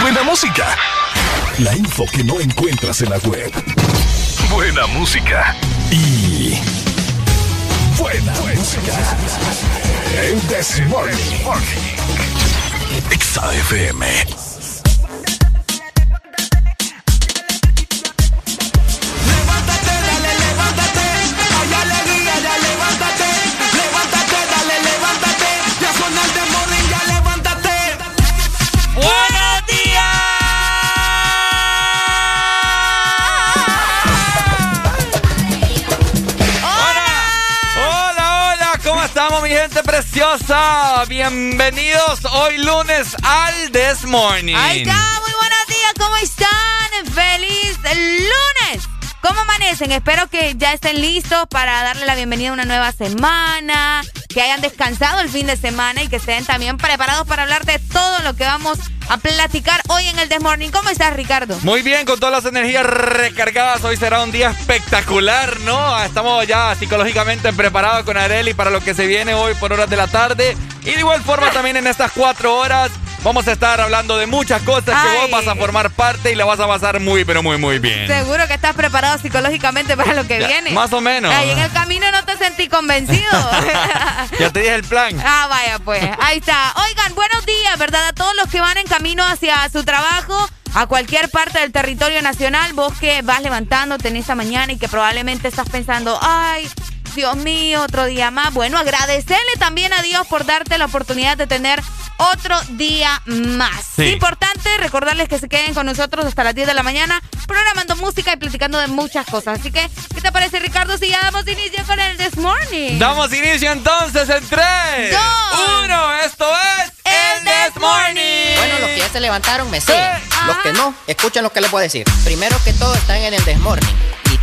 buena música, la info que no encuentras en la web, buena música y buena, música. El This Morning. XAFM. Preciosa. Bienvenidos hoy lunes al This Morning. Ahí está, muy buenos días, ¿cómo están? ¡Feliz lunes! ¿Cómo amanecen? Espero que ya estén listos para darle la bienvenida a una nueva semana, que hayan descansado el fin de semana y que estén también preparados para hablar de todo lo que vamos a platicar hoy en el Desmorning. ¿Cómo estás, Ricardo? Muy bien, con todas las energías recargadas. Hoy será un día espectacular, ¿no? Estamos ya psicológicamente preparados con Areli para lo que se viene hoy por horas de la tarde. Y de igual forma también en estas cuatro horas Vamos a estar hablando de muchas cosas que vos vas a formar parte y la vas a pasar muy, pero muy, muy bien. Seguro que estás preparado psicológicamente para lo que viene. Más o menos. Ahí en el camino no te sentí convencido. ya te dije el plan. Ah, vaya pues. Ahí está. Oigan, buenos días, ¿verdad? A todos los que van en camino hacia su trabajo a cualquier parte del territorio nacional, vos que vas levantándote en esta mañana y que probablemente estás pensando, ay, Dios mío, otro día más. Bueno, agradecerle también a Dios por darte la oportunidad de tener otro día más. Importante recordarles que se queden con nosotros hasta las 10 de la mañana, programando música y platicando de muchas cosas. Así que, ¿qué te parece, Ricardo, si ya damos inicio con el This Morning? Damos inicio entonces en 3, 1. Esto es el This Morning. Bueno, los que ya se levantaron me siguen. Los que no, escuchen lo que les voy a decir. Primero que todo, están en el This Morning.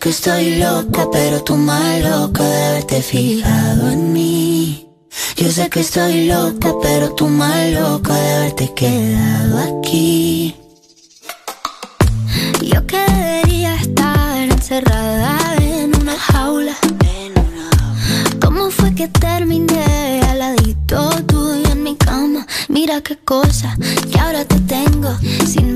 Que estoy loca, pero tú más loca de haberte fijado en mí. Yo sé que estoy loca, pero tú más loca de haberte quedado aquí. Yo que debería estar encerrada en una jaula fue que terminé al ladito tuyo en mi cama? Mira qué cosa que ahora te tengo sin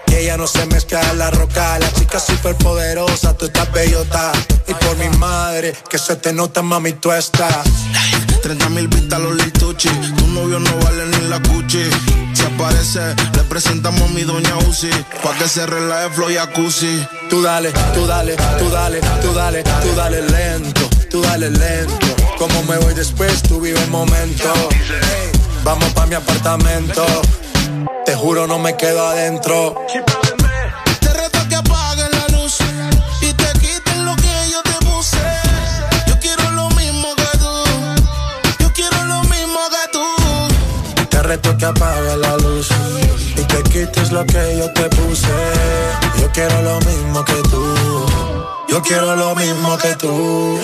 Y ella no se mezcla en la roca. La chica super poderosa, tú estás bellota. Y por mi madre, que se te nota, mami, tú estás. 30 mil vistas los lituchi. Tu novio no vale ni la cuchi. Si aparece, le presentamos a mi doña Uzi. Pa' que se relaje flow y acusi. Tú dale, tú dale, tú dale, tú dale, tú dale lento, tú dale lento. Como me voy después, tú vive el momento. Vamos pa' mi apartamento te juro, no me quedo adentro. Que apagues la luz y te quites lo que yo te puse. Yo quiero lo mismo que tú. Yo quiero lo mismo que tú.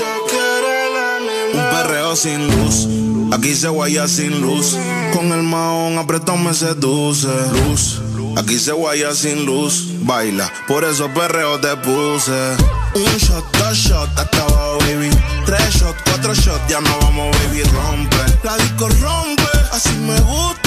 Un perreo sin luz. Aquí se guaya sin luz. Con el maón apretón me seduce. Luz. Aquí se guaya sin luz. Baila, por eso perreo te puse. Un shot, dos shots, hasta abajo, baby. Tres shots, cuatro shots, ya no vamos, baby, rompe. La disco rompe, así me gusta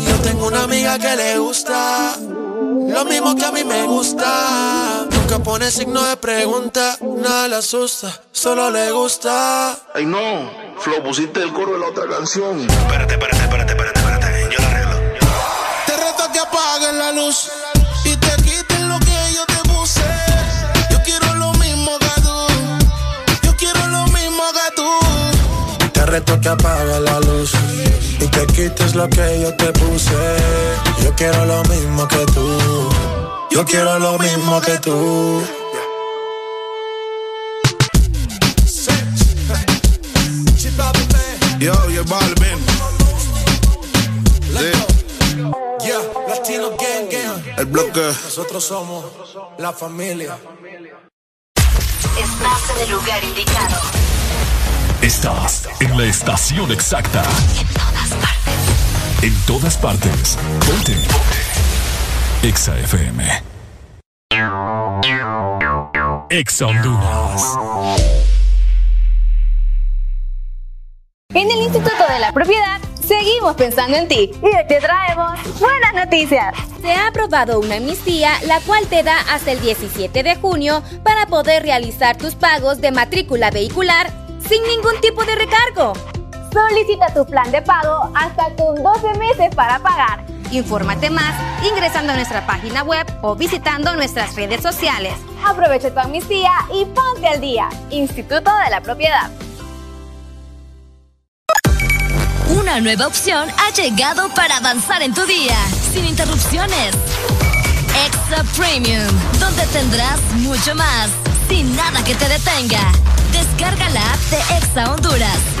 Tengo una amiga que le gusta. Lo mismo que a mí me gusta. Nunca pone signo de pregunta, nada le asusta, solo le gusta. Ay no, Flo, pusiste el coro de la otra canción. Espérate, espérate, espérate, espérate, espérate. Yo la arreglo. Te reto que apagues la luz y te quiten lo que yo te puse. Yo quiero lo mismo que tú. Yo quiero lo mismo que tú. Te reto que apagues la luz y te quites lo que yo te puse. Yo quiero lo mismo que tú. Yo quiero lo mismo que tú. Yo, yo, Balvin. Yeah, Latino Gang Gang. El bloque. Nosotros somos la familia. Estás en el lugar indicado. Estás en la estación exacta. En todas partes. En todas partes. Ponte. Exa FM. Exa Honduras. En el Instituto de la Propiedad seguimos pensando en ti y hoy te traemos buenas noticias. Se ha aprobado una amnistía la cual te da hasta el 17 de junio para poder realizar tus pagos de matrícula vehicular sin ningún tipo de recargo. Solicita tu plan de pago hasta con 12 meses para pagar. Infórmate más ingresando a nuestra página web o visitando nuestras redes sociales. Aprovecha tu amnistía y ponte al día. Instituto de la Propiedad. Una nueva opción ha llegado para avanzar en tu día, sin interrupciones. Extra Premium, donde tendrás mucho más, sin nada que te detenga. Descarga la app de Exa Honduras.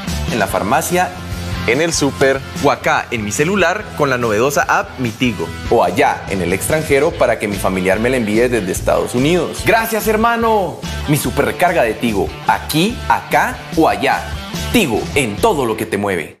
en la farmacia, en el super o acá en mi celular con la novedosa app Mi Tigo. O allá en el extranjero para que mi familiar me la envíe desde Estados Unidos. Gracias hermano. Mi super recarga de Tigo, aquí, acá o allá. Tigo en todo lo que te mueve.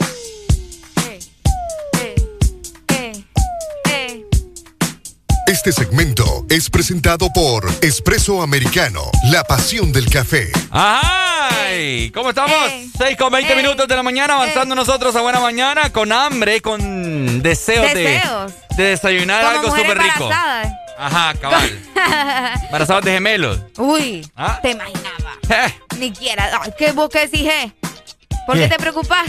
Este segmento es presentado por Espresso Americano, la pasión del café. ¡Ay! ¿Cómo estamos? 6 con 20 minutos de la mañana, avanzando nosotros a buena mañana, con hambre, con deseos, Deseos. De, de desayunar Como algo súper rico. Ajá, cabal. Embarazados de gemelos. Uy, Ah. te imaginaba. Eh, Ni quiera. Ay, ¿Qué vos qué decís, eh? ¿Por qué ¿Qué? te preocupas?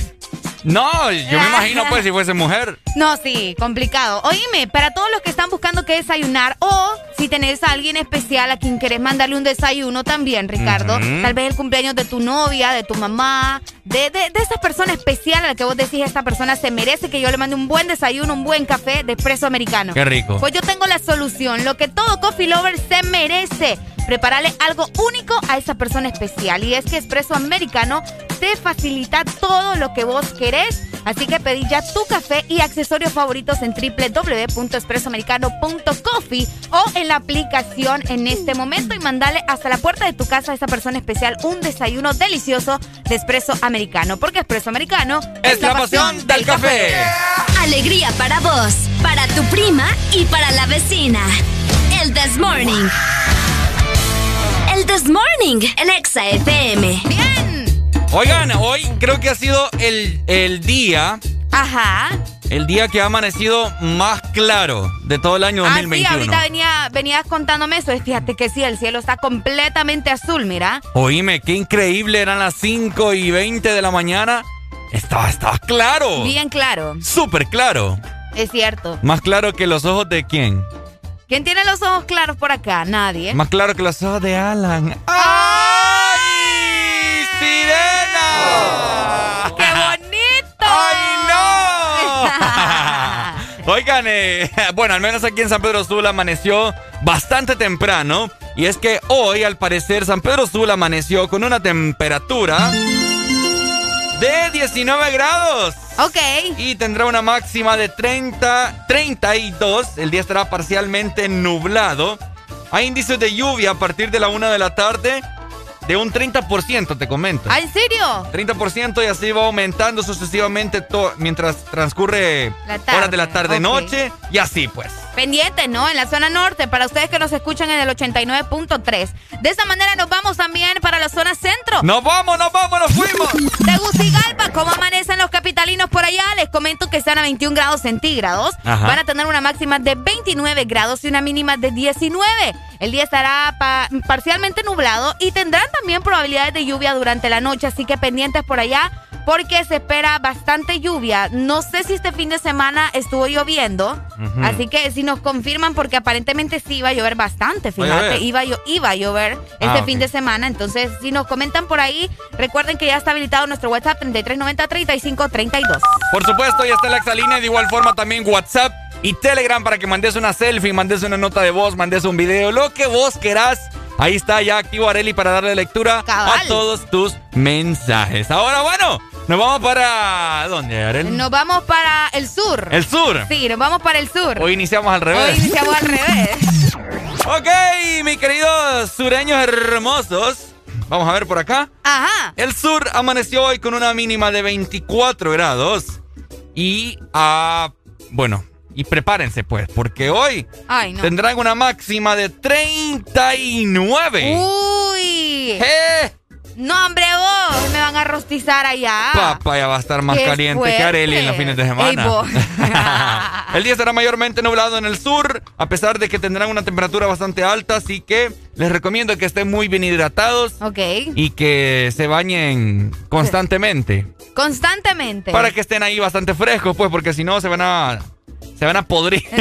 No, yo me imagino pues si fuese mujer. No, sí, complicado. Oíme, para todos los que están buscando qué desayunar o si tenés a alguien especial a quien querés mandarle un desayuno también, Ricardo, tal vez el cumpleaños de tu novia, de tu mamá, de, de, de esa persona especial a la que vos decís, esta persona se merece que yo le mande un buen desayuno, un buen café de espresso americano. Qué rico. Pues yo tengo la solución, lo que todo coffee lover se merece. Prepararle algo único a esa persona especial. Y es que Espresso Americano te facilita todo lo que vos querés. Así que pedí ya tu café y accesorios favoritos en www.espressoamericano.coffee o en la aplicación en este momento y mandale hasta la puerta de tu casa a esa persona especial un desayuno delicioso de Espresso Americano. Porque Espresso Americano Es la pasión del café. Alegría para vos, para tu prima y para la vecina. El This Morning. El This Morning en Exa FM. Bien. Oigan, hoy creo que ha sido el, el día. Ajá. El día que ha amanecido más claro de todo el año Ah, sí, 2021. ahorita venía, venías contándome eso. Fíjate que sí, el cielo está completamente azul, mira. Oíme, qué increíble, eran las 5 y 20 de la mañana. Estaba, estaba claro. Bien claro. Súper claro. Es cierto. Más claro que los ojos de quién. ¿Quién tiene los ojos claros por acá? Nadie. Más claro que los ojos de Alan. ¡Ay! ¡Sirena! ¡Qué bonito! ¡Ay, no! Oigan, eh, bueno, al menos aquí en San Pedro Sula amaneció bastante temprano. Y es que hoy, al parecer, San Pedro Sula amaneció con una temperatura de 19 grados. Ok. Y tendrá una máxima de 30, 32. El día estará parcialmente nublado. Hay índices de lluvia a partir de la una de la tarde de un 30%, te comento. ¿Ah, en serio? 30% y así va aumentando sucesivamente mientras transcurre La tarde, horas de la tarde-noche y así pues. Pendientes, ¿no? En la zona norte, para ustedes que nos escuchan en el 89.3. De esa manera nos vamos también para la zona centro. ¡Nos vamos, nos vamos, nos fuimos! Tegucigalpa, ¿cómo amanecen los capitalinos por allá? Les comento que están a 21 grados centígrados. Ajá. Van a tener una máxima de 29 grados y una mínima de 19. El día estará pa- parcialmente nublado y tendrán también probabilidades de lluvia durante la noche, así que pendientes por allá porque se espera bastante lluvia. No sé si este fin de semana estuvo lloviendo, así que si nos confirman, porque aparentemente sí iba a llover bastante, fíjate, iba a, iba a llover este Ah, fin de semana. Entonces, si nos comentan por ahí, recuerden que ya está habilitado nuestro WhatsApp 3390-3532. Por supuesto, ya está la exalínea y de igual forma también WhatsApp y Telegram para que mandes una selfie, mandes una nota de voz, mandes un video, lo que vos querás. Ahí está ya activo Areli para darle lectura Cabal. a todos tus mensajes. Ahora, bueno, nos vamos para... ¿Dónde, Areli? Nos vamos para el sur. ¿El sur? Sí, nos vamos para el sur. Hoy iniciamos al revés. Hoy iniciamos al revés. Ok, mis queridos sureños hermosos. Vamos a ver por acá. Ajá. El sur amaneció hoy con una mínima de 24 grados. Y, ah, bueno, y prepárense pues, porque hoy Ay, no. tendrán una máxima de 39. Uy. ¡Eh! No, hombre, vos. Me van a rostizar allá. Papá, ya va a estar más Qué caliente que. Areli en los fines de Ey, semana. vos. El día estará mayormente nublado en el sur, a pesar de que tendrán una temperatura bastante alta, así que les recomiendo que estén muy bien hidratados ok. y que se bañen constantemente. Constantemente. Para que estén ahí bastante frescos, pues, porque si no se van a. Se van a podrir.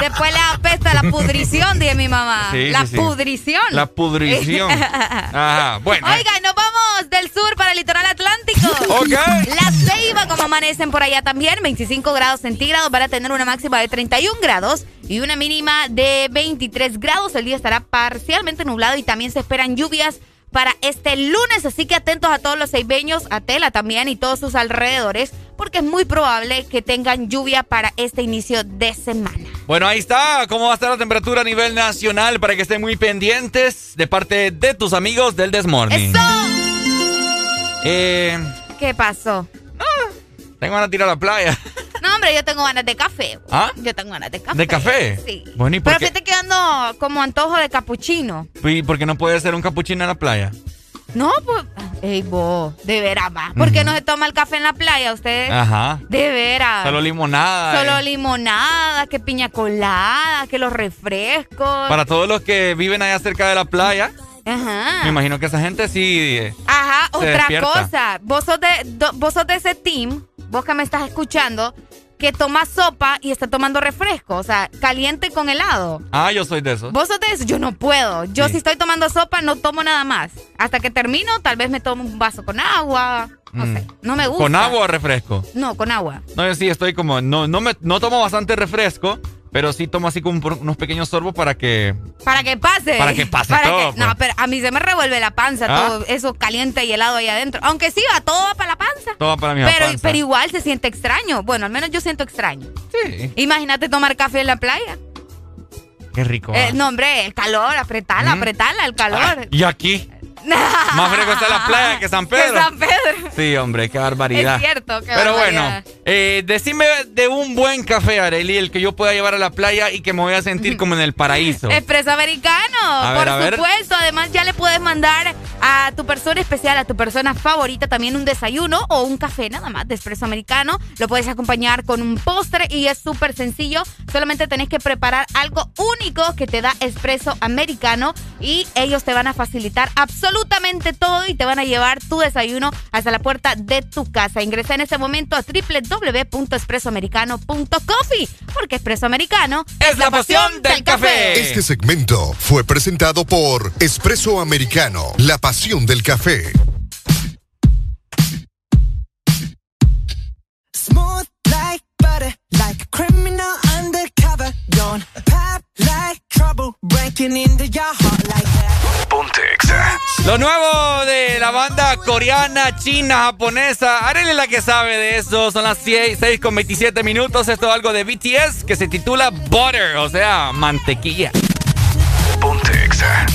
Después le apesta la pudrición, dije mi mamá. Sí, la sí, sí. pudrición. La pudrición. Ajá, bueno. Oiga, nos vamos del sur para el litoral atlántico. Ok. La Ceiba, como amanecen por allá también, 25 grados centígrados, van a tener una máxima de 31 grados y una mínima de 23 grados. El día estará parcialmente nublado y también se esperan lluvias para este lunes, así que atentos a todos los ceibeños, a Tela también y todos sus alrededores, porque es muy probable que tengan lluvia para este inicio de semana. Bueno, ahí está. ¿Cómo va a estar la temperatura a nivel nacional? Para que estén muy pendientes de parte de tus amigos del Desmorning. ¡Eso! Eh, ¿Qué pasó? Tengo ganas de ir a la playa. No, hombre, yo tengo ganas de café. ¿Ah? Yo tengo ganas de café. ¿De café? Sí. Bueno, ¿y por Pero qué? fíjate que ando como antojo de capuchino. ¿Y por qué no puede ser un capuchino en la playa? No, pues. Ey, vos, de veras, va. ¿Por qué no se toma el café en la playa usted? Ajá. De veras. Solo limonada. Solo eh. limonada, que piña colada, que los refrescos. Para todos los que viven allá cerca de la playa, Ajá. me imagino que esa gente sí. eh, Ajá, se otra despierta. cosa. Vos sos, de, do- vos sos de ese team, vos que me estás escuchando, que toma sopa y está tomando refresco. O sea, caliente con helado. Ah, yo soy de esos. Vos sos de eso, yo no puedo. Yo Sí. si estoy tomando sopa no tomo nada más. Hasta que termino, tal vez me tomo un vaso con agua. No Mm. sé, no me gusta. ¿Con agua o refresco? No, con agua. No, yo sí estoy como. No, no, me, no tomo bastante refresco, pero sí tomo así como unos pequeños sorbos para que. Para que pase. Para que pase Para todo, que- no, pues. pero a mí se me revuelve la panza, ¿Ah? todo eso caliente y helado ahí adentro. Aunque sí, va, todo va para la panza. Todo para mi Pero, panza. pero igual se siente extraño. Bueno, al menos yo siento extraño. Sí. Imagínate tomar café en la playa. Qué rico. Eh, ah. no, hombre, el calor, apretala, Mm. apretala, el calor. Y aquí. Más fresco está la playa que San Pedro. Que San Pedro. Sí, hombre, qué barbaridad. Es cierto, qué Pero bueno, eh, decime de un buen café, Areli, el que yo pueda llevar a la playa y que me voy a sentir como en el paraíso. Expreso americano, A por ver. supuesto. Además, ya le puedes mandar a tu persona especial, a tu persona favorita, también un desayuno o un café nada más de expreso americano. Lo puedes acompañar con un postre y es súper sencillo. Solamente tenés que preparar algo único que te da expreso americano y ellos te van a facilitar absolutamente todo y te van a llevar tu desayuno hasta la puerta de tu casa. Ingresa en este momento a www.expresoamericano.coffee porque Expreso Americano es, la pasión del café. Este segmento fue presentado por Espresso Americano, la pasión del café. Smooth like butter, like a criminal undercover. Don't pop like trouble, breaking into your heart like that. Ponte Exa. Lo nuevo de la banda coreana, china, japonesa. Areli es la que sabe de eso. Son las 6, 6 con 27 minutos. Esto es algo de BTS que se titula Butter, o sea, mantequilla. Ponte Exa.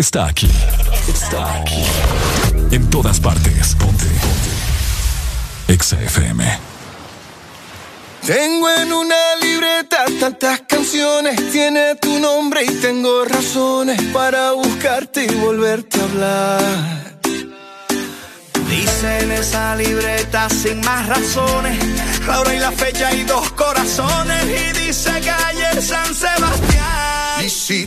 Está aquí. Está aquí. En todas partes. Ponte. Ponte. Exa FM. Tengo en una libreta tantas canciones, tiene tu nombre y tengo razones para buscarte y volverte a hablar. Dice en esa libreta sin más razones, la hora y la fecha y dos corazones. Y dice calle San Sebastián. Y si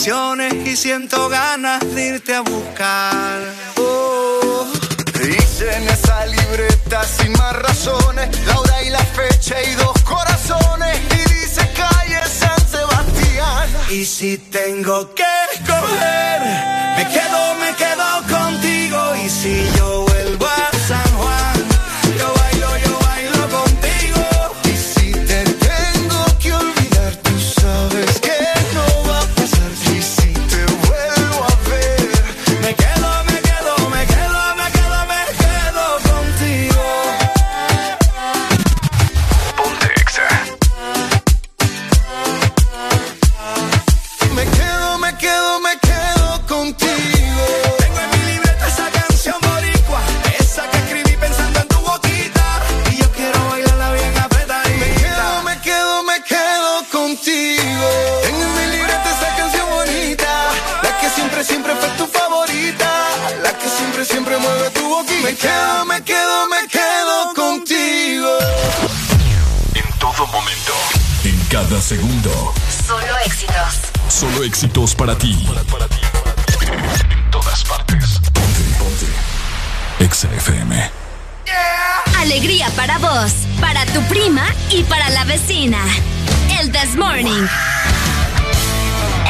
canciones y siento ganas de irte a buscar. Oh, dice en esa libreta sin más razones, la hora y la fecha y dos corazones. Y dice calle San Sebastián. Y si tengo que escoger, para ti. En todas partes. Ponte, ponte. Exa FM. Alegría para vos, para tu prima y para la vecina. El This Morning.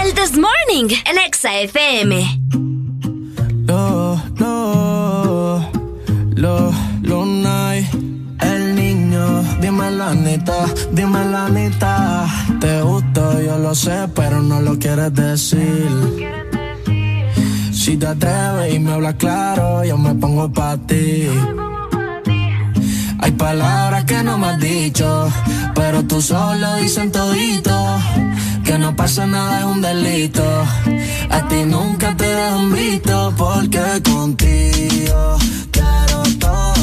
El This Morning en Exa FM. Lo, lo, lo, lo night. El niño, dime la neta, dime la neta. Lo sé, pero no lo quieres decir. Si te atreves y me hablas claro, yo me pongo pa' ti. Hay palabras que no me has dicho, pero tú solo dicen todito. Que no pasa nada es un delito. A ti nunca te dejan visto, porque contigo quiero todo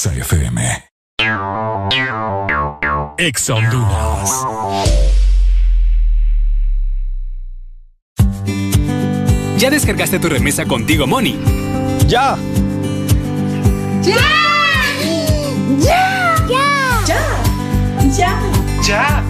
EXA FM. EXA Honduras. ¿Ya descargaste tu remesa contigo, Money? ¡Ya! ¡Ya! ¡Ya! ¡Ya! ¡Ya! ¡Ya!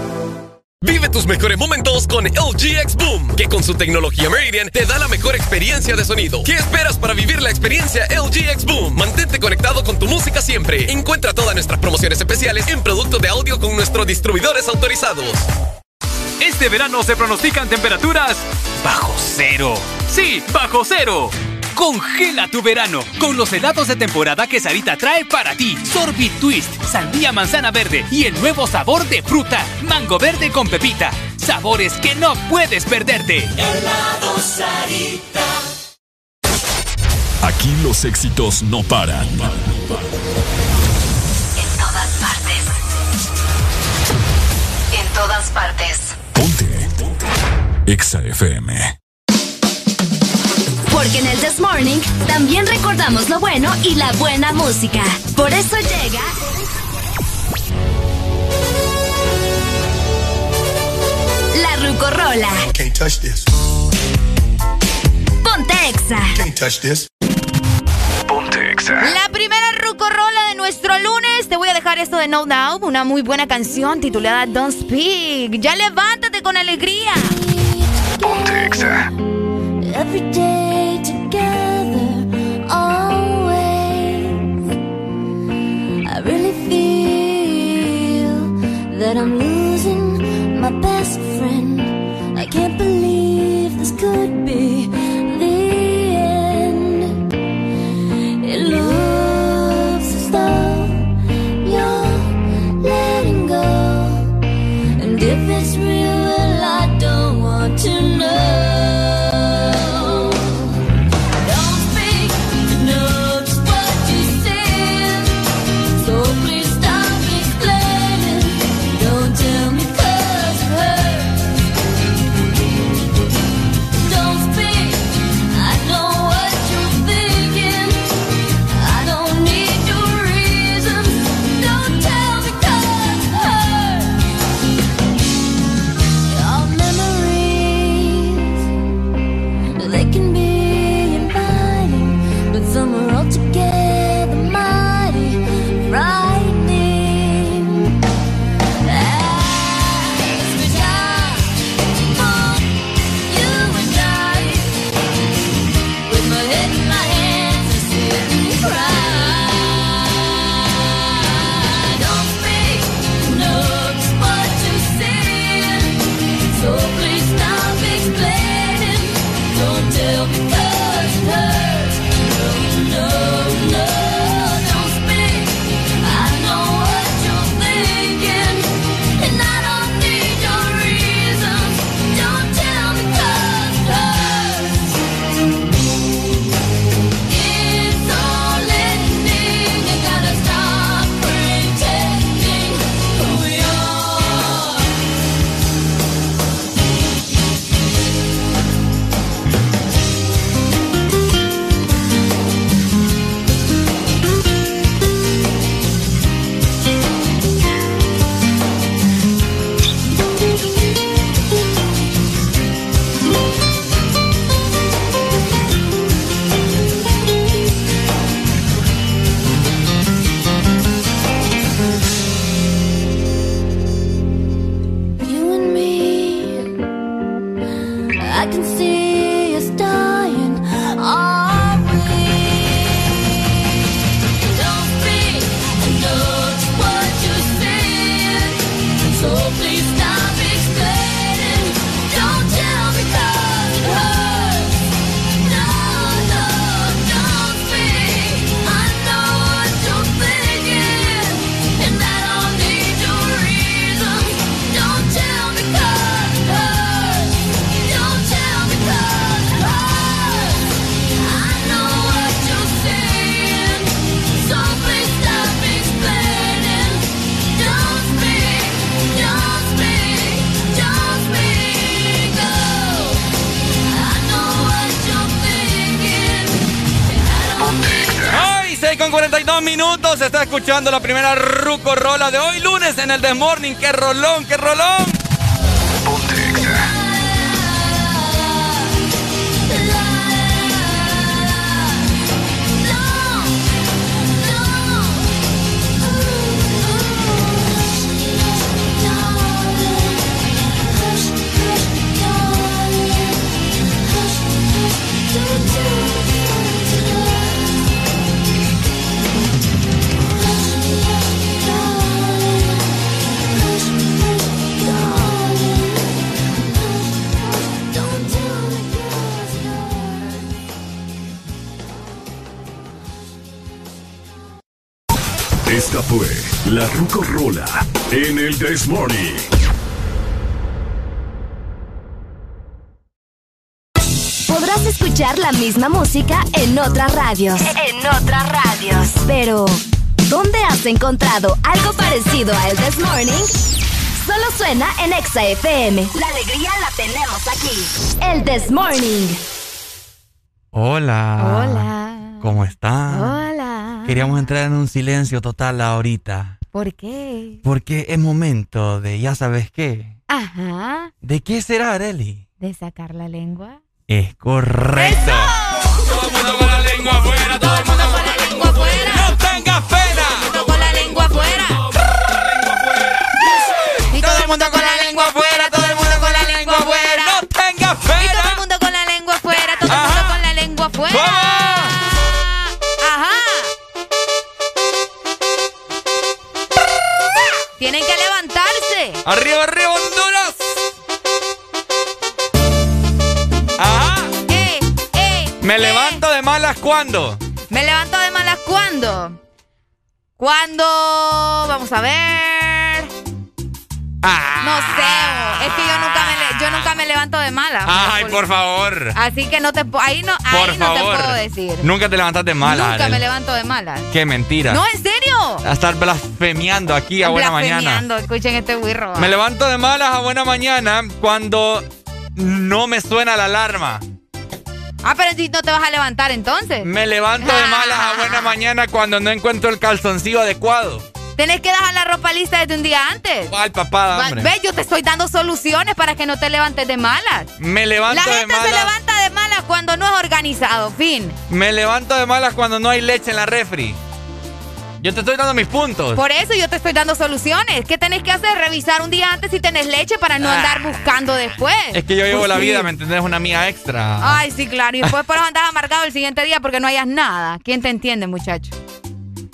Vive tus mejores momentos con LG X Boom, que con su tecnología Meridian te da la mejor experiencia de sonido. ¿Qué esperas para vivir la experiencia LG X Boom? Mantente conectado con tu música siempre. Encuentra todas nuestras promociones especiales en productos de audio con nuestros distribuidores autorizados. Este verano se pronostican temperaturas bajo cero. Sí, bajo cero. Congela tu verano con los helados de temporada que Sarita trae para ti. Sorbit Twist, sandía manzana verde y el nuevo sabor de fruta, mango verde con pepita. Sabores que no puedes perderte. Helado Sarita. Aquí los éxitos no paran. En todas partes. En todas partes. EXA FM. Porque en el This Morning también recordamos lo bueno y la buena música. Por eso llega. La Rucorola. Can't touch this. Ponte Exa. Can't touch this. Ponte Exa. La primera rucorola de nuestro lunes. Te voy a dejar esto de No Doubt, una muy buena canción titulada Don't Speak. Ya levántate con alegría. Ponte Exa. Every day that I'm losing my best friend. I can't believe this could be está escuchando la primera Ruco Rola de hoy, lunes en el The Morning. ¡Qué rolón, qué rolón! Ruco Rola en el This Morning. Podrás escuchar la misma música en otras radios. En otras radios. Pero, ¿dónde has encontrado algo parecido a El This Morning? Solo suena en Exa FM. La alegría la tenemos aquí. El This Morning. Hola. Hola. ¿Cómo están? Hola. Queríamos entrar en un silencio total ahorita. ¿Por qué? Porque es momento de, ya sabes qué. Ajá. ¿De qué será, Areli? ¿De sacar la lengua? Es correcto. Todo el mundo con la lengua afuera, todo el mundo con la ¡Arriba, arriba, Honduras! Ajá. Eh, eh, Me eh. levanto de malas cuando. Me levanto de malas cuando. Cuando. Vamos a ver. Ah. No sé. Es que yo nunca me, yo nunca me levanto de malas. Ay, por favor. Así que no te ahí no, Por ahí no te favor. puedo decir. Nunca te levantas de malas. nunca me levanto de malas. Qué mentira. No, en serio. A estar blasfemiando aquí a buena mañana. Blasfemiando, Escuchen este wirro. Me levanto de malas a buena mañana cuando no me suena la alarma. Ah, pero si no te vas a levantar entonces. Me levanto de malas a buena mañana cuando no encuentro el calzoncillo adecuado. Tenés que dejar la ropa lista desde un día antes. ¿Cuál papada, Va- hombre? Ve, yo te estoy dando soluciones para que no te levantes de malas. Me levanto La de gente se malas. levanta de malas cuando no es organizado, fin. Me levanto de malas cuando no hay leche en la refri. Yo te estoy dando mis puntos. Por eso yo te estoy dando soluciones. ¿Qué tenés que hacer? Revisar un día antes si tenés leche para no andar buscando después. Ah. Es que yo llevo Pues la sí. vida, ¿me entendés? Una mía extra. Ay, sí, claro. Y después por eso amargado el siguiente día porque no hayas nada. ¿Quién te entiende, muchacho?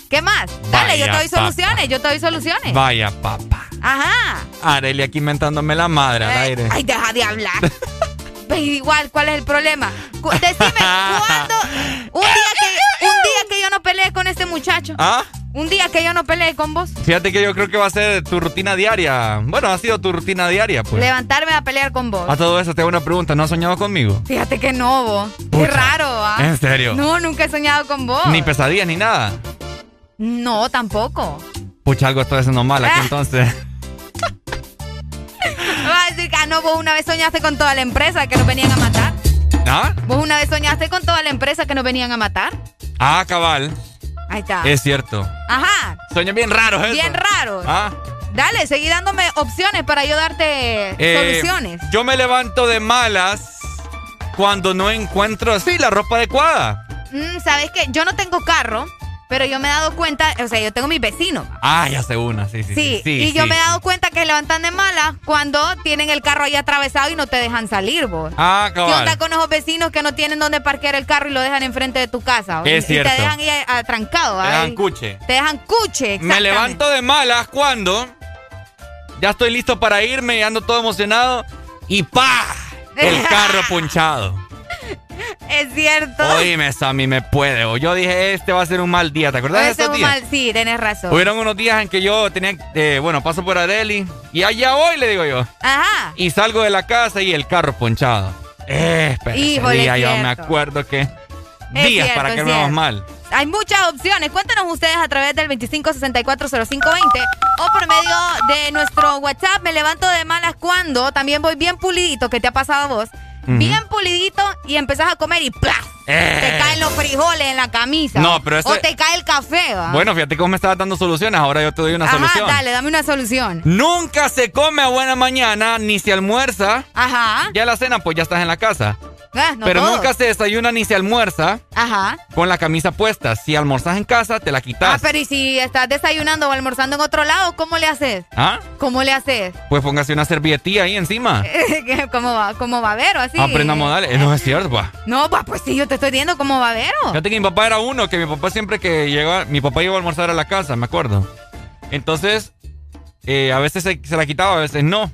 ¿Qué más? Dale, yo te doy soluciones, yo te doy soluciones. Vaya, papá. Ajá. Areli aquí inventándome la madre al Eh, aire. Ay, deja de hablar. Igual, ¿cuál es el problema? Decime, ¿cuándo? Un día, que, un día que yo no peleé con este muchacho. ¿Ah? Un día que yo no peleé con vos. Fíjate que yo creo que va a ser tu rutina diaria. Bueno, ha sido tu rutina diaria, pues. Levantarme a pelear con vos. A todo eso te hago una pregunta. ¿No has soñado conmigo? Fíjate que no, vos. Qué raro, ¿ah? ¿En serio? No, nunca he soñado con vos. Ni pesadillas ni nada. No, tampoco. Pucha, algo estoy haciendo mal aquí Ah. entonces. Va a decir que, ah, no, vos una vez soñaste con toda la empresa que nos venían a matar. ¿Ah? Vos una vez soñaste con toda la empresa que nos venían a matar. Ah, cabal. Ahí está. Es cierto. Ajá. Sueños bien raros eso. Bien raro. Ah. Dale, seguí dándome opciones para yo darte Eh, soluciones. Yo me levanto de malas cuando no encuentro así la ropa adecuada. Mm, ¿Sabes qué? Yo no tengo carro, pero yo me he dado cuenta, o sea, yo tengo mis vecinos. Ah, ya sé una, sí, sí. Sí, Sí, y yo me he dado cuenta que se levantan de malas cuando tienen el carro ahí atravesado y no te dejan salir, vos. Ah, ¿Qué onda con esos vecinos que no tienen dónde parquear el carro y lo dejan enfrente de tu casa? Es y, cierto. Y te dejan ahí atrancado. Te dan cuche. Te dejan cuche, Me levanto de malas cuando ya estoy listo para irme y ando todo emocionado y ¡pa! El carro punchado. Es cierto. Oíme, Sammy, me puede. O yo dije, este va a ser un mal día. ¿Te acordás de Ese esos es un días? mal- Sí, tenés razón. Hubieron unos días en que yo tenía, eh, bueno, paso por Areli y allá voy, le digo yo. Ajá. Y salgo de la casa y el carro ponchado. Eh, espera, ese Híjole, día yo me acuerdo que Es días cierto, para que cierto. mal. Hay muchas opciones. Cuéntanos ustedes a través del 25640520 o por medio de nuestro WhatsApp. Me levanto de malas cuando también voy bien pulidito, que te ha pasado a vos. Bien pulidito y empezás a comer y ¡plas! Eh. Te caen los frijoles en la camisa. No, pero ese- O te cae el café, ¿va? Bueno, fíjate cómo me estabas dando soluciones. Ahora yo te doy una Ajá, solución. dale, dame una solución. Nunca se come a buena mañana ni se almuerza. Ajá. Ya la cena, pues ya estás en la casa. Ah, no Pero todos. nunca se desayuna ni se almuerza Ajá. con la camisa puesta. Si almorzas en casa, te la Ah, quitas. pero ¿y si estás desayunando o almorzando en otro lado, cómo le haces? ¿Ah? ¿Cómo le haces? Pues póngase una servilletilla ahí encima. ¿Cómo va, cómo va a ver o así? Aprenda modales. Eh, No es cierto, pa. No, pa, pues sí, yo te estoy diciendo cómo va a ver. Fíjate que mi papá era uno, que mi papá siempre que llegaba, mi papá iba a almorzar a la casa, me acuerdo. Entonces, eh, a veces se, se la quitaba, a veces no.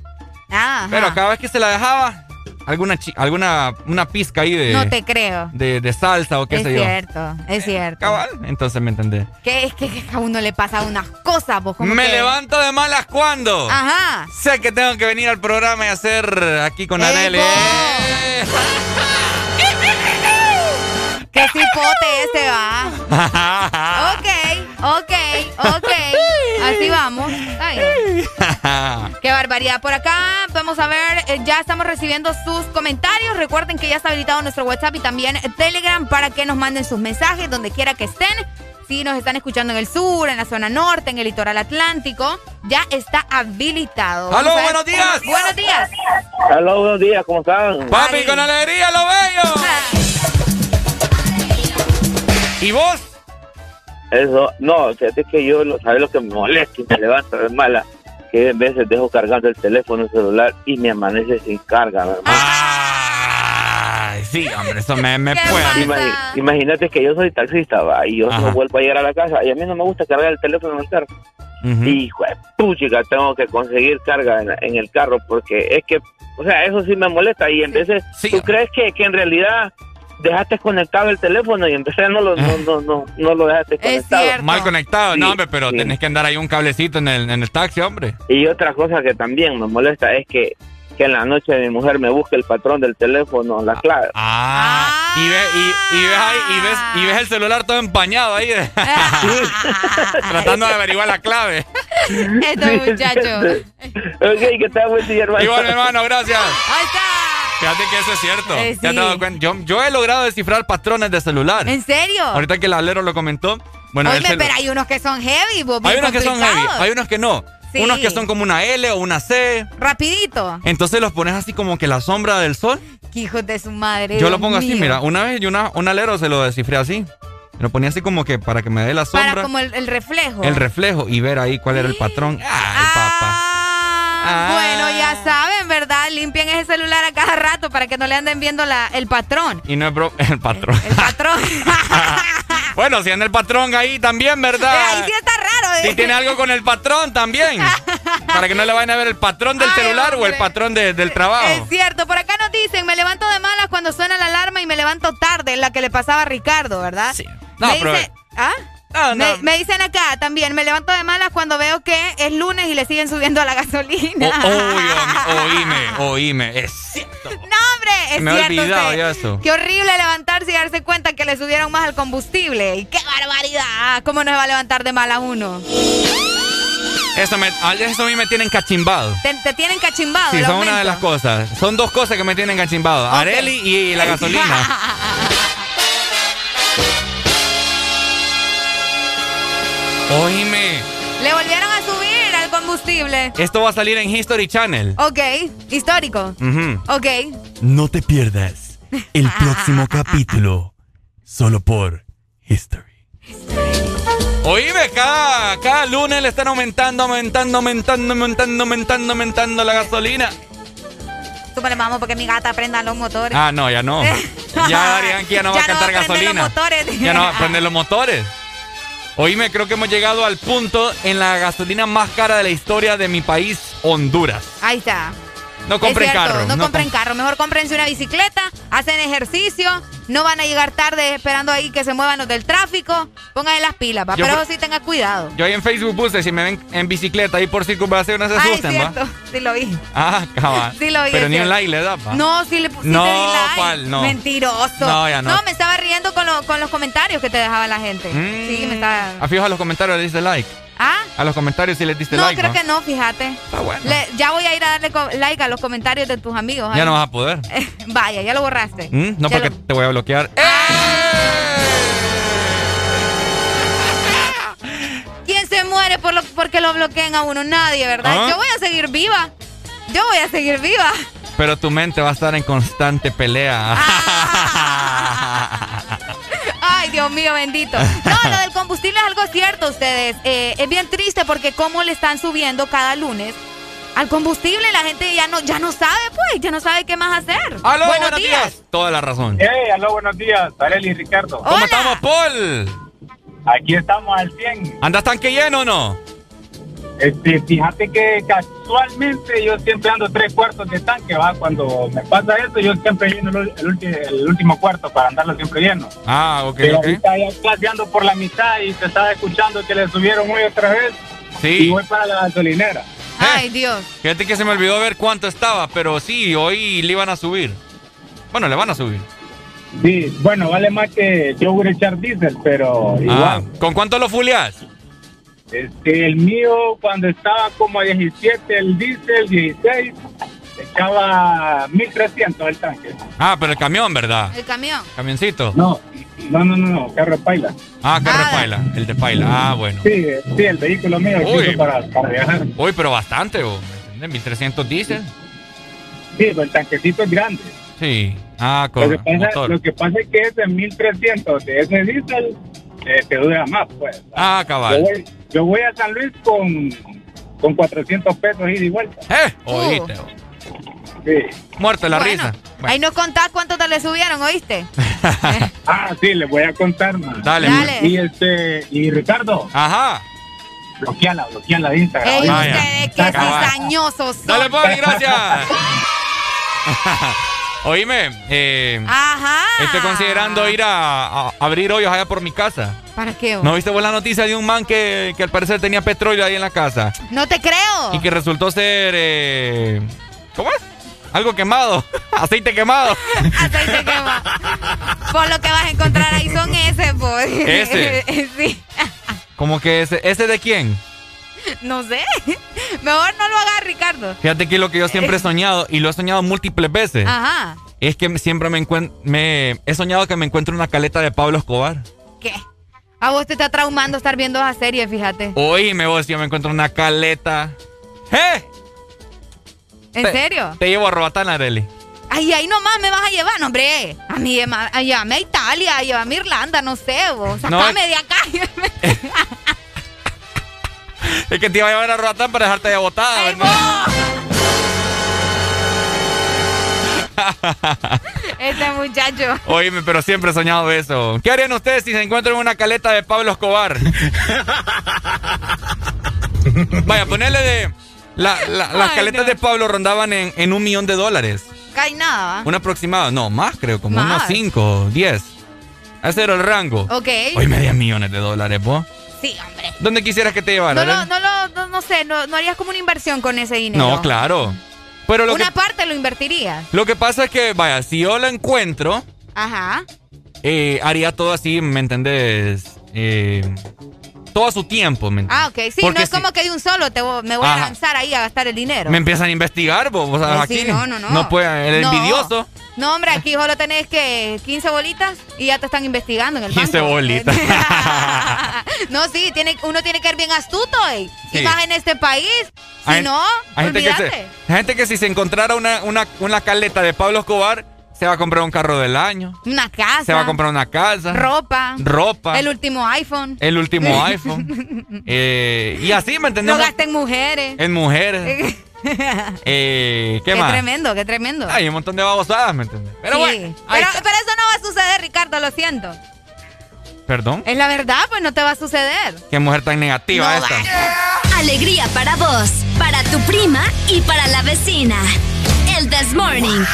Ah, Pero cada vez que se la dejaba, alguna alguna una pizca ahí de, No te creo. de, de salsa o qué es sé yo. cierto, es cierto. Cabal, entonces me entendés. Que es que, que a uno le pasa unas cosas, vos como Me que- levanto de malas cuando. Ajá. Sé que tengo que venir al programa y hacer aquí con. Arely. ¡Eh! ¡Qué cipote ese va! ok, ok, ok. Así vamos. Qué barbaridad. Por acá vamos a ver, eh, ya estamos recibiendo sus comentarios. Recuerden que ya está habilitado nuestro WhatsApp y también Telegram para que nos manden sus mensajes donde quiera que estén. Si nos están escuchando en el sur, en la zona norte, en el litoral atlántico, ya está habilitado. ¡Aló, buenos días! Buenos días. Hola, buenos días, ¿cómo están? Papi, con alegría, lo bello. ¿Y vos? Eso, no, fíjate que yo, lo- ¿sabes lo que me molesta y me levanta de mala? Que en veces dejo cargando el teléfono celular y me amanece sin carga, hermano. Ay, sí, hombre, eso me, me puede. Imagi- Imagínate que yo soy taxista, va, y yo Ajá. no vuelvo a llegar a la casa y a mí no me gusta cargar el teléfono en el carro. Hijo de puchica, tengo que conseguir carga en, en el carro porque es que, o sea, eso sí me molesta y en veces tú crees que, que en realidad dejaste conectado el teléfono y vez no lo, no, no, no, no lo dejaste conectado. Mal conectado, no, hombre, pero sí. tenés que andar ahí un cablecito en el, en el taxi, hombre. Y otra cosa que también me molesta es que, que en la noche mi mujer me busque el patrón del teléfono, la clave. Ah, y, ve, y, y ves ahí, y ves, y ves el celular todo empañado ahí, de- tratando de averiguar la clave. Estos muchachos. ok, que te buen día, hermano. Igual, hermano, gracias. Ahí está. Fíjate que eso es cierto. Eh, ¿Te has sí. dado cuenta? Yo, yo he logrado descifrar patrones de celular. ¿En serio? Ahorita que el alero lo comentó. Bueno, celu- pero hay unos que son heavy, vos, hay unos que son heavy, hay unos que no. Sí. Unos que son como una L o una C. Rapidito. Entonces los pones así como que la sombra del sol. Qué hijos de su madre. Yo lo pongo así, mira. Una vez yo una, un alero se lo descifré así. Lo ponía así como que para que me dé la sombra. Para como el, el reflejo. el reflejo y ver ahí cuál era el patrón. Ay, papá. Ah, Bueno, ya saben, ¿verdad? Limpien ese celular a cada rato para que no le anden viendo la, el patrón. Y no es bro el patrón. El patrón. bueno, si anda el patrón ahí también, ¿verdad? Eh, ahí sí está raro. ¿eh? Si tiene algo con el patrón también. para que no le vayan a ver el patrón del Ay, celular o el patrón de- del trabajo. Es cierto, por acá nos dicen, me levanto de malas cuando suena la alarma y me levanto tarde, la que le pasaba a Ricardo, ¿verdad? Sí. No, me pero- dice- ¿Ah? Me, me dicen acá también, me levanto de malas cuando veo que es lunes y le siguen subiendo a la gasolina. O- oye, oíme, oíme. Es cierto. No, hombre, es Me he cierto. olvidado usted. ya eso. Qué horrible levantarse y darse cuenta que le subieron más al combustible. Y qué barbaridad. ¿Cómo no se va a levantar de mala uno? Eso, me, eso a mí me tienen cachimbado. Te, te tienen cachimbado. Sí, son una de las cosas. Son dos cosas que me tienen cachimbado. Areli y la gasolina. Oíme. Le volvieron a subir al combustible. Esto va a salir en History Channel. Ok, histórico. Ujú. Ok. No te pierdas el próximo capítulo solo por History. Oíme, cada, cada lunes le están aumentando, aumentando, aumentando, aumentando, aumentando, aumentando la gasolina. Súper vamos porque mi gata prenda los motores. Ah, no, ya no. Ya que ya no va a no cantar va gasolina. los motores. Ya no va a prender los motores. Oíme, creo que hemos llegado al punto en la gasolina más cara de la historia de mi país, Honduras. Ahí está. No compren Es carro. No, no compren com- carro. Mejor cómprense una bicicleta, hacen ejercicio, no van a llegar tarde esperando ahí que se muevan los del tráfico. Pónganle las pilas, Yo pero por- eso sí tenga cuidado. Yo ahí en Facebook puse, si me ven en bicicleta ahí por circunvalación, no se Ah, asusten, ¿va? Sí lo vi. Ah, cabal. Sí lo vi, Pero ni un cierto. like le da, pa. No, sí le sí No. ¿cuál? No. Mentiroso. No, ya no. me estaba riendo con, lo- con los comentarios que te dejaba la gente. Sí, me estaba. Ah, fijo a los comentarios, le dice like. ¿Ah? A los comentarios si les diste no, like. creo que no, fíjate. Está bueno. Le- ya voy a ir a darle like a los comentarios de tus amigos. Ya no vas a poder. Vaya, ya lo borraste. ¿Mm? No, Ya porque lo- te voy a bloquear. ¡Eh! ¿Quién se muere por lo, porque lo bloqueen a uno? Nadie, ¿verdad? ¿Ah? Yo voy a seguir viva. Yo voy a seguir viva. Pero tu mente va a estar en constante pelea. Ay, Dios mío, bendito. No, lo del combustible es algo cierto, ustedes. Eh, es bien triste porque cómo le están subiendo cada lunes al combustible, la gente ya no, ya no sabe, pues, ya no sabe qué más hacer. ¡Aló, Buenos buenos días. días! Toda la razón. Hey, aló, buenos días. Areli y Ricardo. ¿Cómo estamos, Paul? Aquí estamos al 100. ¿Andas tanque lleno o no? Este, fíjate que casualmente yo siempre ando tres cuartos de tanque, va. Cuando me pasa eso, yo siempre lleno el, ul- el ulti- el último cuarto para andarlo siempre lleno. Ah, ok, Pero ok. ahorita ya claseando por la mitad y te estaba escuchando que le subieron hoy otra vez. Sí. Y voy para la gasolinera. Ay, Dios. Fíjate que se me olvidó ver cuánto estaba, pero sí, hoy le iban a subir. Bueno, le van a subir. Sí, bueno, vale más que yo voy a echar diésel, pero Ah, igual. ¿Con cuánto lo fuleas? Este, el mío, cuando estaba como a 17, el diésel, 16, echaba 1300 el tanque. Ah, pero el camión, ¿verdad? El camión. Camioncito. No, no, no, no, no, carro de paila. Ah, carro de paila. El de paila. Ah, bueno. Sí, sí, el vehículo mío Uy. uso para, para viajar. Uy, pero bastante, ¿o? ¿me entiendes? 1300 diésel. Sí, pero el tanquecito es grande. Sí. Ah, Lo que, pasa, motor. lo que pasa es que ese 1300 de ese diésel eh, te dura más, pues. Ah, Yo cabal. voy, yo voy a San Luis con, con 400 pesos ida y vuelta. ¿Eh? Oíste. Sí. Muerto la Bueno, risa. Ahí no contás cuánto te le subieron, ¿oíste? Ah, sí, les voy a contar, man. Dale. Dale. Y este, y Ricardo, Ajá. bloqueala, bloqueala de Instagram. Ey, ustedes Cabal. cizañosos son. Dale, Poli, gracias. Oíme, eh, Ajá. estoy considerando ir a, a abrir hoyos allá por mi casa. ¿Para qué? ¿No viste vos la noticia de un man que, que al parecer tenía petróleo ahí en la casa? No te creo. Y que resultó ser... eh, ¿Cómo es? Algo quemado. Aceite quemado. Aceite quemado. Por lo que vas a encontrar ahí son ese, pues. Ese. sí. Como que ese, ¿ese de quién? No sé. Mejor no lo hagas, Ricardo. Fíjate que lo que yo siempre he soñado, y lo he soñado múltiples veces, Ajá. es que siempre me encuentro... Me, he soñado que me encuentro una caleta de Pablo Escobar. ¿Qué? A vos te está traumando estar viendo esa serie, fíjate. Oíme vos, yo me encuentro una caleta... ¡Eh! ¿En Te- serio? Te llevo a Roatán, Areli. Ay, ahí nomás me vas a llevar, no, hombre. A mí, a- llévame a Italia, llévame a Irlanda, no sé, vos. No, Sacame de acá. Es que te iba a llevar a Roatán para dejarte de botada, ¿verdad? este muchacho. Oíme, pero siempre he soñado eso. ¿Qué harían ustedes si se encuentran una caleta de Pablo Escobar? Vaya, ponerle de... la- la- las Ay, caletas no. de Pablo rondaban en, en un millón de dólares. Cae nada. Un aproximado. No, más creo, como Más. unos 5, 10. Ese era el rango. Ok. Hoy media millones de dólares, vos. Sí, hombre. ¿Dónde quisieras que te llevara? No, no, lo, no, no sé, no, no harías como una inversión con ese dinero. No, claro. Pero lo Una que, parte lo invertirías. lo que pasa es que, vaya, si yo la encuentro, Ajá. eh, haría todo así, ¿me entendés? Eh, todo a su tiempo, ¿me? Ah, ok. Sí, Porque no es si- como que de un solo te voy- me voy a lanzar ahí a gastar el dinero. Me empiezan a investigar, vos, Eh, aquí. no, no, no. No puede, el No. envidioso. No, hombre, aquí solo tenés que 15 bolitas y ya te están investigando en el 15 banco. bolitas. no, sí, tiene, uno tiene que ser bien astuto, ey. Sí. Y más en este país. Si Hay- no, hay gente, que olvídate. se- hay gente que si se encontrara una, una, una caleta de Pablo Escobar, se va a comprar un carro del año. Una casa. Se va a comprar una casa. Ropa. Ropa. El último iPhone. el último iPhone. Eh, y así, ¿me No entendemos? gasta en mujeres. En mujeres. Eh, ¿Qué, Qué más? tremendo, qué tremendo. Hay un montón de babosadas, ¿me entiendes? Pero Sí. bueno, pero eso no va a suceder, Ricardo, lo siento. Perdón. Es la verdad, pues no te va a suceder. Qué mujer tan negativa No esta. Alegría para vos, para tu prima y para la vecina. El This Morning.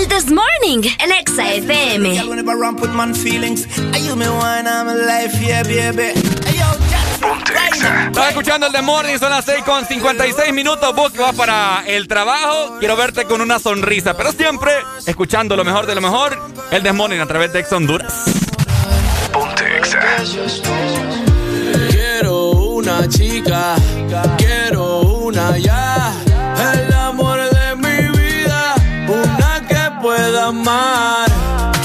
El This Morning, el Exa FM. Estás escuchando el The Morning, son las 6 con 56 minutos. Vos que vas para el trabajo, quiero verte con una sonrisa. Pero siempre escuchando lo mejor de lo mejor, el The Morning a través de Ex Honduras. Yeah. una chica, quiero una ya. Amar.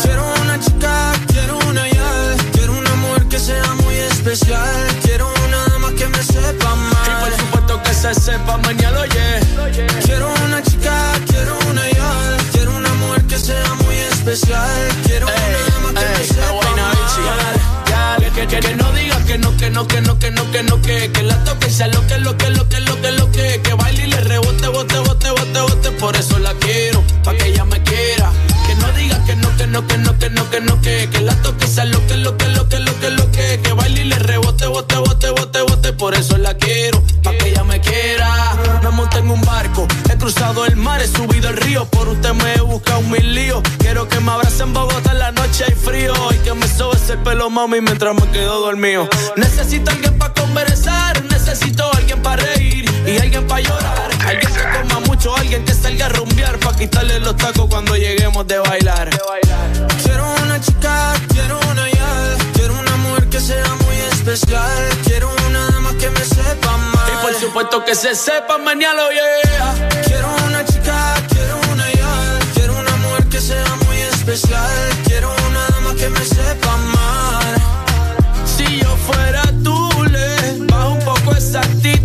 Quiero una chica, quiero una ya. Quiero un amor que sea muy especial. Quiero una dama que me sepa amar. Y por supuesto que se sepa mañana, oye. Quiero una chica, quiero una ya. Quiero un amor que sea muy especial. Quiero una dama que me sepa amar. Que, que, que no digas que no, que no, que no, que no, que no, que que la toque sea lo que, lo que, lo que, lo que, lo que, que baile y le rebote, bote, bote, bote, bote, por eso la quiero, pa' que ella me no, que no, que no, que no, que que la toque y sea lo que, lo que, lo que, lo que, lo que, que baile y le rebote, bote, bote, bote, bote, por eso la quiero, pa' que ella me quiera. Me monté en un barco, he cruzado el mar, he subido el río, por usted me he buscado mil líos. Quiero que me abrace en Bogotá en la noche hay frío y que me sobe ese pelo, mami, mientras me quedo dormido. Necesito alguien para conversar, necesito alguien para reír y alguien para llorar. Alguien que coma mucho, alguien que salga a rumbear para quitarle los tacos cuando lleguemos de bailar. Quiero una chica, quiero una ya. Quiero un amor que sea muy especial. Quiero una dama que me sepa amar. Y por supuesto que se sepa mañana, yeah. Quiero una chica, quiero una ya. Quiero un amor que sea muy especial. Quiero una dama que me sepa amar. Si yo fuera tú, le bajo un poco esa actitud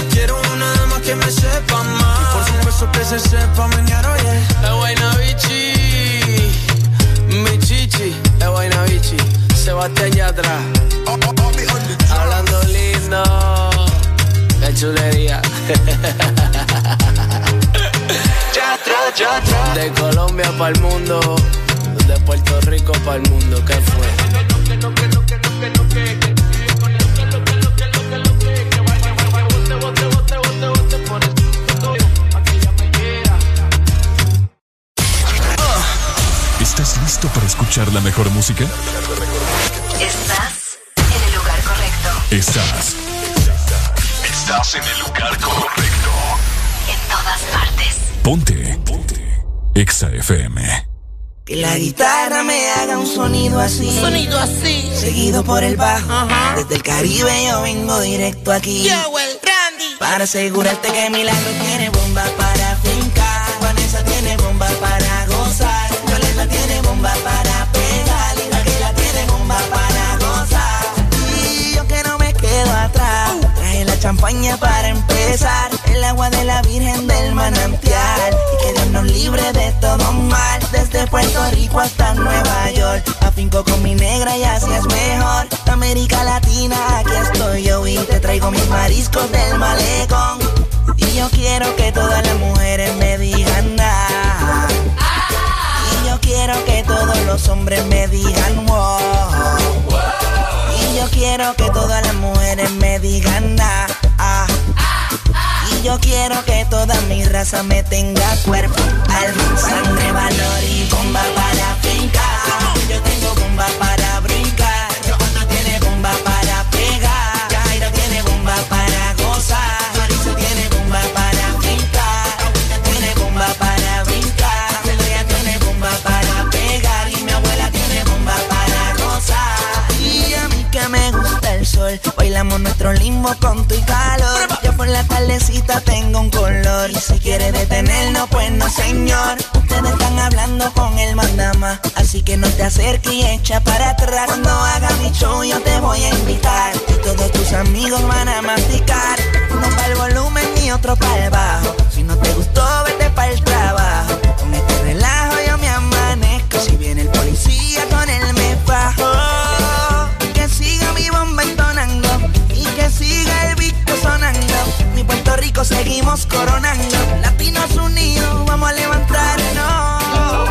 Que se sepa mañana, yeah. Es buena bichi, mi chichi, es buena bichi. Sebastián Yatra, hablando lindo, qué chulería. De Colombia para el mundo, de Puerto Rico para el mundo, ¿qué fue? ¿Estás listo para escuchar la mejor música? Estás en el lugar correcto. Estás. Estás en el lugar correcto. En todas partes. Ponte. Ponte. Exa FM. Que la guitarra me haga un sonido así. Sonido así. Seguido por el bajo. Desde el Caribe yo vengo directo aquí. Yo, el Randy. Para asegurarte que Milagro tiene bomba para fincar. Vanessa tiene bomba para champaña para empezar. El agua de la Virgen del manantial. Y que Dios nos libre de todo mal. Desde Puerto Rico hasta Nueva York. Afinco con mi negra y así es mejor. América Latina, aquí estoy yo y te traigo mis mariscos del malecón. Y yo quiero que todas las mujeres me digan nada. Y yo quiero que todos los hombres me digan wow. Y yo quiero que todas las mujeres me digan na, ah. Yo quiero que toda mi raza me tenga cuerpo, alma, sangre, valor y bomba para fincar. Yo tengo bomba para brincar. Johanna tiene bomba para Nuestro limbo con tu calor. Yo por la tardecita tengo un color. Y si quiere detenernos, pues no, señor. Ustedes están hablando con el mandama. Así que no te acerques y echa para atrás. Cuando haga mi show, yo te voy a invitar. Y todos tus amigos van a masticar. Uno para el volumen y otro para el bajo. Si no te gustó, vete México seguimos coronando. Latinos unidos, vamos a levantarnos.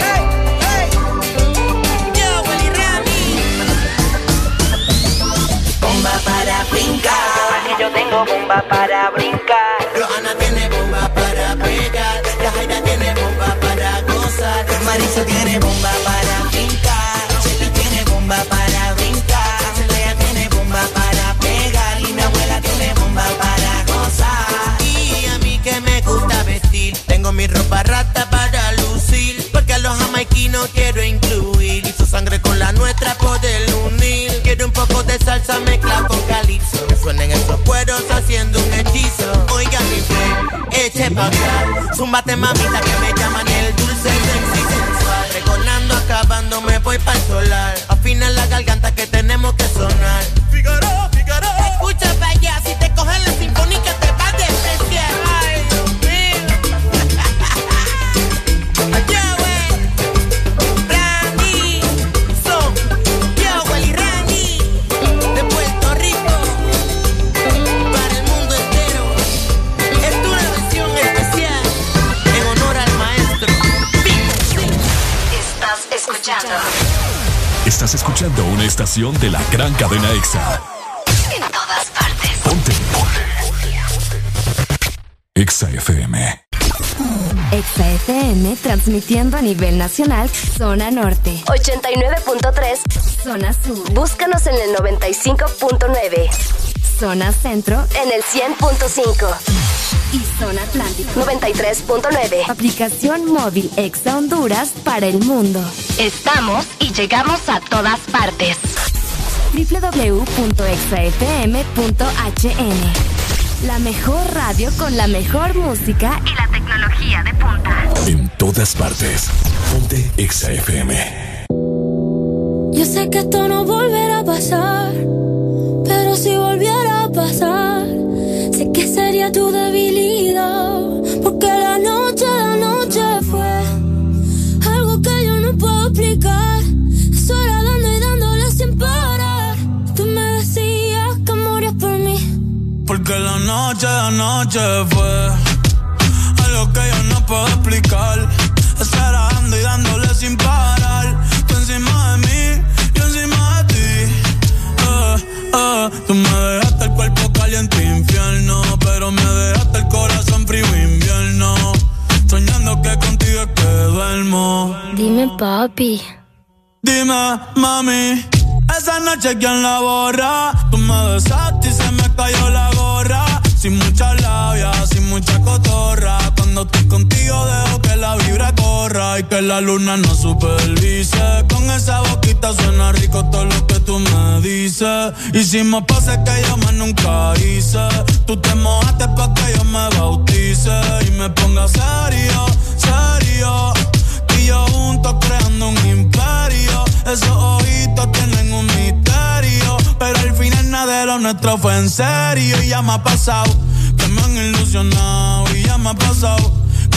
Hey. Hey. Yo, Willy Rami. Bomba para brincar. Yo tengo bomba para brincar. Johanna tiene bomba para pegar. La Jaira tiene bomba para gozar. Marisa tiene bomba para brincar. Chela tiene bomba para mi ropa rata para lucir. Porque a los jamaiquinos quiero incluir. Y su sangre con la nuestra poder unir. Quiero un poco de salsa mezclada con calipso. Que suenen esos cueros haciendo un hechizo. Oiga mi fe, eche pa' acá. Zúmbate mamita que me llaman el dulce sexy sensual. Recordando, acabando, me voy para el solar. Afina la garganta que tenemos que sonar. Una estación de la gran cadena EXA. En todas partes. Ponte. EXA FM. Exa FM transmitiendo a nivel nacional, zona norte. 89.3, zona sur. Búscanos en el 95.9. Zona centro en el 100.5. Y zona atlántico 93.9. Aplicación móvil Exa Honduras para el mundo. Estamos y llegamos a todas partes. www.exafm.hn La mejor radio con la mejor música y la tecnología de punta. En todas partes. Ponte EXA FM. Yo sé que esto no volverá a pasar, pero si volviera a pasar, sería tu debilidad, porque la noche, la noche fue algo que yo no puedo explicar. Solo dando y dándole sin parar. Tú me decías que morías por mí. Porque la noche, la noche fue algo que yo no puedo explicar. Estar dando y dándole sin parar. Tú encima de mí, yo encima de ti. Eh, eh, tú me dejaste el cuerpo caliente infierno, pero me dejaste el corazón frío invierno. Soñando que contigo es que duermo. Dime, papi. Dime, mami, esa noche quién la borra. Tú me besaste y se me cayó la gorra. Sin mucha labia, sin mucha cotorra. Cuando estoy contigo dejo que la vibra y que la luna no supervise. Con esa boquita suena rico todo lo que tú me dices. Hicimos pases que yo más nunca hice. Tú te mojaste pa' que yo me bautice y me ponga serio, serio. Y yo juntos creando un imperio. Esos ojitos tienen un misterio. Pero al final nada de lo nuestro fue en serio. Y ya me ha pasado que me han ilusionado. Y ya me ha pasado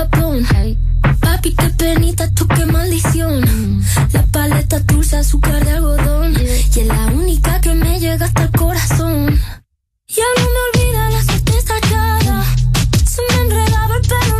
Japón. Papi, qué penita, tú qué maldición. La paleta dulce, azúcar de algodón. Y es la única que me llega hasta el corazón. Ya no me olvida la certeza echada. Se me enredaba el pelo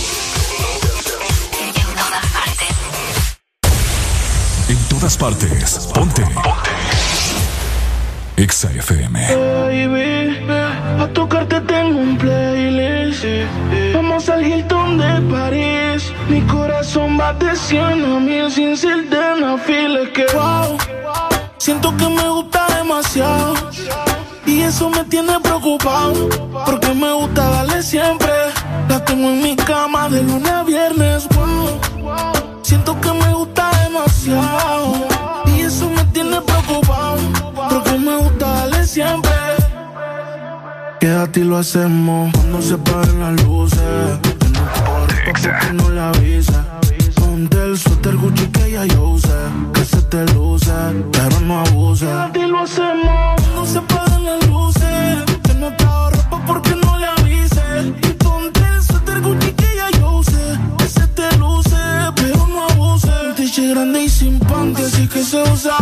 Todas partes. Ponte. Ponte. Exa FM. Baby, a tocarte tengo un playlist. Vamos al Hilton de París. Mi corazón va de 100 a mil sin ser de que wow, siento que me gusta demasiado. Y eso me tiene preocupado. Porque me gusta darle siempre. La tengo en mi cama de lunes a viernes. Wow, siento que me gusta demasiado. Y eso me tiene preocupado. Porque me gusta darle siempre. Quédate y lo hacemos cuando se apaguen las luces. Que no le avisa. Ponte el suéter Gucci que ya yo usé. Que se te luce, pero no abuse. Quédate y lo hacemos cuando se apaguen las luces. Que no te ropa porque no le avise. Grande y sin panty, así que se usa.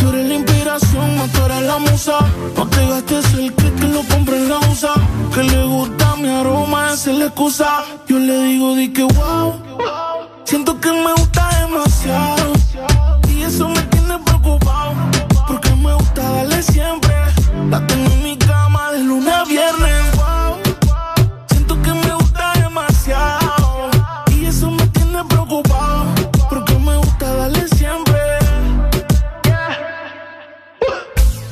Tú eres la inspiración, más tú la musa. No te gastes el kit que lo compré en la USA. Que le gusta mi aroma, esa es la excusa. Yo le digo, di que wow. Siento que me gusta demasiado. Y eso me tiene preocupado. Porque me gusta darle siempre. La tengo en mi cama de lunes a viernes.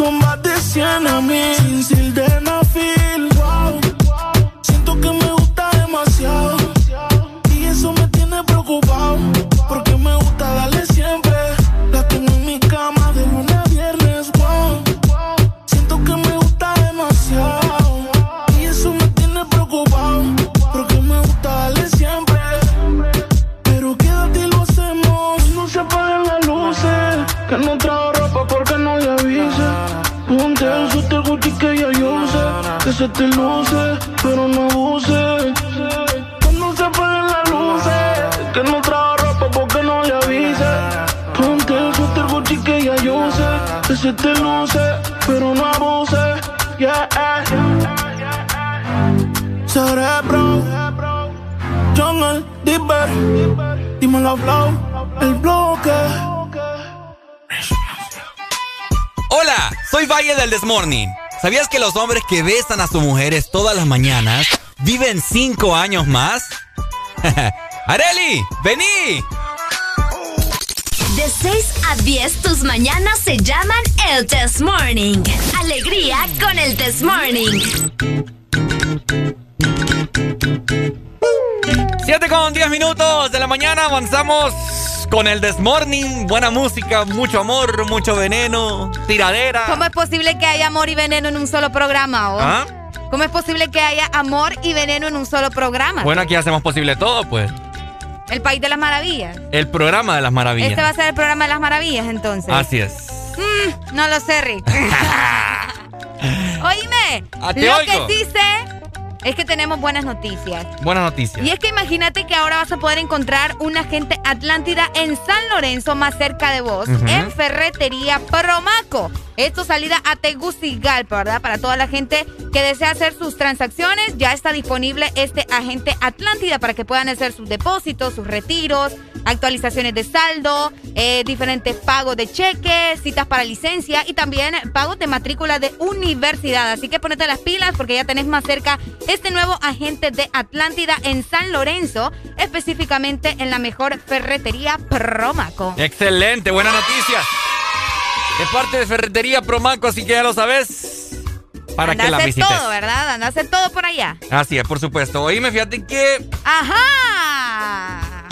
corazón va de 100 a mil. Sin sildenafil. Se te luce, pero no abuse. Que no se apaguen las luces. Que no trajo ropa porque no le avise. Ponte el suéter Gucci que ya yo usé. Que se te luce, pero no abuse. Yeah. Cerebro. Jungle, Dipper. Dímelo, Flow. El bloque. Hola, soy Valle del Desmorning. ¿Sabías que los hombres que besan a sus mujeres todas las mañanas viven cinco años más? ¡Areli! ¡Vení! De 6 a 10, tus mañanas se llaman el Test Morning. Alegría con el Test Morning. 7 con 10 minutos de la mañana, avanzamos con el Desmorning. Buena música, mucho amor, mucho veneno, tiradera. ¿Cómo es posible que haya amor y veneno en un solo programa? oh? ¿Ah? ¿Cómo es posible que haya amor y veneno en un solo programa? Bueno, aquí hacemos posible todo, pues. El país de las maravillas. El programa de las maravillas. Este va a ser el programa de las maravillas, entonces. Así es. Mm, no lo sé, Rick. Oíme, Ah, lo que sí sé es que tenemos buenas noticias. Buena noticia. Y es que imagínate que ahora vas a poder encontrar un agente Atlántida en San Lorenzo, más cerca de vos, en Ferretería Promaco. Esto salida a Tegucigalpa, ¿verdad? Para toda la gente que desea hacer sus transacciones, ya está disponible este agente Atlántida para que puedan hacer sus depósitos, sus retiros, actualizaciones de saldo, eh, diferentes pagos de cheques, citas para licencia y también pagos de matrícula de universidad. Así que ponete las pilas porque ya tenés más cerca este nuevo agente de Atlántida en San Lorenzo, específicamente en la mejor ferretería Promaco. Excelente, buena noticia. De parte de Ferretería Promaco, así que ya lo sabes. Para que la visites. todo, ¿verdad? Anda a hacer todo por allá. Así es, por supuesto. Oíme, fíjate que. ¡Ajá!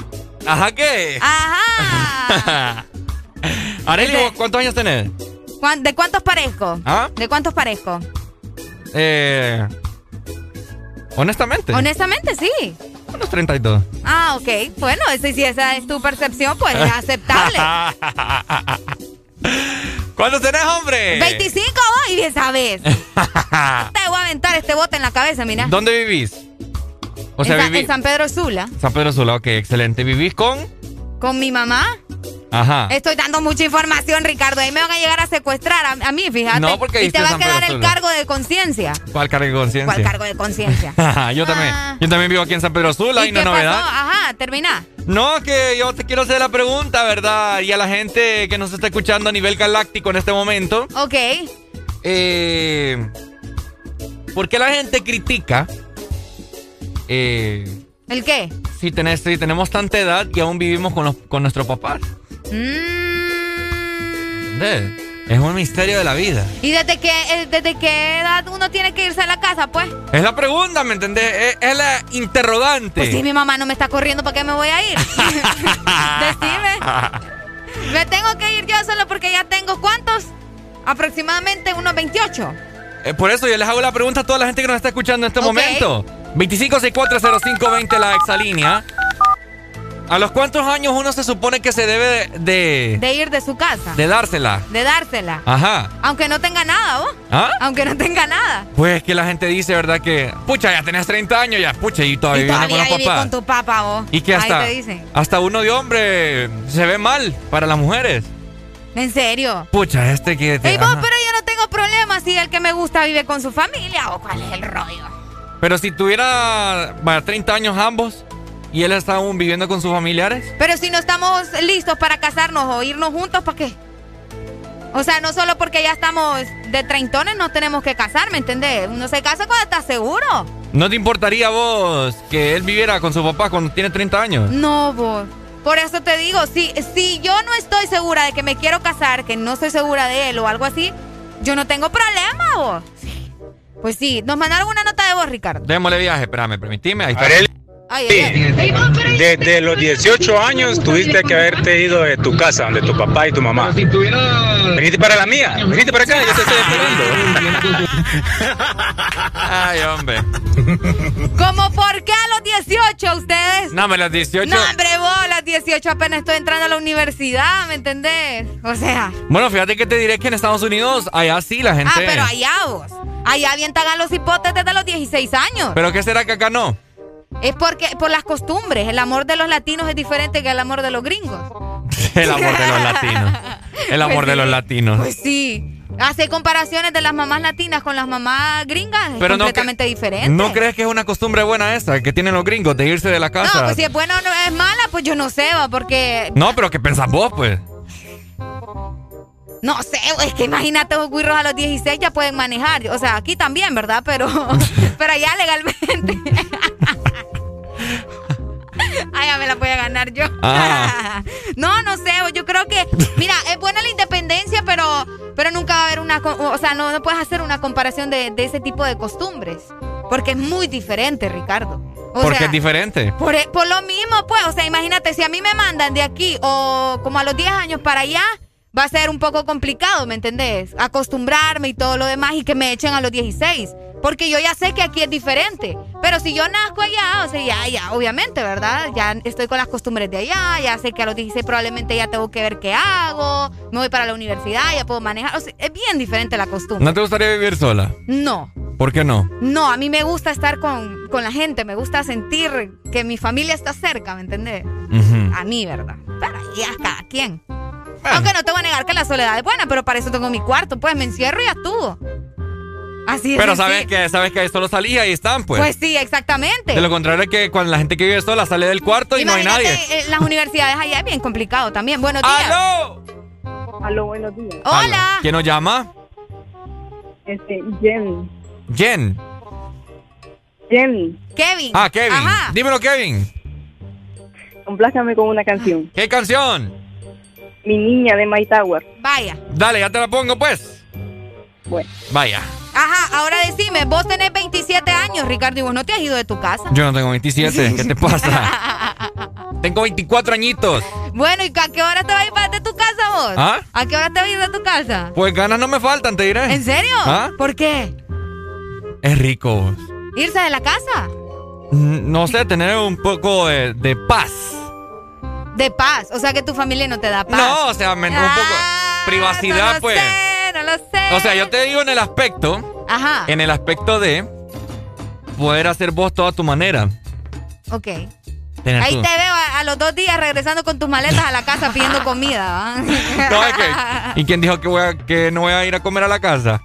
¿Ajá qué? ¡Ajá! Areli, Este- ¿vos ¿cuántos años tenés? ¿Cuán- ¿De cuántos parezco? ¿Ah? ¿De cuántos parezco? Eh. Honestamente. Honestamente, sí. Unos 32. Ah, ok. Bueno, si esa es tu percepción, pues es aceptable. ¿Cuántos tenés, hombre? 25 hoy, bien sabes. Te voy a aventar este bote en la cabeza, mira. ¿Dónde vivís? O sea, en, viví- en San Pedro Sula. San Pedro Sula, ok, excelente. ¿Vivís con? Con mi mamá. Ajá. Estoy dando mucha información, Ricardo. Ahí me van a llegar a secuestrar a, a mí, fíjate. No, porque y te va a quedar el cargo de conciencia. ¿Cuál cargo de conciencia? ¿Cuál cargo de conciencia? yo también. Ah. Yo también vivo aquí en San Pedro Sula y, ¿Y no novedad. pasó? Ajá, termina. No, que yo te quiero hacer la pregunta, ¿verdad? Y a la gente que nos está escuchando a nivel galáctico en este momento. Ok. Eh, ¿Por qué la gente critica? eh, ¿El qué? si, tenés, si tenemos tanta edad y aún vivimos con, los, con nuestros papás. Mm. Es un misterio de la vida. ¿Y desde qué, eh, desde qué edad uno tiene que irse a la casa, pues? Es la pregunta, ¿me entendés? Es, es la interrogante. Pues si mi mamá no me está corriendo, ¿para qué me voy a ir? Decime. Me tengo que ir yo solo porque ya tengo ¿cuántos? Aproximadamente unos 28. Eh, por eso yo les hago la pregunta a toda la gente que nos está escuchando en este Ok. momento. 25640520 la exalínea. ¿A los cuántos años uno se supone que se debe de, de, De ir de su casa. de dársela? De dársela. Ajá. Aunque no tenga nada, ¿vos? ¿Ah? Aunque no tenga nada. Pues que la gente dice, ¿verdad? Que, pucha, ya tenés 30 años, ya, pucha, y todavía y todavía con los papás. con tu papá, vos. Y que hasta, Ahí te dicen. hasta uno de hombre se ve mal para las mujeres. ¿En serio? Pucha, este que... te- Ey, vos, pero yo no tengo problema si el que me gusta vive con su familia o cuál es el rollo. Pero si tuviera vaya, 30 años ambos y él está aún viviendo con sus familiares. Pero si no estamos listos para casarnos o irnos juntos, ¿para qué? O sea, no solo porque ya estamos de treintones nos tenemos que casar, ¿me entendés? Uno se casa cuando está seguro. ¿No te importaría a vos que él viviera con su papá cuando tiene 30 años? No, vos. Por eso te digo, si, si yo no estoy segura de que me quiero casar, que no estoy segura de él o algo así, yo no tengo problema, vos. Pues sí, nos mandaron una nota de voz, Ricardo. Démosle viaje, espérame, permitime. Ahí está. Ay. Desde los 18 años tuviste que haberte ido de tu casa, donde tu papá y tu mamá. Venite para la mía, venite para acá, yo te estoy esperando. Ay, hombre. ¿Cómo por qué a los 18 ustedes? No, me las 18. No, hombre, vos, a las 18 apenas estoy entrando a la universidad, ¿me entendés? O sea, Bueno, fíjate que te diré que en Estados Unidos, allá sí la gente. ah, pero allá vos. Allá avientan a los hipotes desde los 16 años. ¿Pero qué será que acá no? Es porque por las costumbres. El amor de los latinos es diferente que el amor de los gringos. El amor de los latinos. El amor Pues de los latinos. Pues sí. Hace comparaciones de las mamás latinas con las mamás gringas. Es Pero no completamente diferente. ¿No crees que es una costumbre buena esa que tienen los gringos de irse de la casa? No, pues si es buena o no es mala, pues yo no sé, va, porque No, pero ¿qué pensás vos, pues? no sé, es que imagínate los guirros a los 16 ya pueden manejar. O sea, aquí también, ¿verdad? Pero, pero allá legalmente. Ay, ya me la voy a ganar yo. Ah. no, no sé, yo creo que, mira, es buena la independencia, pero, pero nunca va a haber una, o sea, no, no puedes hacer una comparación de, de ese tipo de costumbres, porque es muy diferente, Ricardo. O Porque sea, es diferente. por, e- por lo mismo, pues, o sea, imagínate, si a mí me mandan de aquí o como a los 10 años para allá, va a ser un poco complicado, ¿me entendés? Acostumbrarme y todo lo demás y que me echen a los 16. Porque yo ya sé que aquí es diferente. Pero si yo nazco allá, o sea, ya, ya, obviamente, ¿verdad? Ya estoy con las costumbres de allá, ya sé que a los 16 probablemente ya tengo que ver qué hago, me voy para la universidad, ya puedo manejar. O sea, es bien diferente la costumbre. ¿No te gustaría vivir sola? No. ¿Por qué no? No, a mí me gusta estar con, con la gente, me gusta sentir que mi familia está cerca, ¿me entendés? A mí, ¿verdad? Pero ya cada quien. Aunque no te voy a negar que la soledad es buena, pero para eso tengo mi cuarto, pues me encierro y ya estuvo. Así es. Pero sabes que, sabes que solo salís y ahí están, pues. Pues sí, exactamente. De lo contrario es que cuando la gente que vive sola sale del cuarto y no hay nadie. eh, las universidades allá es bien complicado también. Buenos días. ¡Aló! Aló, buenos días. Hola. ¿Quién nos llama? Este, Jen. Jen. Jen, Kevin. Ah, Kevin. Ajá. Dímelo, Kevin. complácame con una canción. ¿Qué canción? Mi niña de My Tower. Vaya. Dale, ya te la pongo, pues. Bueno. Vaya. Ajá, ahora decime, vos tenés 27 años, Ricardo, y vos no te has ido de tu casa. Yo no tengo 27. ¿Qué te pasa? tengo 24 añitos. Bueno, ¿y a qué hora te vas a ir para- de tu casa vos? ¿Ah? ¿A qué hora te vas a ir de tu casa? Pues ganas no me faltan, te diré. ¿En serio? ¿Ah? ¿Por qué? Es rico vos. ¿Irse de la casa? No sé, tener un poco de, de paz. De paz. O sea que tu familia no te da paz. No, o sea, men- un poco privacidad, no lo pues. sé, no lo sé. O sea, yo te digo en el aspecto, Ajá. en el aspecto de poder hacer vos toda tu manera. Ok. Tener Ahí te veo a, a los dos días regresando con tus maletas a la casa pidiendo comida. ¿va? No, es que- ¿Y quién dijo que, voy a- que no voy a ir a comer a la casa?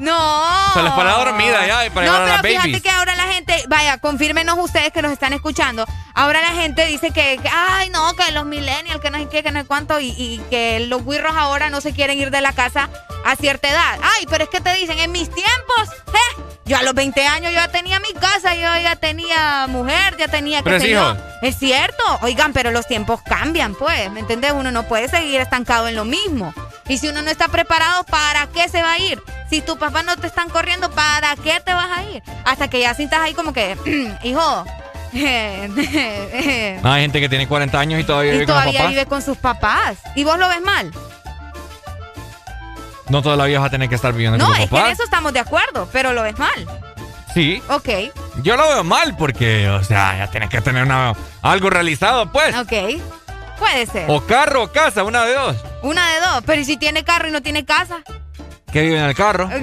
No. Se les para dormida ya y para no, llevar a pero fíjate que ahora la gente, vaya, confírmenos ustedes que nos están escuchando. Ahora la gente dice que, que, ay, no, que los millennials, que no sé qué, que no sé cuánto, y, y que los guirros ahora no se quieren ir de la casa a cierta edad. Ay, pero es que te dicen, en mis tiempos, ¿eh? Yo a los 20 años yo ya tenía mi casa, yo ya tenía mujer, ya tenía que. Es cierto. Oigan, pero los tiempos cambian, pues. ¿Me entiendes? Uno no puede seguir estancado en lo mismo. Y si uno no está preparado, ¿para qué se va a ir? Si tus papás no te están corriendo, ¿para qué te vas a ir? Hasta que ya sientas ahí como que, hijo. No, hay gente que tiene 40 años y todavía vive con los todavía papás. vive con sus papás. ¿Y vos lo ves mal? No toda la vida vas a tener que estar viviendo No, con los es que en papás. eso estamos de acuerdo, pero lo ves mal. Sí. Ok, Yo lo veo mal porque, o sea, ya tienes que tener una, algo realizado, pues. ok. Puede ser. O carro o casa, una de dos. Una de dos. Pero ¿y si tiene carro y no tiene casa? Que vive en el carro.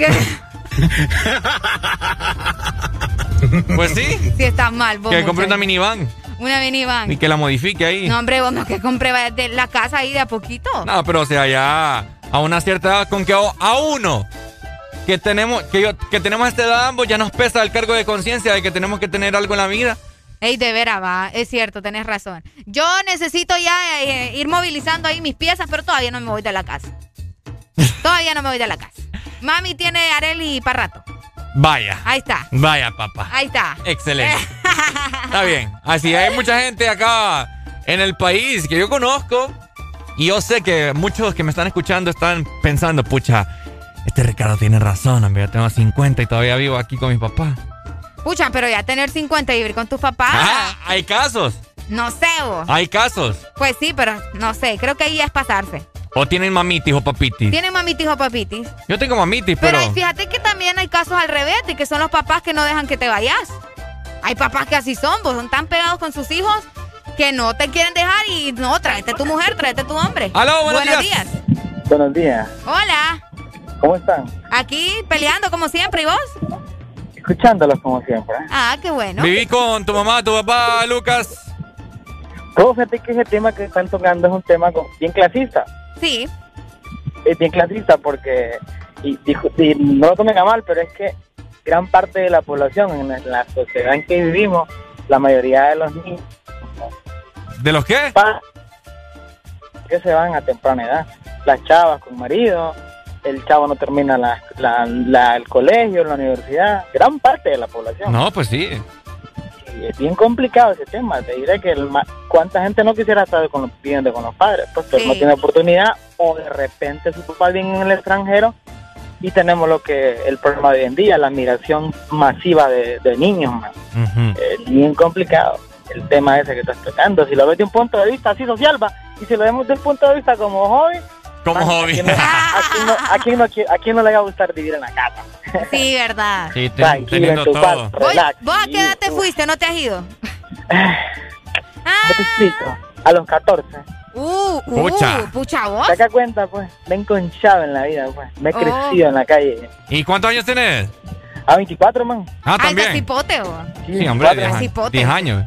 Pues sí. Si estás mal, vos. Que compre una minivan Una minivan. y que la modifique ahí. No, hombre, vos no que compre de la casa ahí de a poquito. No, pero o sea, ya a una cierta edad con que a, a uno que tenemos que yo que tenemos esta edad ambos ya nos pesa el cargo de conciencia de que tenemos que tener algo en la vida. Ey, de veras, va, es cierto, tenés razón. Yo necesito ya eh, ir movilizando ahí mis piezas, pero todavía no me voy de la casa. Todavía no me voy de la casa. Mami tiene Areli para rato. Vaya. Ahí está. Vaya, papá. Ahí está. Excelente. Está bien. Así hay mucha gente acá en el país que yo conozco y yo sé que muchos que me están escuchando están pensando, pucha, este Ricardo tiene razón, hombre, yo tengo 50 y todavía vivo aquí con mis papás. Pucha, pero ya tener 50 y vivir con tus papás. Ah, hay casos, No sé, vos. hay casos. Pues sí, pero no sé, creo que ahí es pasarse. O tienen mamitis o papitis. ¿Tiene mamitis o papitis? Yo tengo mamitis, Pero pero... fíjate que también hay casos al revés, de que son los papás que no dejan que te vayas. Hay papás que así son, vos son tan pegados con sus hijos que no te quieren dejar y no, tráete tu mujer, tráete tu hombre. Aló, buenos días. días. Buenos días. Hola, ¿Cómo están? aquí peleando como siempre, ¿y vos? Escuchándolos como siempre. Ah, qué bueno. Viví con tu mamá, tu papá, Lucas. Todo fíjate que ese tema que están tocando es un tema bien clasista. Sí, Es bien clasista porque, y, y- y no lo tomen a mal, pero es que gran parte de la población en la, sociedad en que vivimos, la mayoría de los niños ¿De los qué? pa- que se van a temprana edad. Las chavas con marido, el chavo no termina la, la- la- el colegio, la universidad, gran parte de la población. No, pues sí. Y es bien complicado ese tema. Te diré que el ma- cuánta gente no quisiera estar con los, viviendo con los padres, pues pero no Sí. tiene oportunidad o de repente su papá vive en el extranjero y tenemos lo que el problema de hoy en día, la migración masiva de, de niños. man. Es bien complicado el tema ese que estás tocando. Si lo ves de un punto de vista así social, va, y si lo vemos desde el punto de vista como hobby, Como hobby. ¿a quién no- a quién no- a quién no qui- a quién no le va a gustar vivir en la casa? sí, verdad. Sí, te- Tranquilo, teniendo todo. ¿Vos, relax. vos a qué edad te fuiste? ¿No te has ido? ¿Cómo te explico? A los 14. Uh, uh, Pucha. pucha, vos. Saca cuenta, pues. Me he enconchado en la vida, pues. Me he Oh. crecido en la calle. ¿Y cuántos años tenés? A 24, man. Ah, también. cipote, vos. Sí, hombre, 10 24, años.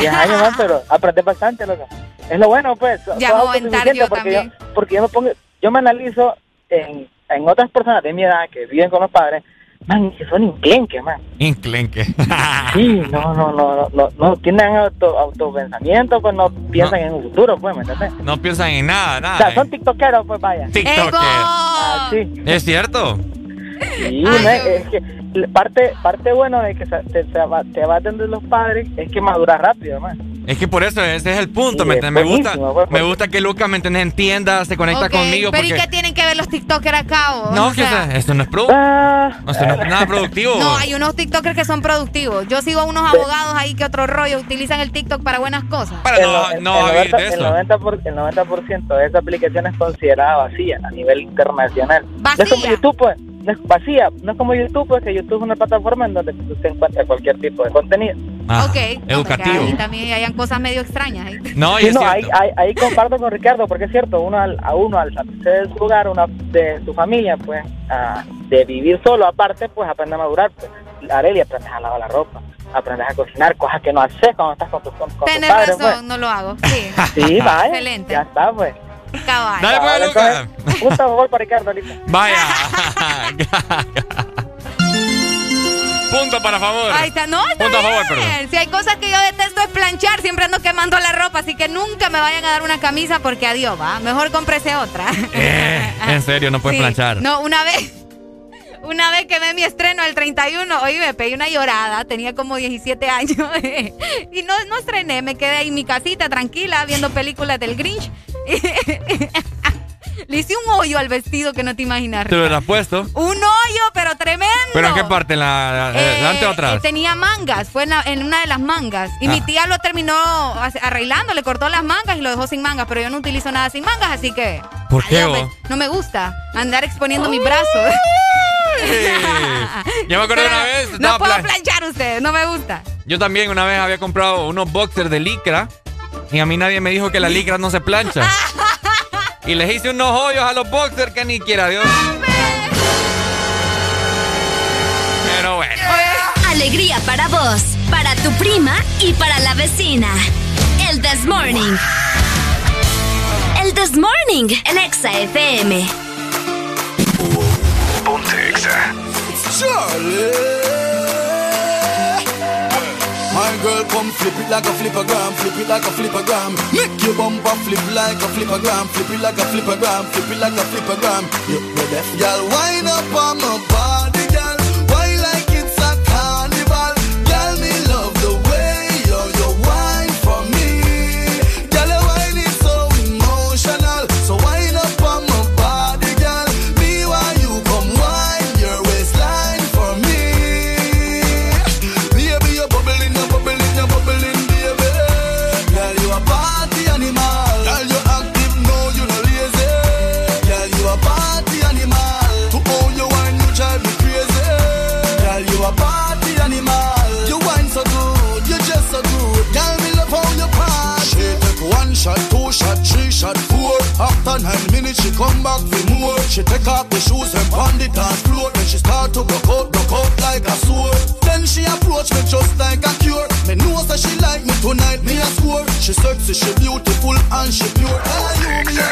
10 años. 10 años, man, pero aprendí bastante, loco. Es lo bueno, pues. Ya soy me voy a entrar autosuficiente yo porque también. porque yo me pongo, yo me analizo en, en otras personas de mi edad que viven con los padres, man, que son inclenques, man. Inclenque. Sí, no, no, no, no, no, no tienen auto, autopensamiento, pues no piensan en un futuro, pues, ¿me entiendes? No piensan en nada, O nada. sea, son tiktokeros, pues, vaya. TikToker. Ah, sí. ¿Es cierto? Sí, ¿no? es que parte parte bueno de que se- te, te, va- te va a atender los padres es que maduras rápido, man. Es que por eso ese es el punto, Sí, ¿me es entiendes? Me gusta, pues, me gusta que Lucas, ¿me entiendes? Entienda, se conecta conmigo Pero ¿y qué tienen que ver los TikTokers acá, vos? No, O que sea, eso, eso no es produ- Ah, eso no es nada productivo. No, hay unos TikTokers que son productivos. Yo sigo a unos abogados ahí que otro rollo utilizan el TikTok para buenas cosas. el, no, el, 90, el 90%, el 90 de esa aplicación es considerada vacía a nivel internacional. ¿Vacía? Es como YouTube, pues. No es vacía. No es como YouTube, porque YouTube es una plataforma en donde tú te encuentras cualquier tipo de contenido. Ah, ok. Educativo. Y también hayan cosas medio extrañas. ahí. No, y Sí, es no, ahí, ahí, ahí comparto con Ricardo, porque es cierto, uno al- a uno al salirse de su hogar, una, de su familia, pues, a- de vivir solo aparte, pues aprende a madurar. Pues. Areli, aprendes a lavar la ropa, aprendes a cocinar, cosas que no haces cuando estás con tus con, con padres. razón, no lo hago. Sí. Pues. Sí, vaya. Excelente. Ya está, pues. Cabal. Dale, pues, Cabal, Luca. entonces, Punto a favor para Ricardo ahorita. Vaya. Punto para favor. Ahí está, no, está Punto a bien. favor, perdón. Si hay cosas que yo detesto es planchar, siempre ando quemando la ropa, así que nunca me vayan a dar una camisa porque adiós, va. Mejor cómprese otra. Eh, en serio, no puedes Sí. planchar. No, una vez. Una vez que ve mi estreno el 31, oye, me pegué una llorada, tenía como 17 años y no, no estrené, me quedé ahí en mi casita tranquila viendo películas del Grinch. Le hice un hoyo al vestido que no te imaginas. ¿Te lo hubieras puesto? Un hoyo, pero tremendo. ¿Pero en qué parte? ¿En la, Eh, delante o atrás? eh, tenía mangas, fue en, la- en una de las mangas. Y mi Ah. tía lo terminó arreglando, le cortó las mangas y lo dejó sin mangas. Pero yo no utilizo nada sin mangas, así que. ¿Por qué, adiós, vos? me- no me gusta andar exponiendo mis brazos. Ya me acuerdo Pero una vez. No puedo plan- planchar ustedes, no me gusta. Yo también una vez había comprado unos boxers de licra y a mí nadie me dijo que la licra no se plancha. y les hice unos hoyos a los boxers que ni quiera Dios. Pero bueno. Alegría para vos, para tu prima y para la vecina. El This Morning. El This Morning, el Exa FM. Ponte Exa. Girl, come flip it like a flipper gram, flip it like a flipper gram. Make your bumper flip like a flippergram, flip it like a flipper gram, flip it like a flippergram. You the deaf girl, wind up on my body, come back for more. She take off the shoes and pound the dance floor. Then she start to broke out, broke out like a sword. Then she approach me just like a cure. Me know that she like me tonight, me a score. She sexy, she beautiful and she pure. Tell you me a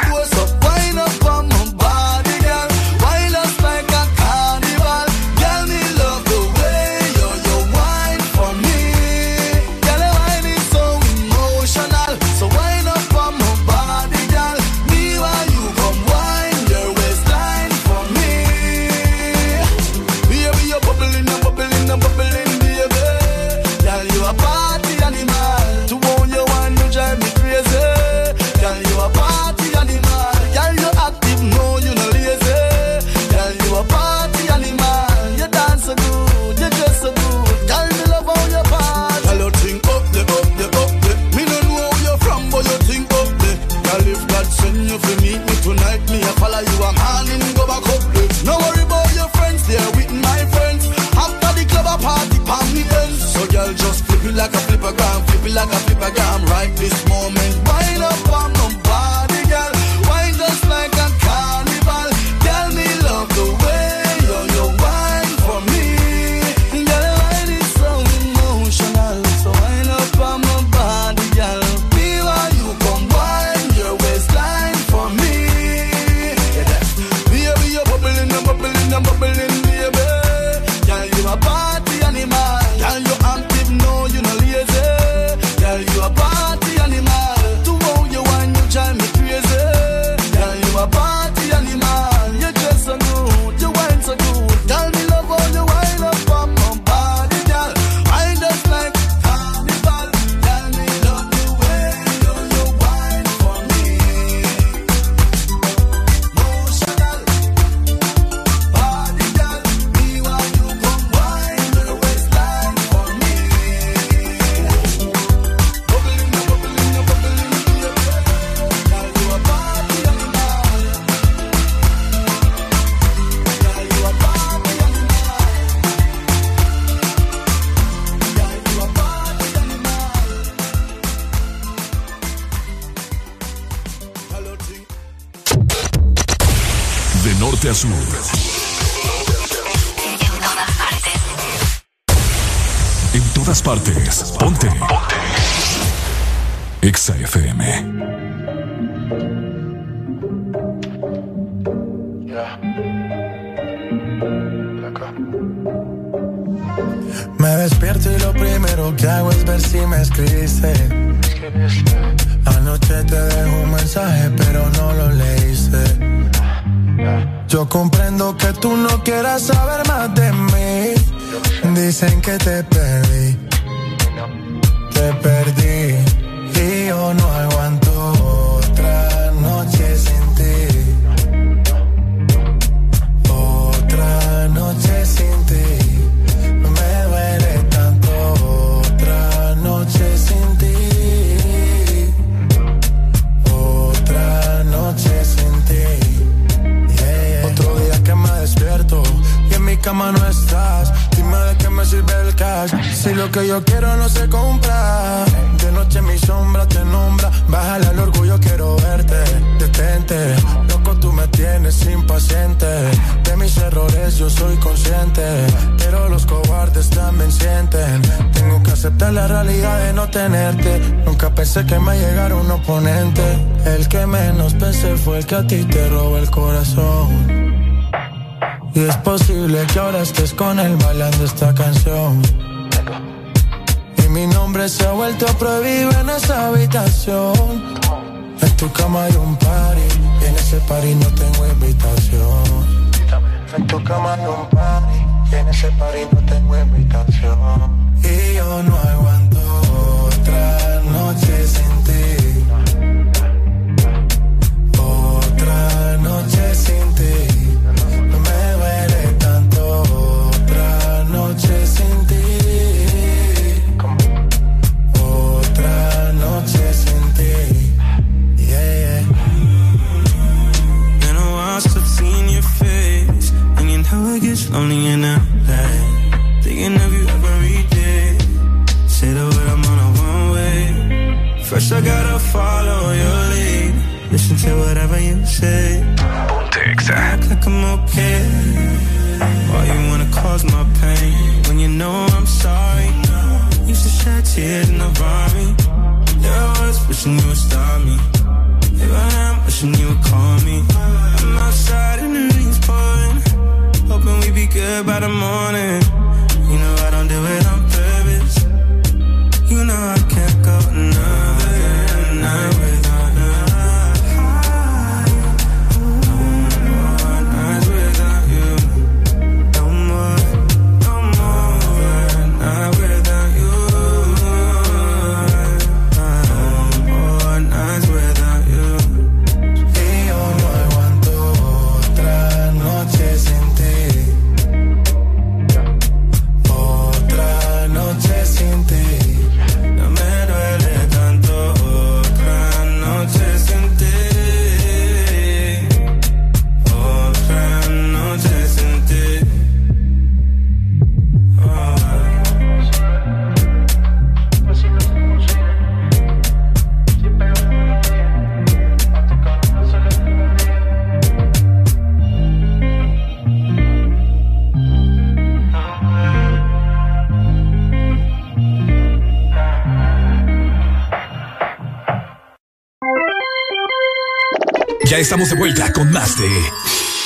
Ya estamos de vuelta con más de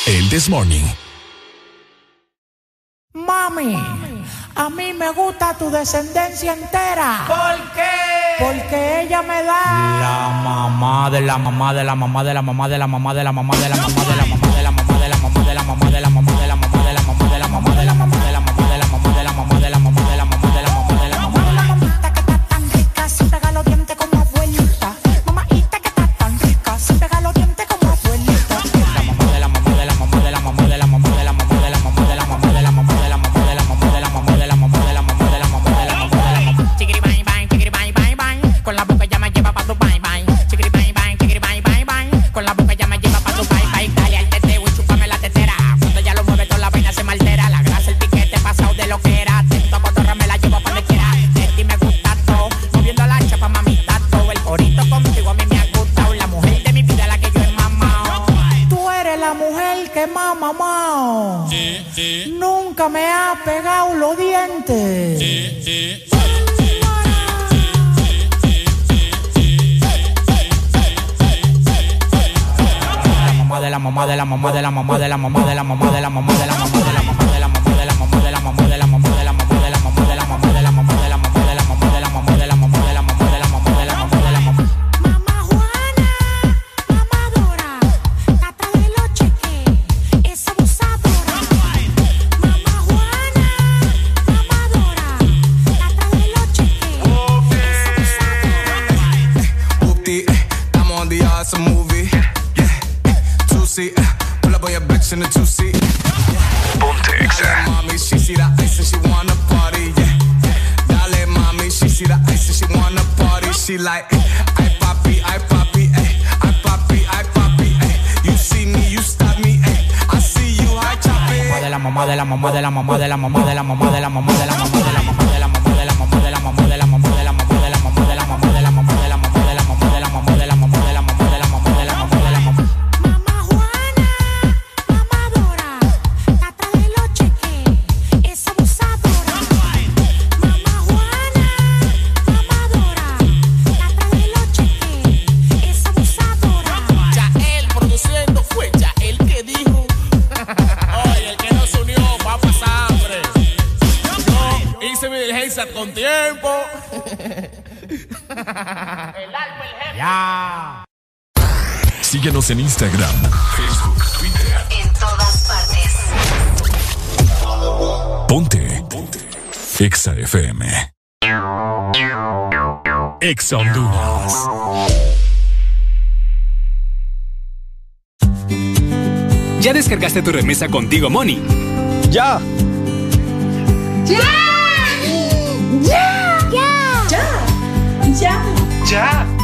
El This Morning. Mami, a mí me gusta tu descendencia entera. ¿Por qué? Porque ella me da la mamá de la mamá de la mamá de la mamá de la mamá de la mamá de la mamá de la mamá de la mamá. in a two seat. Ponte exa. Party, yeah. Dale, mami, she see the ice and she wanna party. She like, ay, me, you me, ay. I see. De la mamá, de la mamá, de la mamá, de la mamá, de la mamá, de la mamá, de la mamá, de la mamá. Síguenos en Instagram, Facebook, Twitter. En todas partes. Ponte. Ponte. Exa FM. Exa Honduras. ¿Ya descargaste tu remesa contigo, Money? ¡Ya! ¡Ya! ¡Ya! ¡Ya! ¡Ya! ¡Ya!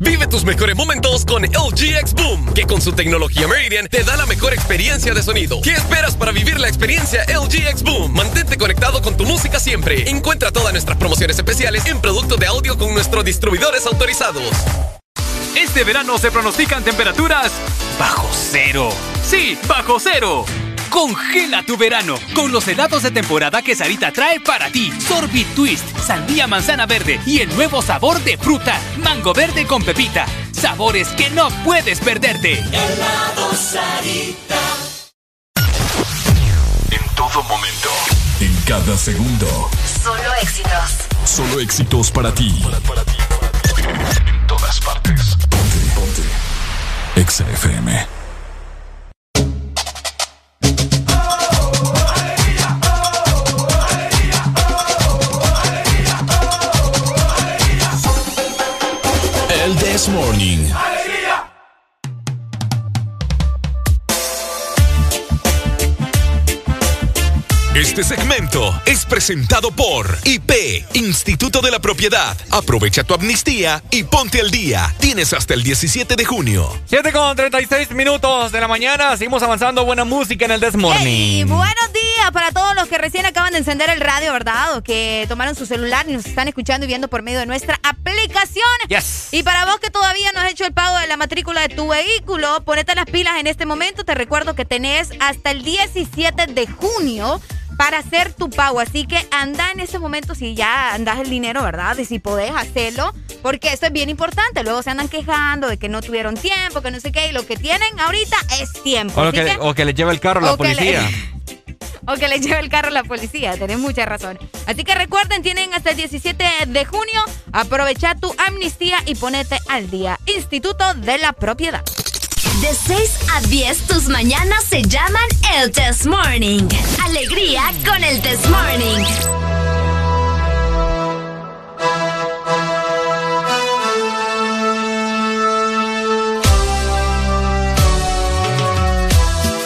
Vive tus mejores momentos con LG X Boom, que con su tecnología Meridian te da la mejor experiencia de sonido. ¿Qué esperas para vivir la experiencia LG X Boom? Mantente conectado con tu música siempre. Encuentra todas nuestras promociones especiales en productos de audio con nuestros distribuidores autorizados. Este verano se pronostican temperaturas bajo cero. Sí, bajo cero. Congela tu verano con los helados de temporada que Sarita trae para ti. Sorbit Twist, sandía manzana verde y el nuevo sabor de fruta, mango verde con pepita. Sabores que no puedes perderte. Helado Sarita. En todo momento. En cada segundo. Solo éxitos. Solo éxitos para ti. En todas partes. Ponte. Ponte. Exa FM. This Morning. Este segmento es presentado por IP, Instituto de la Propiedad. Aprovecha tu amnistía y ponte al día. Tienes hasta el 17 de junio. 7 con 36 minutos de la mañana. Seguimos avanzando. Buena música en el This Morning. Y buenos días para todos los que recién acaban de encender el radio, ¿verdad? O que tomaron su celular y nos están escuchando y viendo por medio de nuestra aplicación. Yes. Y para vos que todavía no has hecho el pago de la matrícula de tu vehículo, ponete las pilas en este momento. Te recuerdo que tenés hasta el 17 de junio para hacer tu pago. Así que anda en ese momento si ya andas el dinero, ¿verdad? Y si podés hacerlo, porque esto es bien importante. Luego se andan quejando de que no tuvieron tiempo, que no sé qué, y lo que tienen ahorita es tiempo. O, que, que- o que le lleve el carro a la o que le- policía. o que le lleve el carro a la policía. Tenés mucha razón. Así que recuerden, tienen hasta el 17 de junio. Aprovecha tu amnistía y ponete al día. Instituto de la Propiedad. De 6 a 10, tus mañanas se llaman el Test Morning. Alegría con el Test Morning.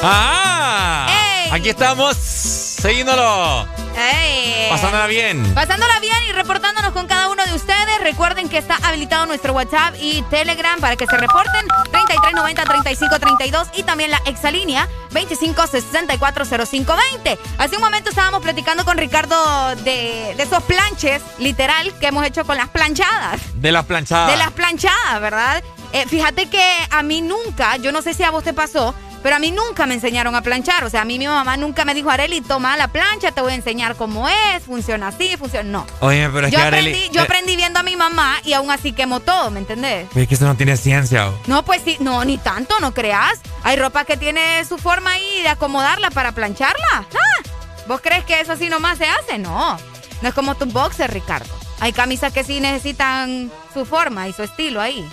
¡Ah! Aquí estamos, seguíndolo. ¡Ey! Pasándola bien. Pasándola bien y reportándonos con cada uno de ustedes. Recuerden que está habilitado nuestro WhatsApp y Telegram para que se reporten. 3390-3532 y también la exalínea 25640520. Hace un momento estábamos platicando con Ricardo de, de esos planches, literal, que hemos hecho con las planchadas. De las planchadas. De las planchadas, ¿verdad? Eh, fíjate que a mí nunca, yo no sé si a vos te pasó, pero a mí nunca me enseñaron a planchar. O sea, a mí mi mamá nunca me dijo, Areli, toma la plancha, te voy a enseñar cómo es, funciona así, funciona. No. Oye, pero es Yo que aprendí, Arely, yo eh, aprendí viendo a mi mamá y aún así quemó todo, ¿me entendés? Es que eso no tiene ciencia. oh. No, pues sí, no, ni tanto, no creas. Hay ropa que tiene su forma ahí de acomodarla para plancharla. Ah, ¿Vos crees que eso así nomás se hace? No. No es como tus boxers, Ricardo. Hay camisas que sí necesitan su forma y su estilo ahí.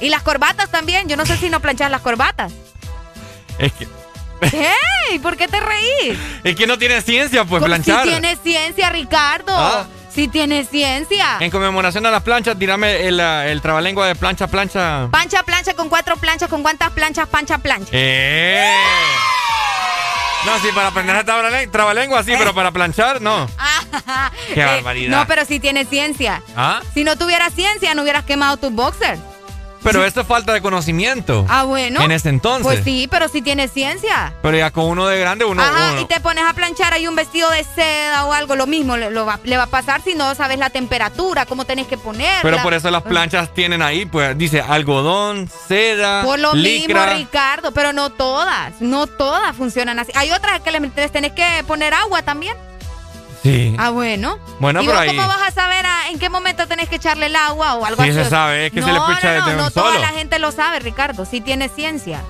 Y las corbatas también. Yo no sé si no planchas las corbatas. Es que, ¡Ey! ¿Por qué te reís? es que no tiene ciencia, pues, planchar. Si tiene ciencia, Ricardo. Ah. Si tiene ciencia. En conmemoración a las planchas, tirame el, el trabalengua de plancha, plancha. Pancha plancha con cuatro planchas, con cuántas planchas, pancha plancha. ¡Eh! No, sí, para aprender a trabalengua, trabalengua sí, pero para planchar, no. Qué Eh, barbaridad. No, pero si tiene ciencia. ¿Ah? Si no tuvieras ciencia, no hubieras quemado tus boxers. Pero esto es falta de conocimiento. Ah, bueno. En ese entonces. Pues sí, pero si tiene ciencia. Pero ya con uno de grande, uno. Ajá, uno- y te pones a planchar ahí un vestido de seda o algo, lo mismo lo va, le va a pasar si no sabes la temperatura, cómo tenés que ponerla. Pero por eso las planchas tienen ahí, pues dice algodón, seda, Por lo licra. mismo, Ricardo, pero no todas, no todas funcionan así. Hay otras que le les tenés que poner agua también. Sí. Ah, bueno. Bueno, ¿Y pero vos ahí- cómo vas a saber a- en qué momento tenés que echarle el agua o algo Sí, así? se sabe, es que no, se le picha no, no, un no solo. toda la gente lo sabe, Ricardo, sí tiene ciencia.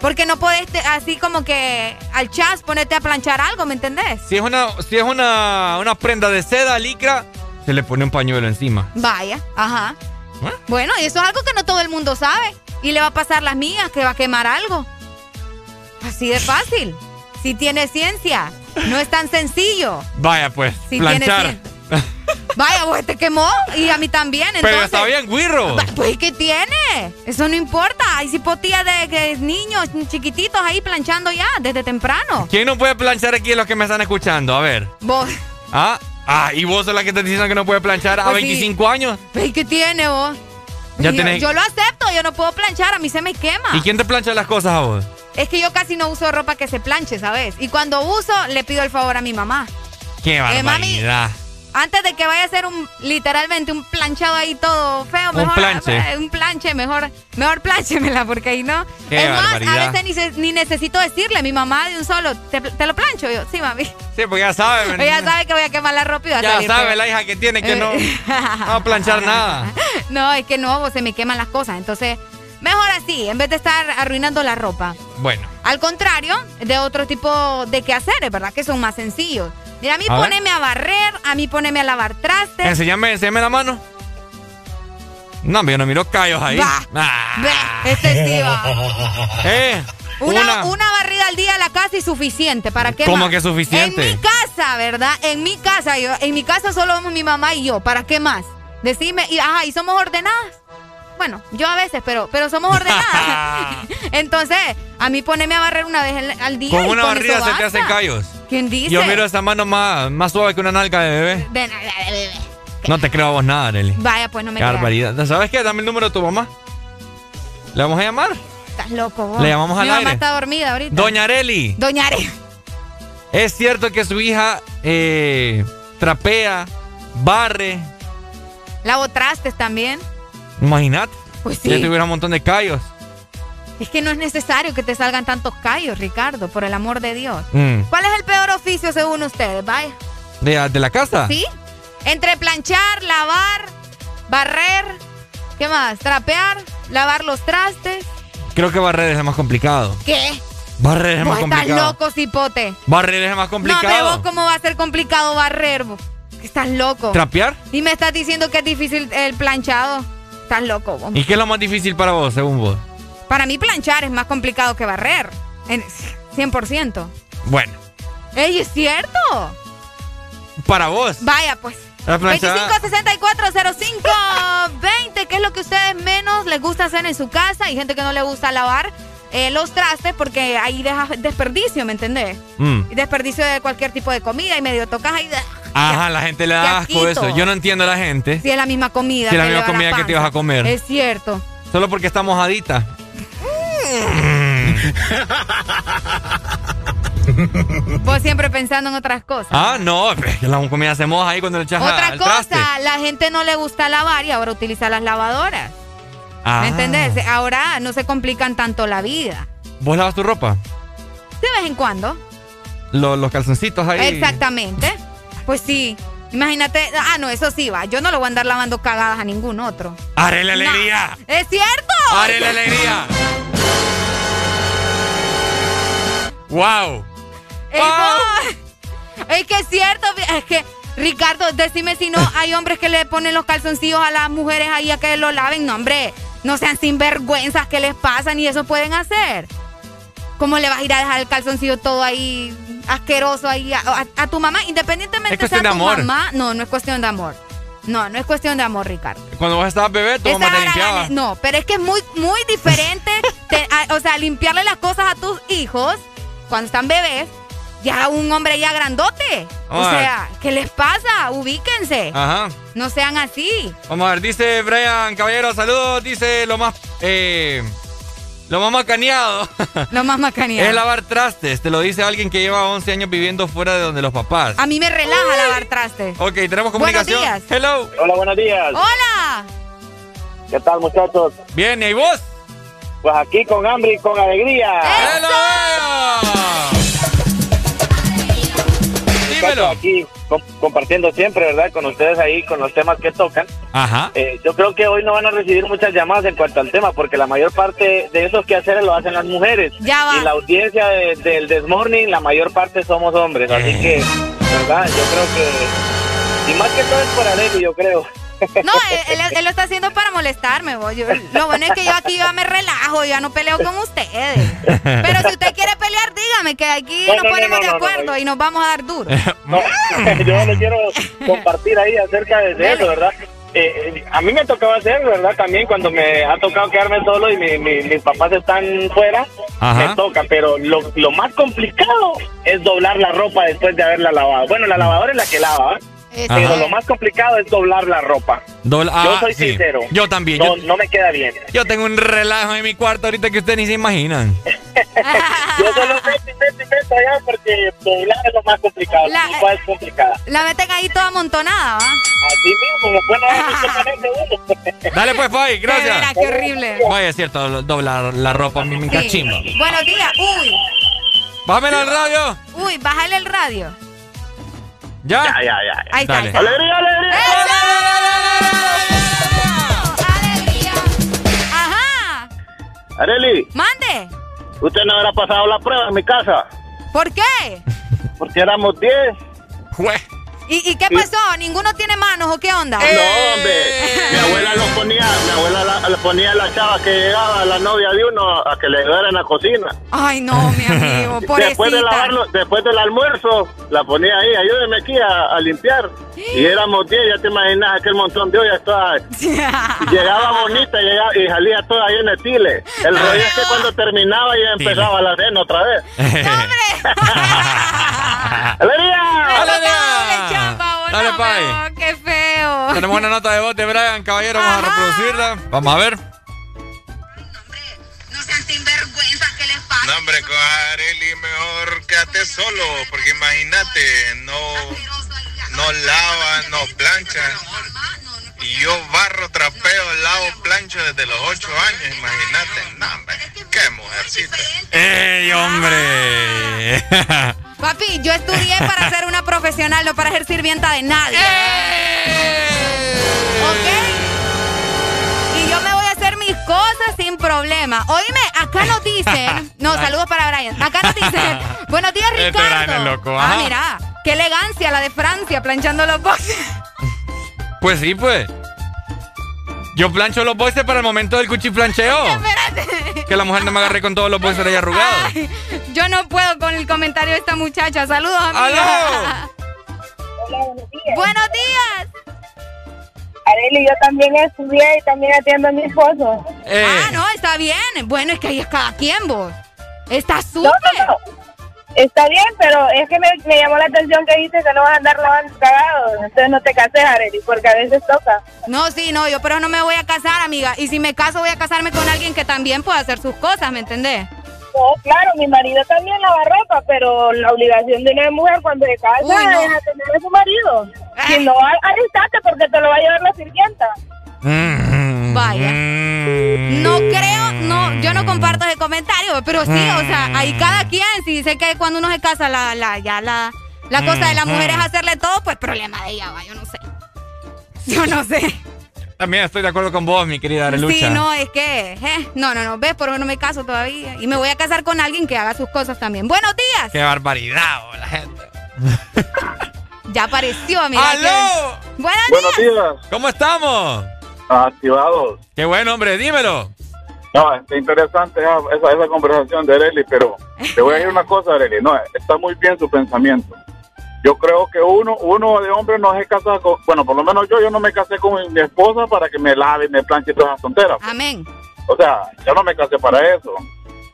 Porque no podés te- así como que al chas ponerte a planchar algo, ¿me entendés? Si es una, si es una, una prenda de seda, licra, se le pone un pañuelo encima. Vaya, ajá. ¿Eh? Bueno, y eso es algo que no todo el mundo sabe. Y le va a pasar las mías, que va a quemar algo. Así de fácil. Si tiene ciencia. No es tan sencillo. Vaya, pues, Sí, planchar. Vaya, vos te quemó y a mí también. Pero Entonces, está bien, guirro. Pues, ¿qué tiene? Eso no importa. Hay cipotías de que niños chiquititos ahí planchando ya desde temprano. ¿Quién no puede planchar aquí los que me están escuchando? A ver. Vos, Ah, ah, y vos sos la que te dicen que no puede planchar a Pues sí. 25 años. ¿y qué tiene vos? Ya yo, tenés- yo lo acepto, yo no puedo planchar, a mí se me quema. ¿Y quién te plancha las cosas a vos? Es que yo casi no uso ropa que se planche, ¿sabes? Y cuando uso, le pido el favor a mi mamá. Qué Eh, mami, barbaridad. Antes de que vaya a hacer un, literalmente un planchado ahí todo feo, Un mejor. planche. eh, un planche, mejor, mejor plánchemela, porque ahí no. Qué es más, barbaridad. a veces ni, se- ni necesito decirle, mi mamá de un solo, ¿te, te lo plancho? Yo, sí, mami. Sí, pues ya sabe. Ella sabe que voy a quemar la ropa y va a Ya salir sabe la hija que tiene que no, no va a planchar nada. No, es que no, se me queman las cosas. Entonces, mejor así, en vez de estar arruinando la ropa. Bueno, Al contrario de otro tipo de quehaceres, ¿verdad? Que son más sencillos. Mira, a mí A ver. poneme a barrer, a mí poneme a lavar trastes. enséñame, enséñame la mano. No, yo no miro callos ahí. Va. Ah. Ve, este sí va. Eh, Una, una. una barrida al día a la casa y suficiente. ¿Para qué ¿Cómo más? que suficiente? En mi casa, ¿verdad? En mi casa, yo, en mi casa solo vamos mi mamá y yo. ¿Para qué más? Decime, y, ajá, ¿y somos ordenadas? Bueno, yo a veces, pero, pero somos ordenadas. Entonces, a mí poneme a barrer una vez al- día. Con y una con barrida se te hacen callos. ¿Quién dice? Yo miro esa mano más, más suave que una nalga de bebé. De nada, de bebé. No te creo a vos nada, Arely. Vaya, pues no me barbaridad. ¿Sabes qué? Dame el número de tu mamá. ¿Le vamos a llamar? Estás loco, vos. Le llamamos al Mi mamá aire. está dormida ahorita. Doña Areli, Doña Are. ¿es cierto que su hija eh, trapea, barre? Lavo trastes también. Imagínate. Pues sí. Ya tuviera un montón de callos. Es que no es necesario que te salgan tantos callos, Ricardo, por el amor de Dios. Mm. ¿Cuál es el peor oficio según ustedes? Vaya. ¿De, de la casa? ¿Sí? Entre planchar, lavar, barrer, ¿qué más? Trapear, lavar los trastes. Creo que barrer es más complicado. ¿Qué? Barrer es Vos más estás complicado. loco, cipote. Barrer es más No, complicado. pero vos, ¿cómo va a ser complicado barrer? vos? Estás loco. ¿Trapear? Y me estás diciendo que es difícil el planchado. Estás loco, vos. ¿Y qué es lo más difícil para vos, según vos? Para mí planchar es más complicado que barrer. En 100%. Bueno, ¡Ey, es cierto! para vos. Vaya, pues. La planchada- 25640520, ¿qué es lo que a ustedes menos les gusta hacer en su casa? Hay gente que no le gusta lavar eh, los trastes porque ahí dejas desperdicio, ¿me entendés? Mm. Desperdicio de cualquier tipo de comida y medio tocas ahí. Ajá, la gente le da asco eso. Yo no entiendo a la gente. Si es la misma comida. Si es la misma comida que te vas a comer. Es cierto. Solo porque está mojadita. Vos siempre pensando en otras cosas. Ah, no, la comida se moja ahí cuando le echas Otra al cosa, traste. la gente no le gusta lavar y ahora utiliza las lavadoras. Ah. ¿Me entendés? Ahora no se complican tanto la vida. ¿Vos lavas tu ropa? De vez en cuando. Lo- los calzoncitos ahí. Exactamente. Pues sí. Imagínate. Ah, no, eso sí va. Yo no lo voy a andar lavando cagadas a ningún otro. ¡Haré la alegría! ¿Es cierto? ¡Haré la alegría! ¡Wow! Ey, vos. Es que es cierto. Es que, Ricardo, decime si no hay hombres que le ponen los calzoncillos a las mujeres ahí a que lo laven. No, hombre. No sean sinvergüenzas que les pasan y eso pueden hacer. ¿Cómo le vas a ir a dejar el calzoncillo todo ahí asqueroso ahí a, a- a tu mamá? Independientemente Es sea de tu amor. mamá. No, no es cuestión de amor. No, no es cuestión de amor, Ricardo. Cuando vos estabas bebé, tu mamá te limpiaba. No, pero es que es muy, muy diferente. te- a- o sea, limpiarle las cosas a tus hijos cuando están bebés, ya un hombre ya grandote. O sea, ¿qué les pasa? Ubíquense. Ajá. No sean así. Vamos a ver, dice Brian Caballero, saludos, dice lo más, eh, lo más macaneado. Lo más macaneado. es lavar trastes, te lo dice alguien que lleva 11 años viviendo fuera de donde los papás. A mí me relaja lavar trastes. Ok, tenemos comunicación. Buenos días. Hello. Hola, buenos días. Hola. ¿Qué tal, muchachos? Bien, ¿y vos? Pues aquí con hambre y con alegría. Dímelo. Aquí compartiendo siempre, ¿verdad? Con ustedes ahí, con los temas que tocan. Ajá. Eh, yo creo que hoy no van a recibir muchas llamadas en cuanto al tema, porque la mayor parte de esos quehaceres lo hacen las mujeres. Ya va. Y la audiencia de- del Desmorning, la mayor parte somos hombres. Así Eh. que, ¿verdad? Yo creo que. Y más que todo es por Arely, yo creo. No, él, él- él lo está haciendo para molestarme. vos. Yo- lo bueno es que yo aquí ya me relajo, ya no peleo con ustedes. Pero si usted quiere pelear, dígame que aquí No, nos no, no, ponemos no, de no, no, acuerdo no. y nos vamos a dar duro. No, yo le quiero compartir ahí acerca de, de eso, ¿verdad? Eh, eh, a mí me tocaba hacer, ¿verdad? También cuando me ha tocado quedarme solo y mi- mi- mis papás están fuera, Ajá. me toca, pero lo, lo más complicado es doblar la ropa después de haberla lavado. Bueno, la lavadora es la que lava, Pero Ajá. lo más complicado es doblar la ropa. Dobla- yo ah, soy sí. sincero. Yo también. No, yo, no me queda bien. yo tengo un relajo en mi cuarto ahorita que ustedes ni se imaginan. Yo solo meto y meto y meto allá porque doblar es lo más complicado. La- es complicada. La meten ahí toda amontonada, ¿va? Así mismo, bueno, uno. Dale pues, veras, gracias. qué horrible. Vaya, es cierto, doblar la ropa a mí me Sí. cachimba. Buenos días. Uy, Bájamela al radio. uy, bájale el radio. ¿Ya? Ya, ya, ya. Ahí está, ahí está. ¡Alegría, alegría! Ajá. Areli, Mande. usted no habrá pasado la prueba en mi casa, ¿Por qué? porque éramos 10. Jue. ¿Y, y qué pasó? ¿Ninguno tiene manos o qué onda? No, hombre, mi abuela lo ponía, mi abuela la, ponía a la chava que llegaba, la novia de uno, a que le ayudara en la cocina. Ay, no, mi amigo, Después de pobrecita. lavarlo, después del almuerzo, la ponía ahí, ayúdeme aquí a, a limpiar. Y éramos 10, ya te imaginas aquel montón de ollas todas. Llegaba bonita llegaba, y salía toda llena de tile. El rollo es que cuando terminaba ya empezaba la cena otra vez. ¡Alegría! Dale, Pai. No, qué feo. Tenemos una nota de voz de Brian Caballero, vamos a reproducirla. Vamos a ver. No, hombre, con Areli mejor quédate solo, porque imagínate, no, no lava, no plancha. Y yo barro, trapeo, lavo, plancho desde los ocho años, imagínate. No, hombre, qué mujercita. ¡Ey, hombre! Papi, yo estudié para ser una profesional, no para ser sirvienta de nadie. ¿Ok? Y yo me voy a hacer mis cosas sin problema. Oíme, acá nos dicen. No, saludos para Brian. Acá nos dicen. Buenos días, Este Ricardo. Brian es loco, ah, mira. Qué elegancia la de Francia planchando los boxes. Pues sí, pues. Yo plancho los boxes para el momento del cuchiflancheo. Espérate. que la mujer no me agarre con todos los boxers ahí arrugados. Ay, yo no puedo con el comentario de esta muchacha. Saludos, amiga. Hola, buenos días. Buenos días. Arely, yo también estudié y también atiendo a mi esposo. Eh, Ah, no, está bien. Bueno, es que ahí es cada quien, vos. Está No, súper. no, no. Está bien, pero es que me, me llamó la atención que dices que no vas a andar lavando cagados. Entonces no te cases, Arely, porque a veces toca. No, sí, no, yo pero no me voy a casar, amiga. Y si me caso, voy a casarme con alguien que también pueda hacer sus cosas, ¿me entendés? No, claro, mi marido también lava ropa, pero la obligación de una mujer cuando se casa Uy, no. es atender a su marido. Si no, a- arrestate porque te lo va a llevar la sirvienta. mm, Vaya. mm. No creo, no, yo no comparto ese comentario, pero sí, o sea, ahí cada quien, si dice que cuando uno se casa, la, la, ya la, la cosa de la mujer es hacerle todo, pues problema de ella, va, yo no sé. Yo no sé. También estoy de acuerdo con vos, mi querida Arelucha. Sí, no, es que, eh, no, no, no, ves, por eso no me caso todavía. Y me voy a casar con alguien que haga sus cosas también. Buenos días. Qué barbaridad, oh, la gente. Ya apareció, mira. ¡Aló! que- Buenos Buenos días. días. ¿Cómo estamos? Activados. Qué bueno, hombre, dímelo. No, está interesante esa, esa, esa conversación de Arely, pero te voy a decir una cosa, Arely. No, está muy bien su pensamiento. Yo creo que uno uno de hombre no se casa con... Bueno, por lo menos yo, yo no me casé con mi esposa para que me lave, me planche todas las tonteras. Amén. O sea, yo no me casé para eso.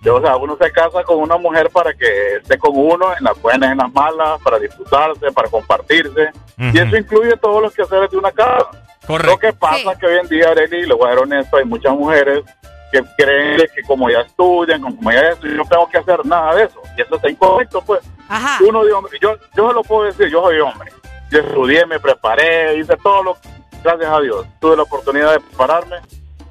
Yo, o sea, uno se casa con una mujer para que esté con uno en las buenas, en las malas, para disfrutarse, para compartirse. Y eso incluye todos los quehaceres de una casa. Lo que pasa es que hoy en día, Arely, le voy a ser honesto, hay muchas mujeres que creen que como ya estudian, como ya eso, yo no tengo que hacer nada de eso. Y eso está incorrecto, pues. Ajá. Uno de hombre, yo, yo se lo puedo decir, yo soy hombre. Yo estudié, me preparé, hice todo lo gracias a Dios. Tuve la oportunidad de prepararme.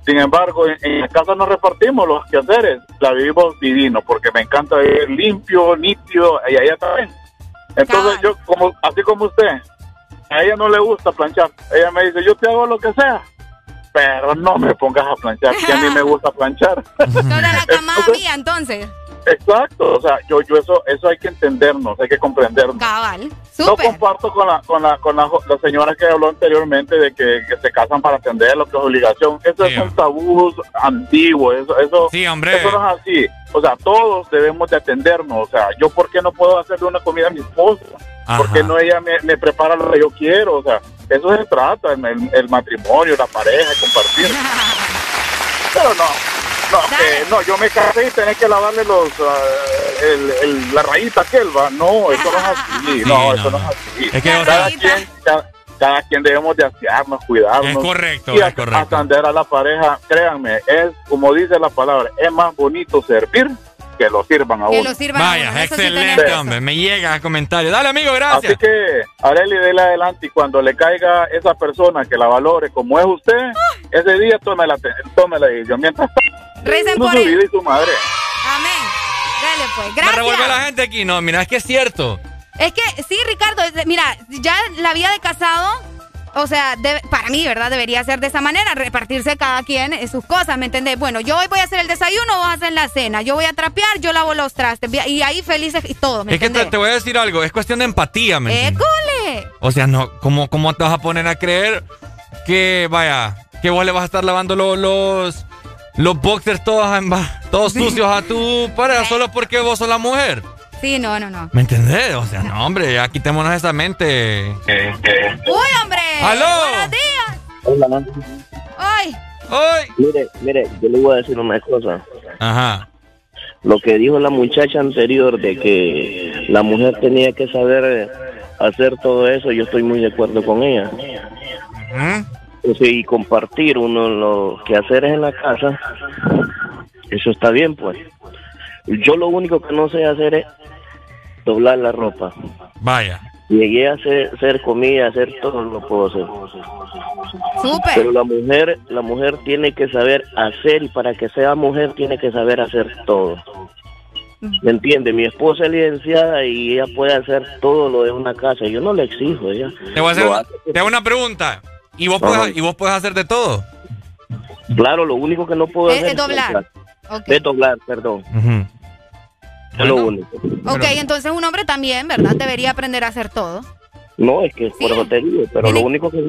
Sin embargo, en, en la casa nos repartimos los quehaceres. La vivimos divino, porque me encanta vivir limpio, nítido, y a ella también. Entonces, yo, como así como usted, a ella no le gusta planchar. Ella me dice, yo te hago lo que sea, pero no me pongas a planchar, que a mí me gusta planchar. Toda la camada mía, entonces. Exacto, o sea, yo, yo eso, eso hay que entendernos, hay que comprendernos. Cabal. No Súper. comparto con la, con la, con la, la señora que habló anteriormente de que, que se casan para atender lo que es obligación. Eso es un tabú antiguo, eso, eso, Sí, hombre. eso no es así. O sea, todos debemos de atendernos. O sea, yo por qué no puedo hacerle una comida a mi esposa, por qué no ella me, me prepara lo que yo quiero. O sea, eso se trata, el, el- el matrimonio, la pareja, compartir. Pero no, no, que, no, yo me casé y tenés que lavarle los, ah, el, el- la rayita aquel, va. No, eso no es así. no, eso no, es así. Es que, o cada, sea- quien, cada, cada quien debemos de asearnos, cuidarnos. Es correcto, Y es a- correcto. atender a la pareja, créanme, es como dice la palabra, es más bonito servir que lo sirvan a Que uno. lo sirvan a uno, Vaya, eso sí excelente, hombre. Me llega el comentario. Dale, amigo, gracias. Así que, Areli, dele adelante y cuando le caiga esa persona que la valore como es usted, ese día tómela, te- tómela y yo mientras Recen no por su él. vida y su madre. Amén. Dale, pues. Me revuelve la Gracias. gente aquí. No, mira, es que es cierto. Es que, sí, Ricardo, mira, ya la vida de casado, o sea, debe- para mí, ¿verdad? Debería ser de esa manera, repartirse cada quien eh, sus cosas, ¿me entendés? Bueno, yo hoy voy a hacer el desayuno, vos haces la cena, yo voy a trapear, yo lavo los trastes, y ahí felices y todo, ¿me Es que te, voy a decir algo. Es cuestión de empatía, ¿me entiendes? ¡École! O sea, no, ¿cómo, ¿cómo te vas a poner a creer que, vaya, que vos le vas a estar lavando lo- los, los boxers todos, todos sucios a tu pareja solo porque vos sos la mujer? Sí, no, no, no. ¿Me entendés? O sea, no, hombre, ya quitémonos esa mente. ¡Uy, hombre! ¡Aló! ¡Buenos días! Hola, ¡Ay! ¡Ay! Mire, mire, yo le voy a decir una cosa. Ajá. Lo que dijo la muchacha anterior de que la mujer tenía que saber hacer todo eso, yo estoy muy de acuerdo con ella. Sea, y compartir uno los quehaceres en la casa, eso está bien, pues. Yo lo único que no sé hacer es doblar la ropa. Vaya. Llegué a hacer, hacer comida, hacer todo lo puedo hacer. Súper. Pero la mujer, la mujer tiene que saber hacer y para que sea mujer tiene que saber hacer todo. ¿Me entiende? Mi esposa es licenciada y ella puede hacer todo lo de una casa. Yo no le exijo, ella. Te voy a hacer una, te hago una pregunta. ¿Y vos, Ajá. puedes, ¿Y vos puedes hacer de todo? Claro, lo único que no puedo Es- hacer es doblar. Es doblar, perdón. Es lo único. Ok, entonces un hombre también, ¿verdad? Debería aprender a hacer todo. No, es que por eso te digo, pero lo único que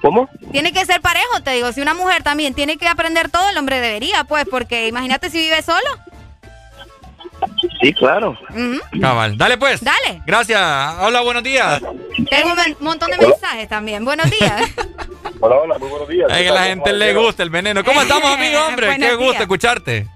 ¿Cómo? Tiene que ser parejo, te digo. Si una mujer también tiene que aprender todo, el hombre debería, pues, porque imagínate si vive solo. Sí, claro. Cabal. Dale pues. Dale. Gracias. Hola, buenos días. Tengo un montón de mensajes también. Buenos días. Hola, hola, muy buenos días. Ay, que a la gente le gusta el veneno. ¿Cómo estamos, amigo, hombre? Buenos Qué gusto escucharte.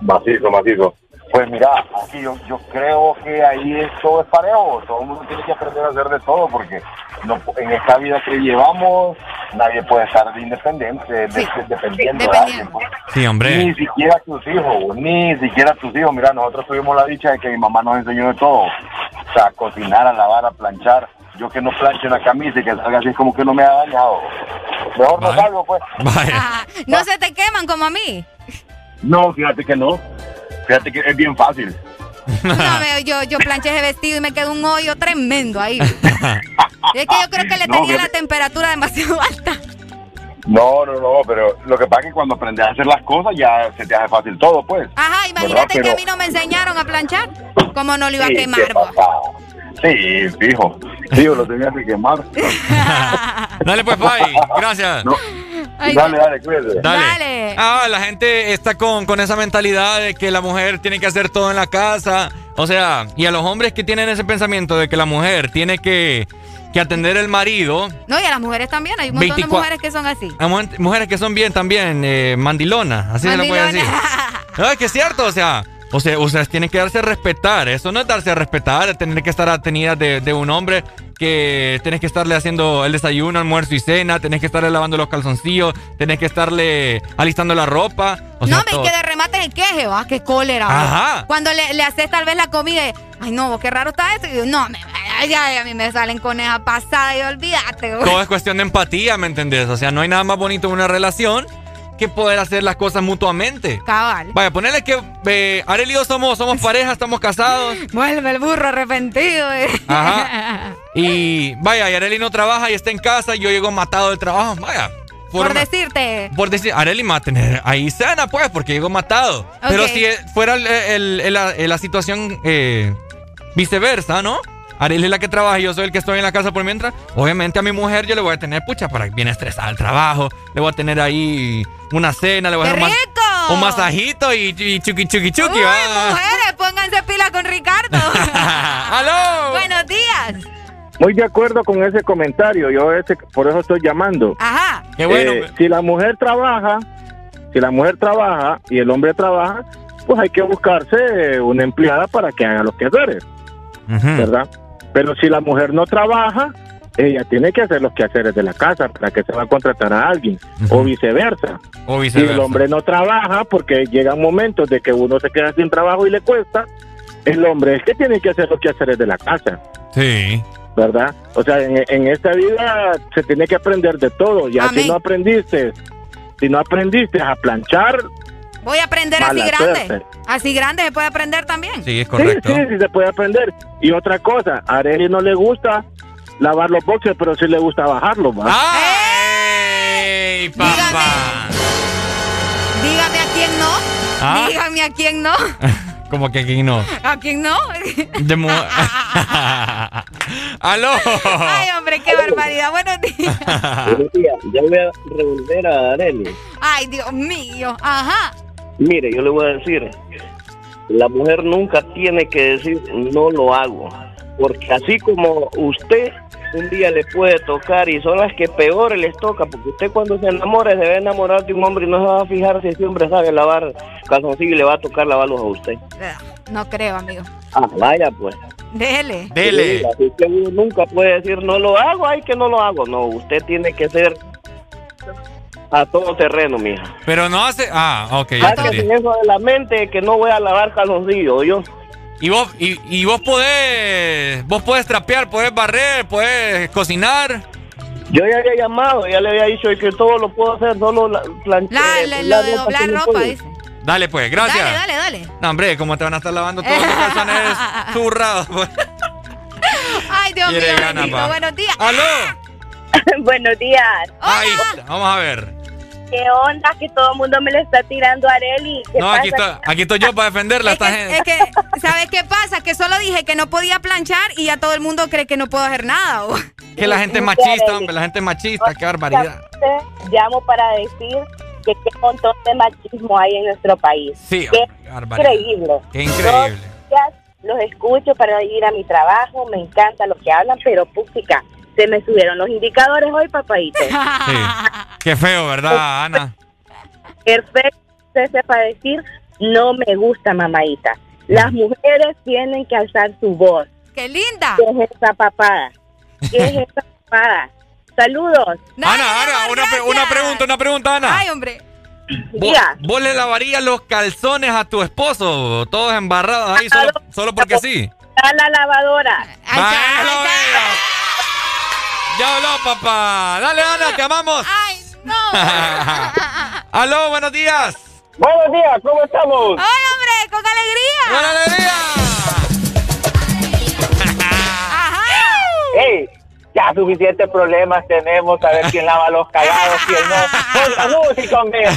Macizo, macizo. Pues mira, aquí yo, yo creo que ahí es, todo es parejo, todo el mundo tiene que aprender a hacer de todo, porque no, en esta vida que llevamos nadie puede estar de independiente, de- de- dependiendo de alguien. pues. Sí, hombre. Ni siquiera tus hijos, ni siquiera tus hijos. Mira, nosotros tuvimos la dicha de que mi mamá nos enseñó de todo. O sea, a cocinar, a lavar, a planchar. Yo que no planche una camisa y que salga así es como que no me ha dañado. Mejor no salgo, pues. Ah, no se te queman como a mí. No, fíjate que no. Fíjate que es bien fácil. No, yo, yo planché ese vestido y me quedó un hoyo tremendo ahí. es que yo creo que le No, tenía la temperatura demasiado alta. No, no, no, pero lo que pasa es que cuando aprendes a hacer las cosas ya se te hace fácil todo, pues. Ajá, imagínate que a mí no me enseñaron a planchar. ¿Cómo no lo iba a quemar? Sí, fijo. Yo lo tenía que quemar. Dale pues, Pai. Gracias. Ay, dale, dale, cuídate. Dale. Ah, la gente está con, con esa mentalidad de que la mujer tiene que hacer todo en la casa. O sea, y a los hombres que tienen ese pensamiento de que la mujer tiene que, que atender el marido. No, y a las mujeres también. Hay un montón 24. de mujeres que son así. Hay mu- mujeres que son bien también, eh, mandilonas, así se lo puede decir. No, es que es cierto, o sea, o sea, ustedes tienen que darse a respetar. Eso no es darse a respetar, tener que estar atenidas de, de un hombre que tenés que estarle haciendo el desayuno, almuerzo y cena, tenés que estarle lavando los calzoncillos, tenés que estarle alistando la ropa. O sea, no, me todo. que de remate el queje, va, qué cólera. Ajá. Cuando le, le haces tal vez la comida, y, ay no, qué raro está esto. Y yo, no, me, ay, ay, a mí me salen con esa pasada y olvídate. Todo es cuestión de empatía, ¿me entendés? O sea, no hay nada más bonito en una relación que poder hacer las cosas mutuamente. Cabal. Vaya, ponerle que eh, Arely y yo somos, somos pareja, estamos casados. Vuelve el burro arrepentido. eh. Ajá. Y vaya, y Arely no trabaja y está en casa y yo llego matado del trabajo. Vaya. Por decirte. por decir, Arely me va a tener ahí cena, pues, porque llego matado. Pero si fuera el- el- el- la, la situación eh, viceversa, ¿no? Arely es la que trabaja y yo soy el que estoy en la casa por mientras. Obviamente a mi mujer yo le voy a tener, pucha, para que viene estresada al trabajo. Le voy a tener ahí una cena, le voy a ¡Qué hacer un un masajito y, y chuki chuki chuki. Uy, mujeres, pónganse pila con Ricardo. ¡Aló! Buenos días. Muy de acuerdo con ese comentario, yo ese, por eso estoy llamando. Ajá. Qué bueno. Eh, si la mujer trabaja, si la mujer trabaja y el hombre trabaja, pues hay que buscarse una empleada para que haga los quehaceres, ¿verdad? Pero si la mujer no trabaja, ella tiene que hacer los quehaceres de la casa, para que se va a contratar a alguien, o viceversa. O Si viceversa. el hombre no trabaja, porque llegan momentos de que uno se queda sin trabajo y le cuesta, el hombre es que tiene que hacer los quehaceres de la casa. Sí. ¿verdad? O sea, en, en esta vida se tiene que aprender de todo. Ya Amén. si no aprendiste, si no aprendiste a planchar, Voy a aprender así grande. suerte. Así grande se puede aprender también. Sí, es sí, sí, sí se puede aprender. Y otra cosa, a Arely no le gusta lavar los boxes, pero sí le gusta bajarlos, ¿va? ¡Ey, papá! Dígame a quién no. ¿Ah? Dígame a quién no. Como que aquí no. ¿A quién no? De ¡Aló! Ay, hombre, qué barbaridad. Buenos días. Buenos días. Ya voy a revolver a Arely. Ay, Dios mío. Ajá. Mire, yo le voy a decir, la mujer nunca tiene que decir no lo hago, porque así como usted un día le puede tocar y son las que peor les toca, porque usted cuando se enamora se debe enamorar de un hombre y no se va a fijar si ese hombre sabe lavar calzoncillos y le va a tocar lavarlos a usted. No creo, amigo. Ah, vaya pues. Dele. Sí, Así que uno nunca puede decir no lo hago, ay que no lo hago. No, usted tiene que ser a todo terreno, mija. Pero no hace. Ah, ok, entendí. eso de la mente que no voy a lavar calzoncillos, yo. Y vos, y, y vos podés. Vos podés trapear, podés barrer, podés cocinar. Yo ya había llamado, ya le había dicho que todo lo puedo hacer, solo la, planche- La, la- la lo de doblar ropa, dice. Dale, pues, gracias. Dale, dale, dale. No, hombre, ¿cómo te van a estar lavando todos los calzones zurrados? pues? Ay, Dios mío. Buenos días. ¡Aló! Buenos días. Ahí vamos a ver. ¿Qué onda? Que todo el mundo me le está tirando a Areli. ¿Qué No, aquí estoy, aquí estoy yo para defenderla. esta gente. Es que, ¿sabes qué pasa? Que solo dije que no podía planchar y ya todo el mundo cree que no puedo hacer nada. ¿o? Que la gente es machista, hombre, la gente es machista, qué barbaridad. Llamo para decir que qué montón de machismo hay en nuestro país. Sí, Qué increíble. Qué increíble. Los escucho para ir a mi trabajo, me encanta lo que hablan, pero puchica, se me subieron los indicadores hoy, papadito. Sí. Qué feo, ¿verdad, Ana? Perfecto, usted sepa decir, no me gusta, mamadita. Las mujeres tienen que alzar su voz. ¡Qué linda! ¿Qué es esa papada? ¿Qué es esa papada? Saludos. Ana, Ana, una, pre- una pregunta, una pregunta, Ana. Ay, hombre. ¿Vos, vos le lavarías los calzones a tu esposo? Todos embarrados ahí solo, solo porque sí. A la lavadora. Bueno, Ya habló, papá. Dale, Ana, te amamos. Ay, no. Aló, buenos días. Buenos días, ¿cómo estamos? ¡Ay, hombre! ¡Con alegría! ¡Con alegría! ¡Ey! Ya suficientes problemas tenemos a ver quién lava los cagados, quién no. Pon la música, hombre.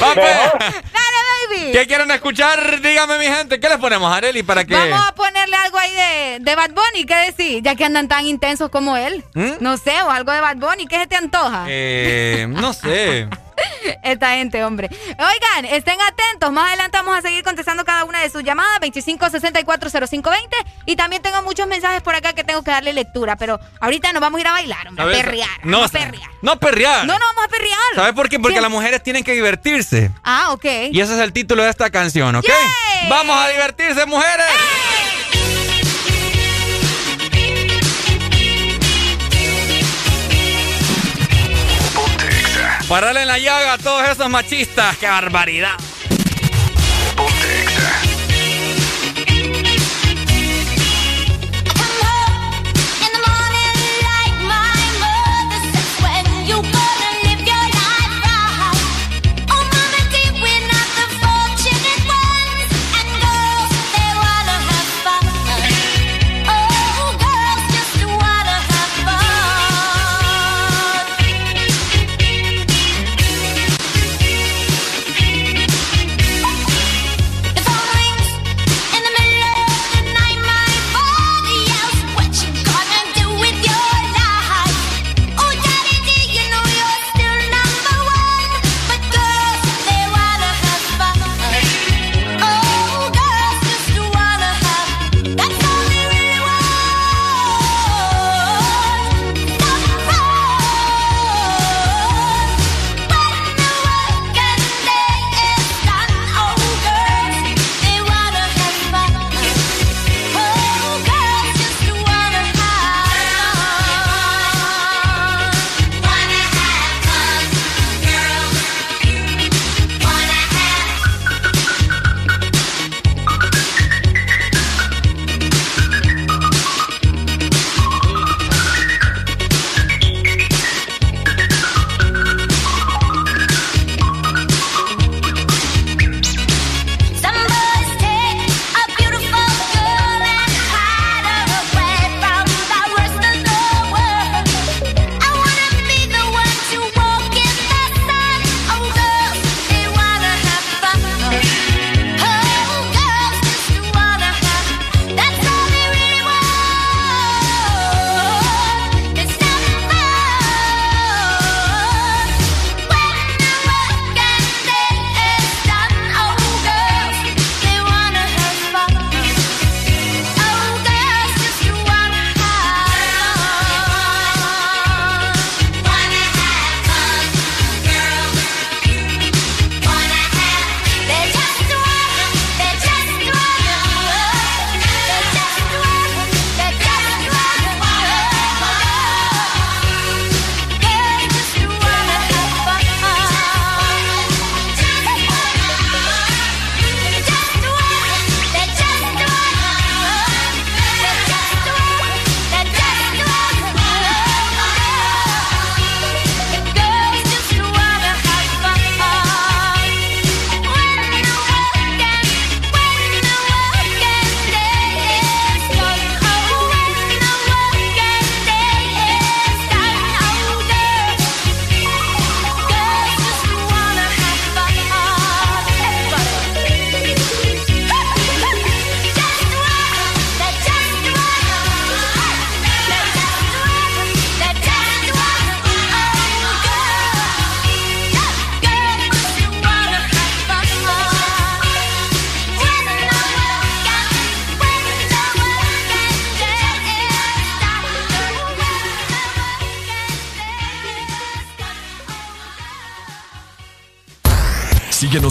Pues. ¡Dale, baby! ¿Qué quieren escuchar? Dígame, mi gente. ¿Qué les ponemos, Areli, para que...? Vamos a ponerle algo ahí de, de Bad Bunny, ¿qué decir? Ya que andan tan intensos como él. ¿Mm? No sé, o algo de Bad Bunny, ¿qué se te antoja? Eh, no sé. Esta gente, hombre. Oigan, estén atentos. Más adelante vamos a seguir contestando cada una de sus llamadas. 25640520. Y también tengo muchos mensajes por acá que tengo que darle lectura. Pero ahorita nos vamos a ir a bailar, hombre. A perrear. No, a perrear. no perrear. No, no vamos a perrear. ¿Sabes por qué? Porque las mujeres tienen que divertirse. Ah, ok. Y ese es el título de esta canción, ¿ok? Vamos a divertirse, mujeres. Pararle en la llaga a todos esos machistas. ¡Qué barbaridad!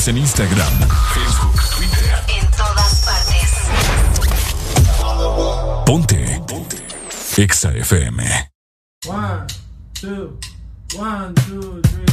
Síguenos en Instagram, Facebook, Twitter. En todas partes. Ponte. Ponte. Exa FM. One, two, one, two, three.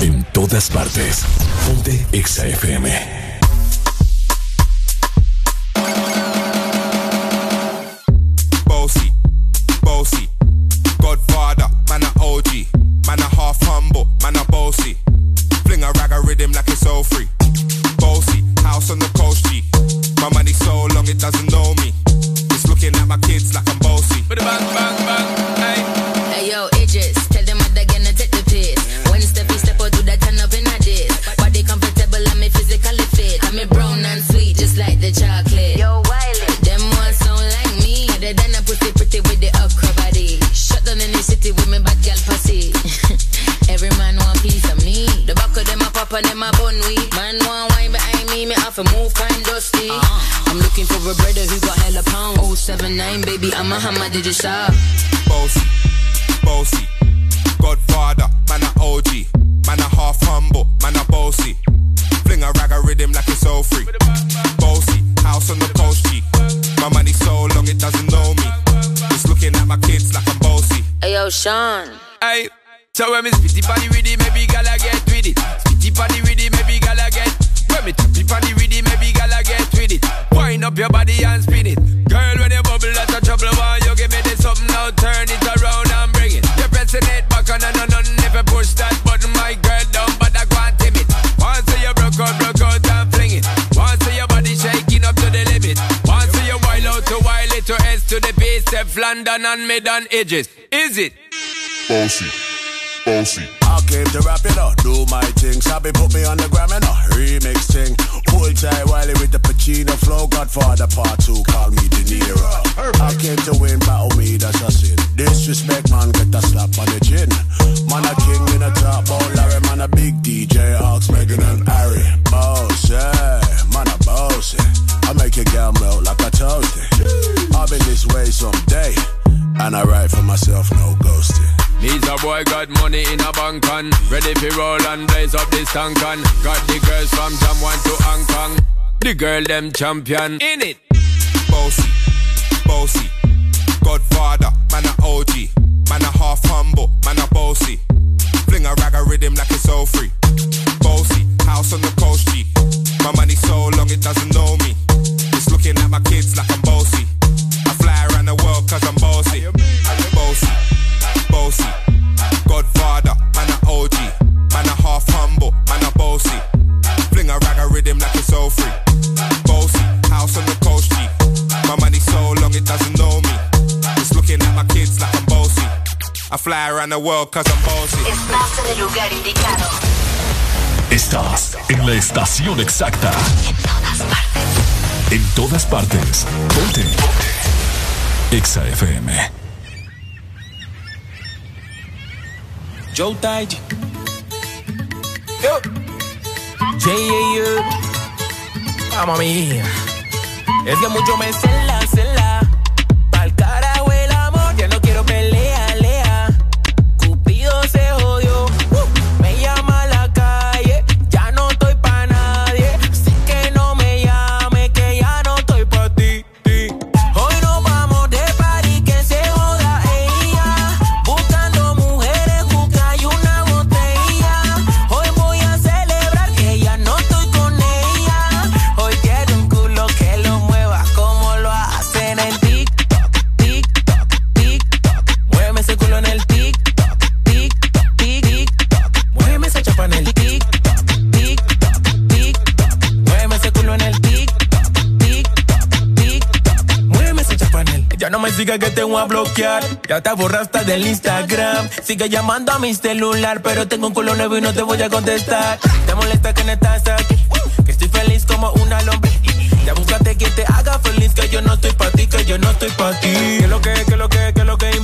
en todas partes. Ponte Exa FM. When me spitty body with it, maybe gala get with it. Spitty body with it, maybe gala get. When me tappy body with it, maybe gala get with it. Wind up your body and spin it, girl. When you bubble, that's a trouble. Why you give me this something now? Turn it around and bring it. You're pressing it back on and on. If you push that button, my girl Don't bother go and tame it. Once you broke out, broke out and fling it. Once your body shaking up to the limit. Once you wild out to wild it to S to the base, London and mid on edges. Is it? Bossy bossy. I came to rap it up, do my thing. Sabi put me on the gram and a remix thing. Hold tight Wiley with the Pacino flow. Godfather part two, call me De Niro. I came to win, battle me, that's a sin. Disrespect, man, get a slap on the chin. Man, a king in a top, all Larry, man, a big DJ, Ox, Megan and Ready for roll and blaze up this tank on Got the girls from Jamwan to Hong Kong The girl them champion In it Bossy, bossy. Godfather, man a OG. Man a half humble, man a bossy. Fling a rag a rhythm like it's all free. Bossy, house on the fly around the world cause I'm bossy. Estás en el lugar indicado. Estás en la estación exacta. En todas partes. Ponte. Exa FM. Joe Tide. Yo. J.A.U. Vamos, mía. Es que mucho me Que te voy a bloquear. Ya te borraste del Instagram. Sigue llamando a mi celular, pero tengo un culo nuevo y no te voy a contestar. Te molesta que no estás aquí. Que estoy feliz como una lombriz. Ya búscate quien te haga feliz, que yo no estoy pa' ti, que yo no estoy pa' ti. Que lo que, que lo que, que lo que. Que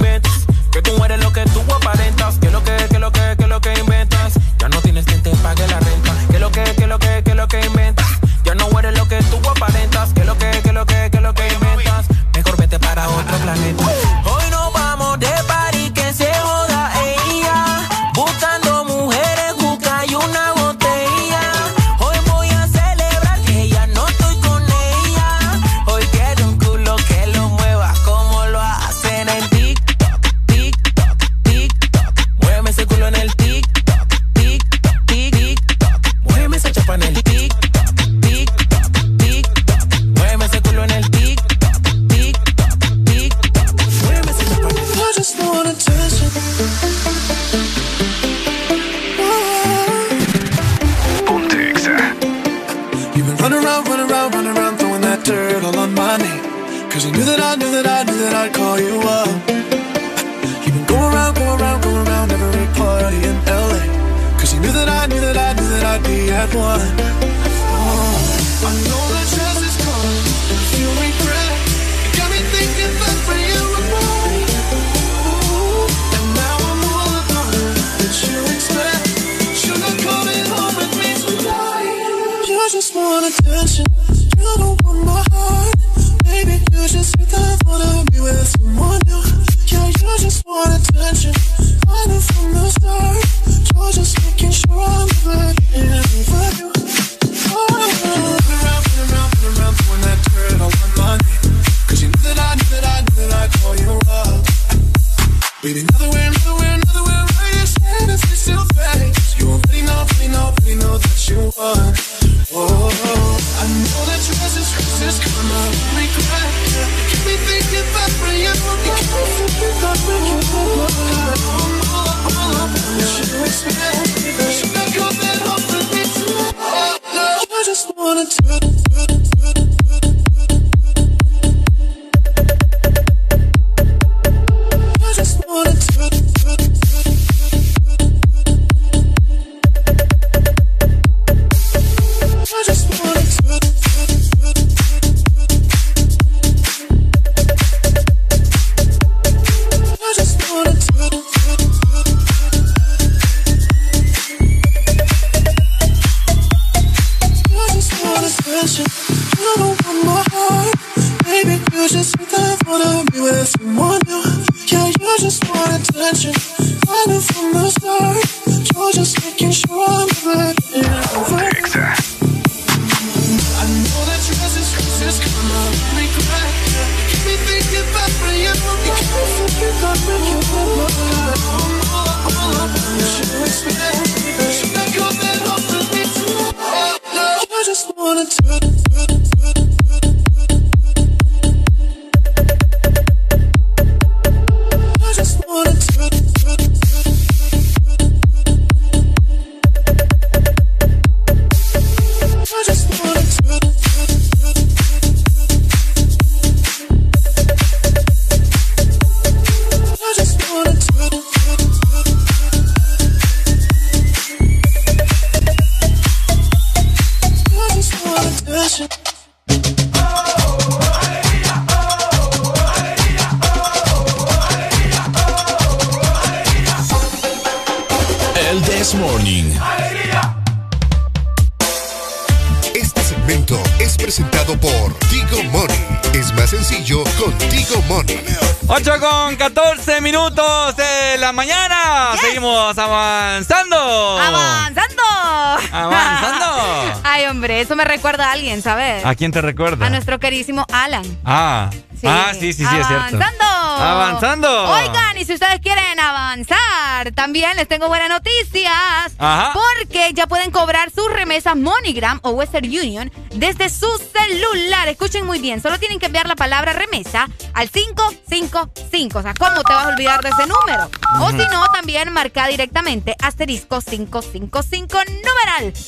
recuerda a alguien, ¿sabes? ¿A quién te recuerda? A nuestro querísimo Alan. Ah. Ah, sí, sí, sí, es cierto. ¡Avanzando! ¡Avanzando! Oigan, y si ustedes quieren avanzar, también les tengo buenas noticias. Ajá. Porque ya pueden cobrar sus remesas MoneyGram o Western Union desde su celular. Escuchen muy bien, solo tienen que enviar la palabra remesa al 555. O sea, ¿cómo te vas a olvidar de ese número? O si no, también marca directamente asterisco 555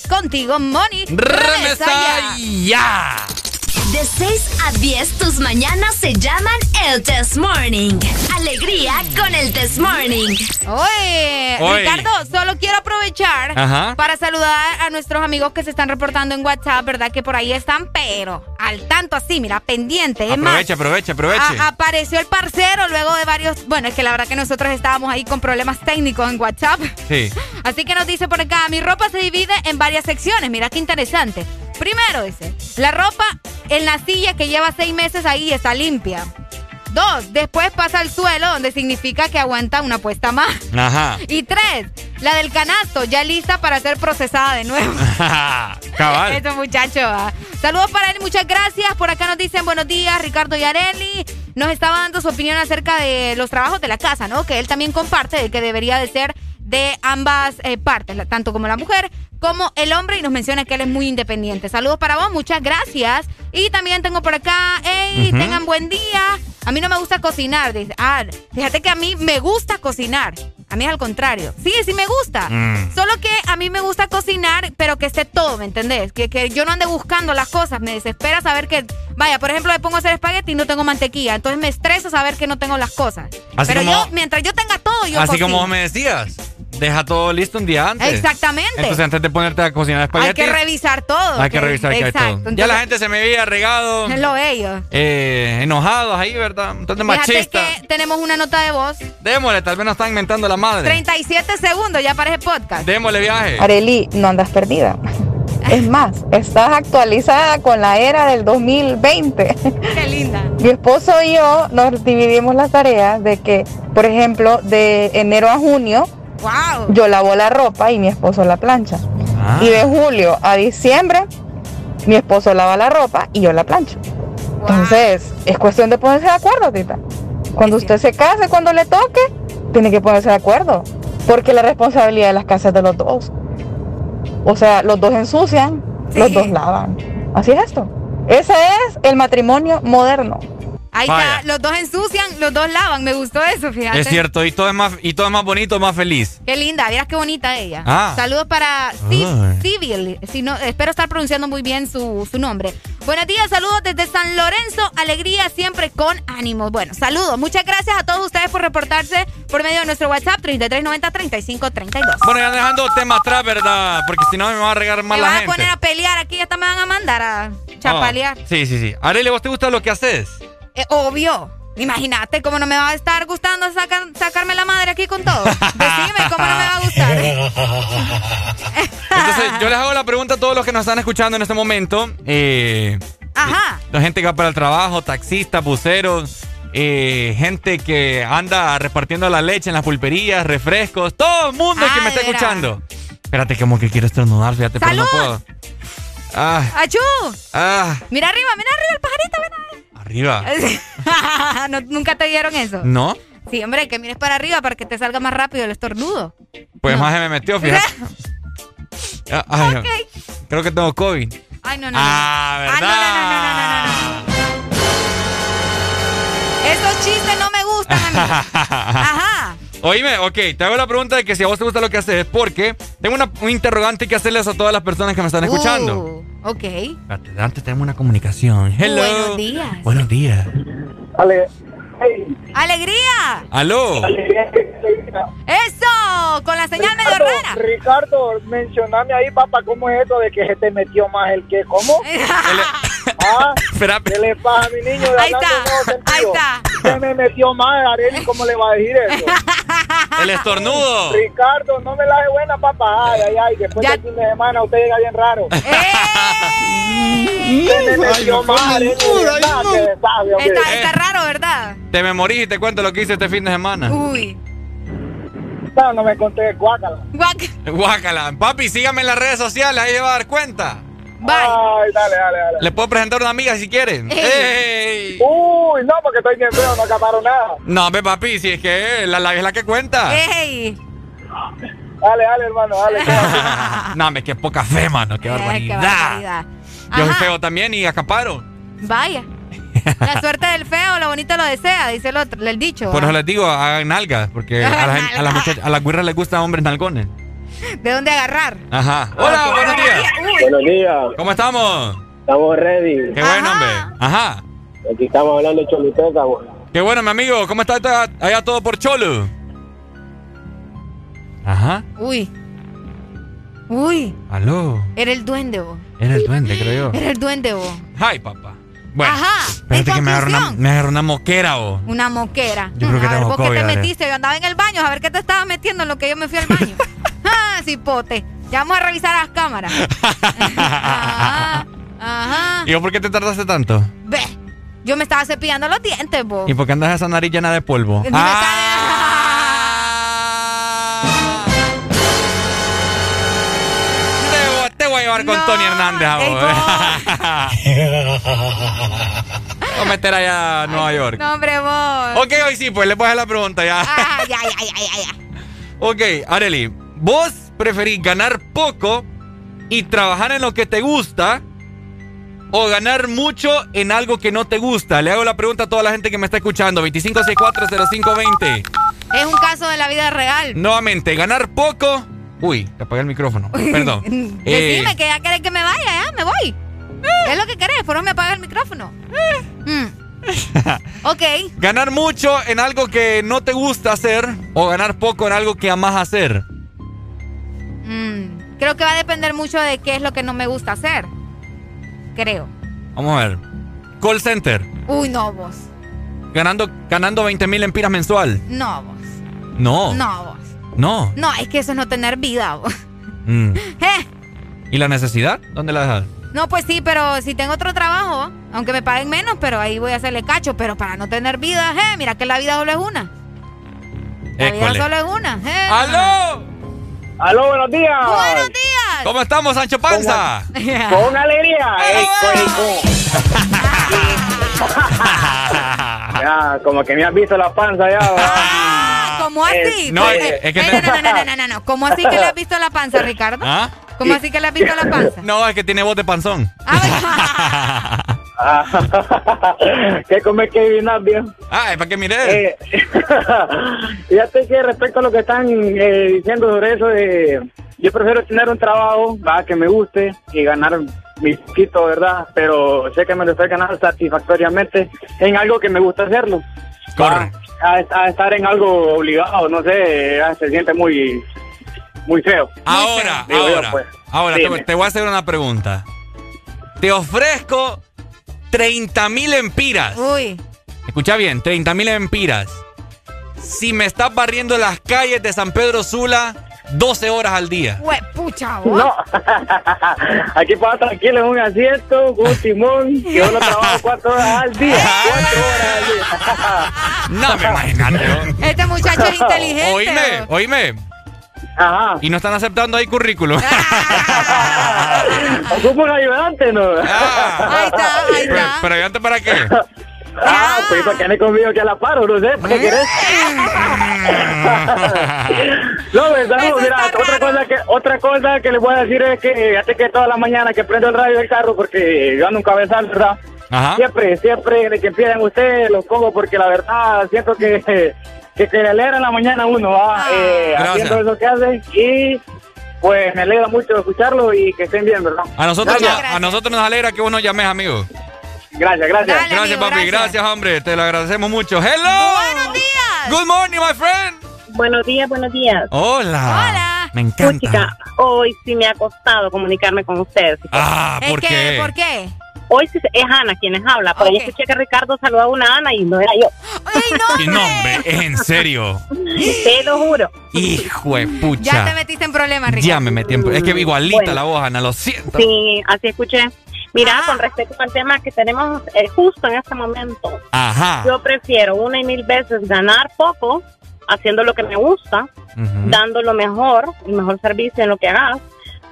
Contigo, Money. ¡Remesa ya! De 6 a 10, tus mañanas se llaman el Test Morning. Alegría con el Test Morning. Oye, Oye. Ricardo, solo quiero aprovechar Ajá. para saludar a nuestros amigos que se están reportando en WhatsApp, ¿verdad? Que por ahí están, pero al tanto así, mira, pendiente. Es más, Aproveche, aproveche, aproveche. a- apareció el parcero luego de varios. Bueno, es que la verdad que nosotros estábamos ahí con problemas técnicos en WhatsApp. Sí. Así que nos dice por acá, mi ropa se divide en varias secciones. Mira qué interesante. Primero dice, la ropa en la silla que lleva seis meses ahí está limpia. Dos, después pasa al suelo, donde significa que aguanta una puesta más. Ajá. Y tres, la del canasto, ya lista para ser procesada de nuevo. Cabal. Eso, muchacho. ah. Saludos para él, muchas gracias. Por acá nos dicen buenos días, Ricardo Yareli. Nos estaba dando su opinión acerca de los trabajos de la casa, ¿no? Que él también comparte de que debería de ser de ambas eh, partes, la- tanto como la mujer como el hombre, y nos menciona que él es muy independiente. Saludos para vos, muchas gracias. Y también tengo por acá, hey, tengan buen día. A mí no me gusta cocinar. Dice, ah, fíjate que a mí me gusta cocinar. A mí es al contrario. Sí, sí me gusta. Mm. Solo que a mí me gusta cocinar, pero que esté todo, ¿me entendés? Que, que yo no ande buscando las cosas. Me desespera saber que, vaya, por ejemplo, me pongo a hacer espagueti y no tengo mantequilla. Entonces me estresa saber que no tengo las cosas. Así pero como- yo, mientras yo tenga todo, yo Así cocino. como vos me decías. Deja todo listo un día antes. Exactamente. Entonces antes de ponerte a cocinar Hay que revisar todo. Hay que revisar que hay Exacto. todo. Ya la gente se me veía regado. Es lo ellos. eh, enojados ahí, ¿verdad? Entonces machista. que tenemos una nota de voz. Démosle, tal vez nos están inventando la madre. 37 segundos ya para ese podcast. Démosle viaje. Areli, no andas perdida. Es más, estás actualizada con la era del 2020. Qué linda. Mi esposo y yo nos dividimos las tareas de que, por ejemplo, de enero a junio, Wow. yo lavo la ropa y mi esposo la plancha. Ah. Y de julio a diciembre, mi esposo lava la ropa y yo la plancho. Entonces, es cuestión de ponerse de acuerdo, tita. Cuando usted se case, cuando le toque, tiene que ponerse de acuerdo. Porque la responsabilidad de las casas es de los dos. O sea, los dos ensucian, los dos lavan. Así es esto. Ese es el matrimonio moderno. Ahí Vaya. está, los dos ensucian, los dos lavan. Me gustó eso, fíjate. Es cierto, y todo es más, y todo es más bonito, más feliz. Qué linda, vieras qué bonita ella. Ah. Saludos para Civil. Si no, espero estar pronunciando muy bien su, su nombre. Buenos días, saludos desde San Lorenzo. Alegría siempre con ánimos. Bueno, saludos. Muchas gracias a todos ustedes por reportarse por medio de nuestro WhatsApp 3390-3532. Bueno, ya dejando tema atrás, ¿verdad? Porque si no me va a regar Me mal la van a gente. poner a pelear aquí, hasta me van a mandar a chapalear. Ah, sí, sí, sí. Arely, ¿vos te gusta lo que haces? Eh, obvio. Imagínate cómo no me va a estar gustando sacar- sacarme la madre aquí con todo. Decime cómo no me va a gustar. Entonces, yo les hago la pregunta a todos los que nos están escuchando en este momento. Eh, Ajá. la gente que va para el trabajo, taxistas, buceros, eh, gente que anda repartiendo la leche en las pulperías, refrescos, todo el mundo que me está escuchando. Espérate, como que quiero estornudar, fíjate, pero no ¡Salud! puedo. Ah, ¡Achú! ah, Mira arriba, mira arriba el pajarito, ven arriba. No, ¿Nunca te dieron eso? ¿No? Sí, hombre, que mires para arriba para que te salga más rápido el estornudo. Pues más se me metió, fíjate. Ah, ay, Creo que tengo COVID. Ay, no, no, no. Ah, Ah, ¿verdad? no, no, no, no, no, no, no. Esos chistes no me gustan a mí. Ajá. Oíme, ok, te hago la pregunta de que si a vos te gusta lo que haces, porque tengo una, un interrogante que hacerles a todas las personas que me están escuchando. Uh, ok. Espérate, antes tenemos una comunicación. Hello. Buenos días. Buenos días. ¡Alegría! Aló. ¡Eso! Con la señal medio Ricardo, rara. Ricardo, mencioname ahí, papá, ¿cómo es eso de que se te metió más el que? ¿Cómo? ¿Ah? Espera. ¿Qué le pasa a mi niño? Ahí Hablando está, ahí está. Se me metió más, Areli, ¿cómo le va a decir eso? El estornudo. Ricardo, no me la de buena, papá. Ay, ay, ay, después del fin de semana usted llega bien raro. Está, raro, ¿verdad? Te me morís y te cuento lo que hice este fin de semana. Uy. No, no me conté, guácala. Guácala. Papi, sígame en las redes sociales, ahí se va a dar cuenta. Ay, dale, dale, dale. Le puedo presentar una amiga si quieren. ¡Ey! Uy, no, porque estoy bien feo, no acabaron nada. No, ve papi, si es que la, la es la que cuenta. ¡Ey! Dale, dale, hermano, dale. no, me qué poca fe, mano. Qué barbaridad. qué barbaridad. Yo soy feo también y acaparo. Vaya. La suerte del feo, lo bonito lo desea, dice el otro, el dicho. Por ¿ah? eso les digo, hagan nalgas, porque a, la gente- a las muchachas- a las guirras les gustan hombres nalgones. ¿De dónde agarrar? Ajá. Hola, buenos días. Buenos días. ¿Cómo estamos? Estamos ready. Qué bueno, hombre. Ajá. Aquí estamos hablando de Choluteca, güey. Qué bueno, mi amigo. ¿Cómo está allá- allá todo por Cholo? Ajá. Uy. Uy. Aló. Era el duende, vos. Era el duende, creo yo. Era el duende, vos. Ay, papá. Bueno, Ajá. espérate que me agarró una, me agarró una moquera, vos. Una moquera. Yo creo que a ver, vos que COVID, te metiste, yo andaba en el baño, a ver qué te estabas metiendo en lo que yo me fui al baño. ah, cipote. Ya vamos a revisar las cámaras. Ajá. Ajá. ¿Y vos por qué te tardaste tanto? Ve. Yo me estaba cepillando los dientes, vos. ¿Y por qué andas esa nariz llena de polvo? Ni me Te voy- Te voy a llevar con Tony Hernández a vos. Voy a meter allá a Nueva York. No, hombre, vos. Ok, hoy sí, pues le voy a hacer la pregunta ya. Ah, ya, ya, ya, ya, ya. Ok, Areli, ¿vos preferís ganar poco y trabajar en lo que te gusta o ganar mucho en algo que no te gusta? Le hago la pregunta a toda la gente que me está escuchando. 25640520. Es un caso de la vida real. Nuevamente, ganar poco. Uy, te apagué el micrófono. Perdón. Eh, Decime que ya querés que me vaya, ya, me voy. ¿Qué es lo que querés? Por eso me apaga el micrófono. Mm. Ok. ganar mucho en algo que no te gusta hacer o ganar poco en algo que amas hacer. Mm. Creo que va a depender mucho de qué es lo que no me gusta hacer. Creo. Vamos a ver. Call center. Uy, no, vos. Ganando, ganando 20 mil empiras mensual. No, vos. No. No, vos. No. No, es que eso es no tener vida, vos. Mm. Eh, ¿Y la necesidad? ¿Dónde la dejas? No, pues sí, pero si tengo otro trabajo, aunque me paguen menos, pero ahí voy a hacerle cacho. Pero para no tener vida, eh, mira que la vida solo es una. La vida solo es una. eh. ¡Aló! ¡Aló, buenos días! ¡Buenos días! ¿Cómo estamos, Sancho Panza? Con alegría. ya, como que me has visto la panza ya. Ah, ¿Cómo así? No, Porque- es que- es que- Eh, no, no, no, no, no, no, no. ¿Cómo así que le has visto la panza, Ricardo? ¿Ah? ¿Cómo así que le has visto la panza? No, es que tiene voz de panzón. ¿Qué comer que adivinar, viejo? Ah, es para que mire. Eh, fíjate que respecto a lo que están eh, diciendo sobre eso, de, yo prefiero tener un trabajo que me guste y ganar mi poquito, ¿verdad? Pero sé que me lo estoy ganando satisfactoriamente en algo que me gusta hacerlo. Corre. A, a estar en algo obligado, no sé, ah, se siente muy, muy feo. Ahora, ahora, pues. ahora te voy a hacer una pregunta. Te ofrezco 30 mil empiras. Uy. Escucha bien, 30 mil empiras. Si me estás barriendo las calles de San Pedro Sula 12 horas al día. Hue, pucha, vos. No, aquí para tranquilo en un asiento, con un timón, que yo lo trabajo cuatro horas al día. Cuatro horas al día. No me imagínate. Este muchacho es inteligente. Oíme, oíme. Ajá. Y no están aceptando ahí currículum. Ocupo un ayudante, ¿no? Ahí está, ahí pero, está. pero ayudante para qué? Ah, pues para que ande conmigo que a la paro, no sé, ¿para qué querés? no, verdad, no, mira, otra cosa que otra cosa que les voy a decir es que fíjate que toda la mañana que prendo el radio del carro porque yo ando un cabezal, ¿verdad? Ajá. Siempre, siempre de que empiezan ustedes los pongo porque la verdad siento que que, que le alegra en la mañana uno, ¿va? Eh, Gracias. haciendo eso que hacen y pues me alegra mucho escucharlo y que estén bien, ¿verdad? A nosotros, nos, a nosotros nos alegra que nos llames, amigo. Gracias, gracias. Dale, Gracias, amigo, papi. gracias. Gracias. hombre. Te lo agradecemos mucho. Hello. Buenos días. Good morning, my friend. Buenos días, buenos días. Hola. Hola. Me encanta. Chica, hoy sí me ha costado comunicarme con ustedes. Ah, ¿Es ¿por que, qué? ¿Por qué? Hoy sí es Ana quienes habla, pero yo escuché que Ricardo saludaba a una Ana y no era yo. ¡Ay, no, hombre, es en serio. Te lo juro. Hijo de Ya te pucha. metiste en problemas, Ricardo. Ya me metí en... Es que igualita Bueno. la voz, Ana, lo siento. Sí, así escuché. Mira, Ah. con respecto al tema que tenemos eh, justo en este momento, Ajá. yo prefiero una y mil veces ganar poco haciendo lo que me gusta, dando lo mejor, el mejor servicio en lo que hagas,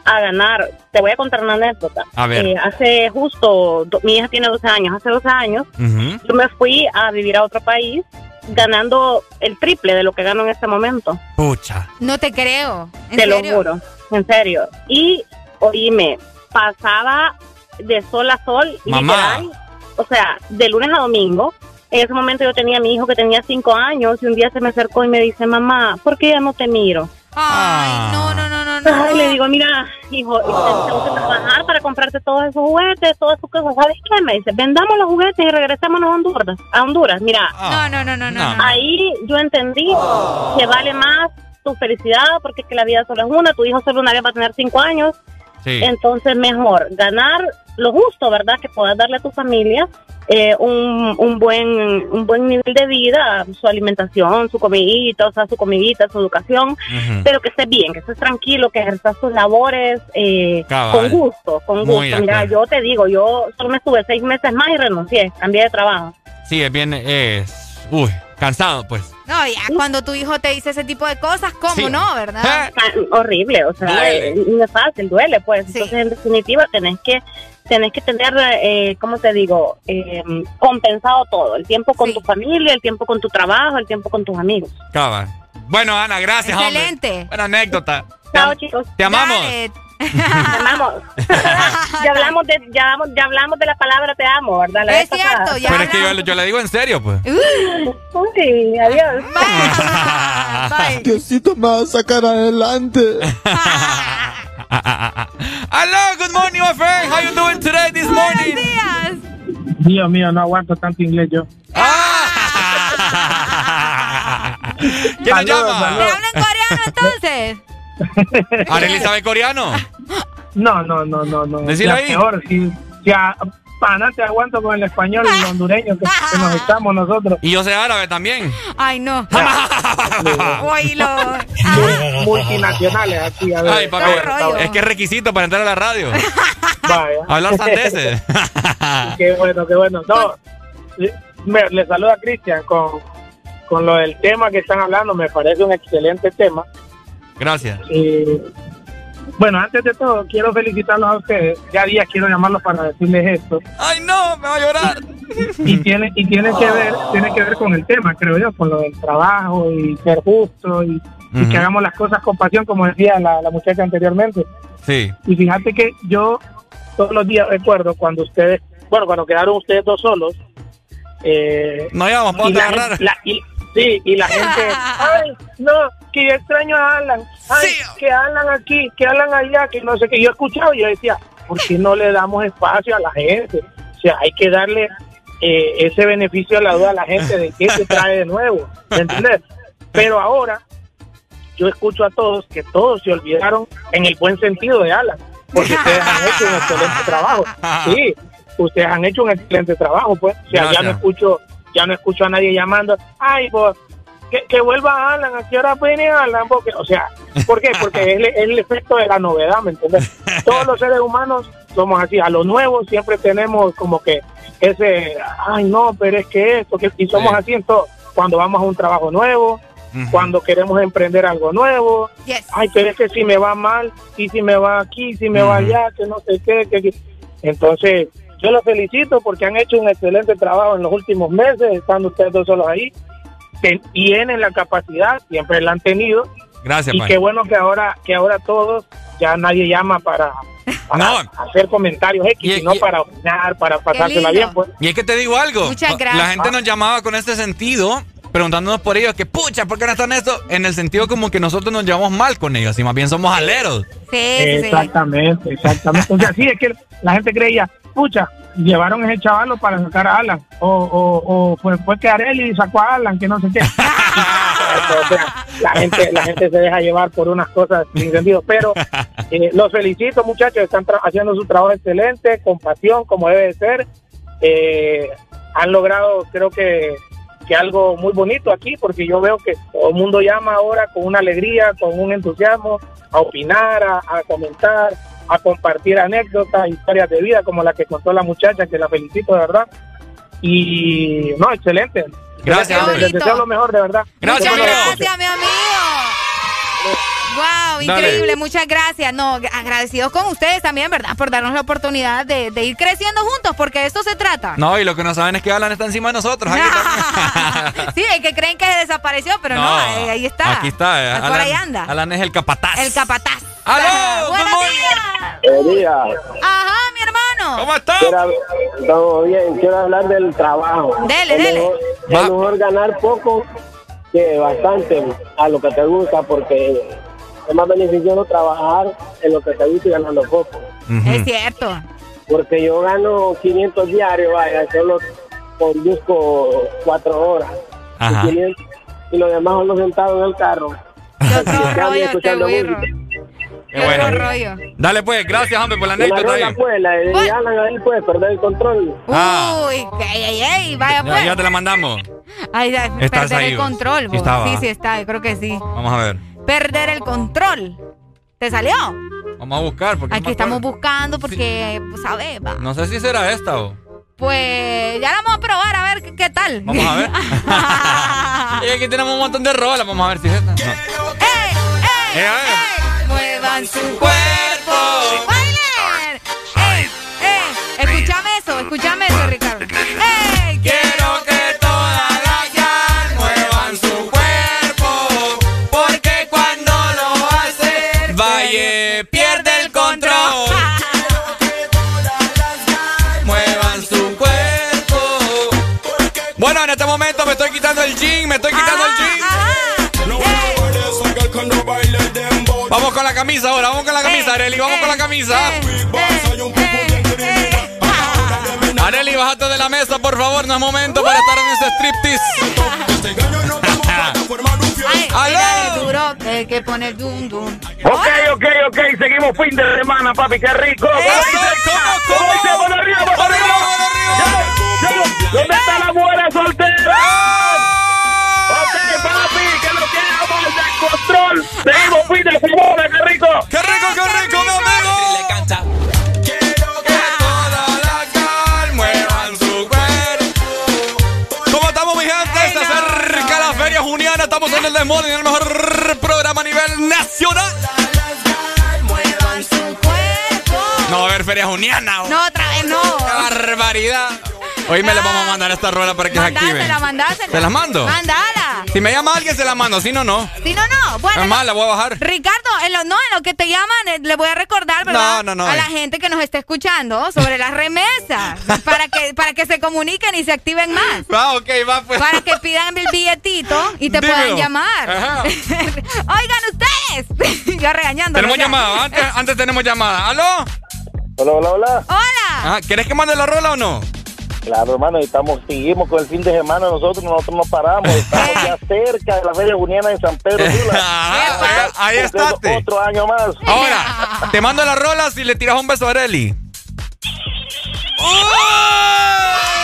a ganar. Te voy a contar una anécdota. A ver. Eh, hace justo, do- mi hija tiene 12 años, hace 12 años, yo me fui a vivir a otro país ganando el triple de lo que gano en este momento. Pucha. No te creo. ¿En Te serio? lo juro, en serio. Y, oíme, pasaba de sol a sol, Mamá. literal, o sea, de lunes a domingo. En ese momento yo tenía a mi hijo que tenía cinco años y un día se me acercó y me dice, mamá, ¿por qué ya no te miro? Ah. Ay, no, no, no, no, no. Ay, le digo, mira, hijo, tengo que trabajar para comprarte todos esos juguetes, todas sus cosas. ¿Sabes qué? Me dice, vendamos los juguetes y regresémonos a Honduras. A Honduras, mira, Ah. No, no, no, no, no. No. no. ahí yo entendí que vale más tu felicidad porque es que la vida solo es una, tu hijo solo una vez va a tener cinco años, Sí. entonces mejor ganar lo justo, ¿verdad? Que puedas darle a tu familia eh, un, un buen un buen nivel de vida, su alimentación, su comidita, o sea, su comidita, su educación, pero que estés bien, que estés tranquilo, que ejerzas tus labores eh, con gusto, con Muy gusto. Mira, yo te digo, yo solo me estuve seis meses más y renuncié, cambié de trabajo. Sí, es bien... Es... Uy, cansado, pues. No, ya cuando tu hijo te dice ese tipo de cosas, ¿cómo Sí. no, verdad? Eh, Ah, horrible, o sea, Duele. eh, no es fácil, duele, pues. Sí. Entonces, en definitiva, tenés que tenés que tener, eh, ¿cómo te digo? Eh, compensado todo, el tiempo con Sí. tu familia, el tiempo con tu trabajo, el tiempo con tus amigos. cabal. Bueno, Ana, gracias, hombre. Excelente. Buena anécdota. Chao, chicos. te amamos. Dale. Te amamos. ya hablamos de ya, vamos- ya hablamos de la palabra te amo, ¿verdad? La Es vez pasada. cierto, ya Pero es que yo, hablamos. yo le digo en serio, pues. Uy, adiós. Bye. Diosito me va a sacar adelante. Hello, good morning, my friend. How you doing today, this Buenos morning? días. Dios mío, no aguanto tanto inglés yo. Ah. ¿Quién nos Saludos, llama? ¿Te hablan coreano entonces? ¿Arely sabe coreano? No, no, no, no, no. Decilo Ya ahí. Peor, si, si a, pana te aguanto con el español y el hondureño que, que nos echamos nosotros. Y yo sé árabe también. Ay, no. Oílo. Multinacionales aquí, a ver. Ay, papi, Qué rollo. es que es requisito para entrar a la radio. Vaya. Hablar sandeses. Qué bueno, qué bueno. No, me- le saluda a Cristian con, con lo del tema que están hablando. Me parece un excelente tema. Gracias. Y bueno, antes de todo, quiero felicitarlos a ustedes. Ya día quiero llamarlos para decirles esto. Ay, no, me va a llorar. y tiene y tiene que ver tiene que ver con el tema creo yo con lo del trabajo y ser justo y, que hagamos las cosas con pasión como decía la, la muchacha anteriormente Sí. y fíjate que yo todos los días recuerdo cuando ustedes bueno cuando quedaron ustedes dos solos eh, No íbamos la agarrar. la- y- sí y la gente ay no que yo extraño a Alan ay que Alan aquí que Alan allá que no sé qué yo escuchaba y yo decía ¿por qué no le damos espacio a la gente? O sea, hay que darle eh, ese beneficio a la duda a la gente de qué se trae de nuevo, ¿me entiendes? Pero ahora yo escucho a todos que todos se olvidaron en el buen sentido de Alan, porque ustedes han hecho un excelente trabajo. Sí, ustedes han hecho un excelente trabajo, pues. O sea, ya no escucho, ya no escucho a nadie llamando, ay, pues, que, que vuelva Alan, ¿a qué hora viene Alan? Porque, o sea, ¿por qué? Porque es el, es el efecto de la novedad, ¿me entiendes? Todos los seres humanos somos así, a lo nuevo siempre tenemos como que ese, ay, no, pero es que esto, que, y somos Sí. así en todo. Cuando vamos a un trabajo nuevo, cuando queremos emprender algo nuevo, ay, pero es que si me va mal, y si me va aquí, si me va allá, que no sé qué, que, que- entonces yo los felicito porque han hecho un excelente trabajo en los últimos meses, estando ustedes dos solos ahí, Ten- tienen la capacidad, siempre la han tenido, Gracias, y Pai. qué bueno que ahora, que ahora todos, ya nadie llama para, para hacer comentarios X, sino para opinar, para pasársela bien, pues. Y es que te digo algo. Muchas La gracias. gente nos llamaba con este sentido, preguntándonos por ellos, que pucha, ¿por qué no están esto? En el sentido como que nosotros nos llevamos mal con ellos, y más bien somos aleros. Exactamente, exactamente. O sea, sí, es que la gente creía, pucha, llevaron ese chavalo para sacar a Alan, o, o, o fue, fue que Areli sacó a Alan, que no sé qué. La gente, la gente se deja llevar por unas cosas sin sentido, pero eh, los felicito muchachos, están tra- haciendo su trabajo excelente, con pasión, como debe de ser. Eh, han logrado, creo que, que algo muy bonito aquí, porque yo veo que todo el mundo llama ahora con una alegría, con un entusiasmo, a opinar, a, a comentar, a compartir anécdotas, historias de vida, como la que contó la muchacha, que la felicito de verdad. Y no, excelente. Gracias, Les- les deseo lo mejor, de verdad. Gracias, amigo. Gracias, mi amigo. Wow, Dale. increíble, muchas gracias. No, agradecidos con ustedes también, ¿verdad? Por darnos la oportunidad de, de ir creciendo juntos, porque de esto se trata. No, y lo que no saben es que Alan está encima de nosotros. Sí, hay que creen que se desapareció, pero no, ahí, ahí está. Aquí está. eh, Por ahí anda. Alan es el capataz. El capataz. ¡Aló! Buenos días. Buenos días. Ajá, mi hermano. ¿Cómo estás? Todo bien, quiero hablar del trabajo. Dele, es dele. Mejor, es mejor ganar poco que bastante a lo que te gusta porque es más beneficioso trabajar en lo que te gusta y ganando poco. Es cierto. Porque yo gano 500 diarios, vaya, solo conduzco cuatro horas. Ajá. Y, 500 y lo demás solo sentado en el carro. Escuchando y escuchando música. Qué bueno. Dale pues, gracias, hombre, por la anécdota. pues, la de Alan ahí, pues, perder el control. Ah. Uy, ey, ey, ey, vaya Ya, pues. ya te la mandamos. Ay, ya, Estás perder ahí, el vos. control. Sí estaba. sí, sí está, yo creo que sí. Vamos a ver. Perder el control. ¿Te salió? Vamos a buscar. Porque no Aquí estamos acuerdo. buscando porque, pues, ¿sabes? Va. No sé si será esta o. Pues ya la vamos a probar a ver qué, qué tal. Vamos a ver. y aquí tenemos un montón de rolas. Vamos a ver si es esta. No. Eh, a ver. Muevan su cuerpo. ¡Bailen! ¡Ey! ¡Ey! Escúchame eso, escúchame eso, Ricardo. ¡Ey! Quiero que todas las jazz muevan su cuerpo, porque cuando lo hace, Valle pierde el control. Muevan su cuerpo. Bueno, en este momento me estoy quitando el jean, me estoy quitando el jean. Vamos con la camisa ahora, vamos con la camisa, Areli, vamos con la camisa. Areli, bájate de la mesa, por favor, no es momento para estar en ese striptease. ¡Aló! duro, el que pone el dum dum. Ok, ok, ok, seguimos fin de semana, papi, qué rico. ¿Dónde está la buena soltera? Seguimos de semana, qué rico. ¡Qué rico, qué rico, mi amigo! Le canta. muevan su cuerpo. ¿Cómo estamos, mi gente? Se acerca la feria juniana. Estamos en el Desmorning, el mejor programa a nivel nacional. Muevan su cuerpo. No va a haber feria juniana. No, otra vez no. ¡Qué barbaridad! Hoy me le vamos a mandar esta rola para que se activen. Mandásela, mandásela. ¿Se las mando? Mandala. Si me llama alguien, se la mando. Si no, no. Si no, no. Bueno. Es más, la voy a bajar. Ricardo, en lo, no, en lo que te llaman, eh, le voy a recordar, ¿verdad? No, no, no, A eh. la gente que nos está escuchando sobre las remesas. para que para que se comuniquen y se activen más. Va, ok, va pues. Para que pidan el billetito y te Dímelo. puedan llamar. Ajá. Oigan ustedes. ya regañando. Tenemos llamada. Antes, antes tenemos llamada. ¿Aló? Hola, hola, hola. Hola. Ah, ¿Querés que mande la rola o no? Claro, hermano, y estamos, seguimos con el fin de semana nosotros, nosotros no paramos, estamos ya cerca de la Feria Juniana en San Pedro Sula. Ah, ahí, está. Otro año más. Ahora, te mando la rola si le tiras un beso a Areli.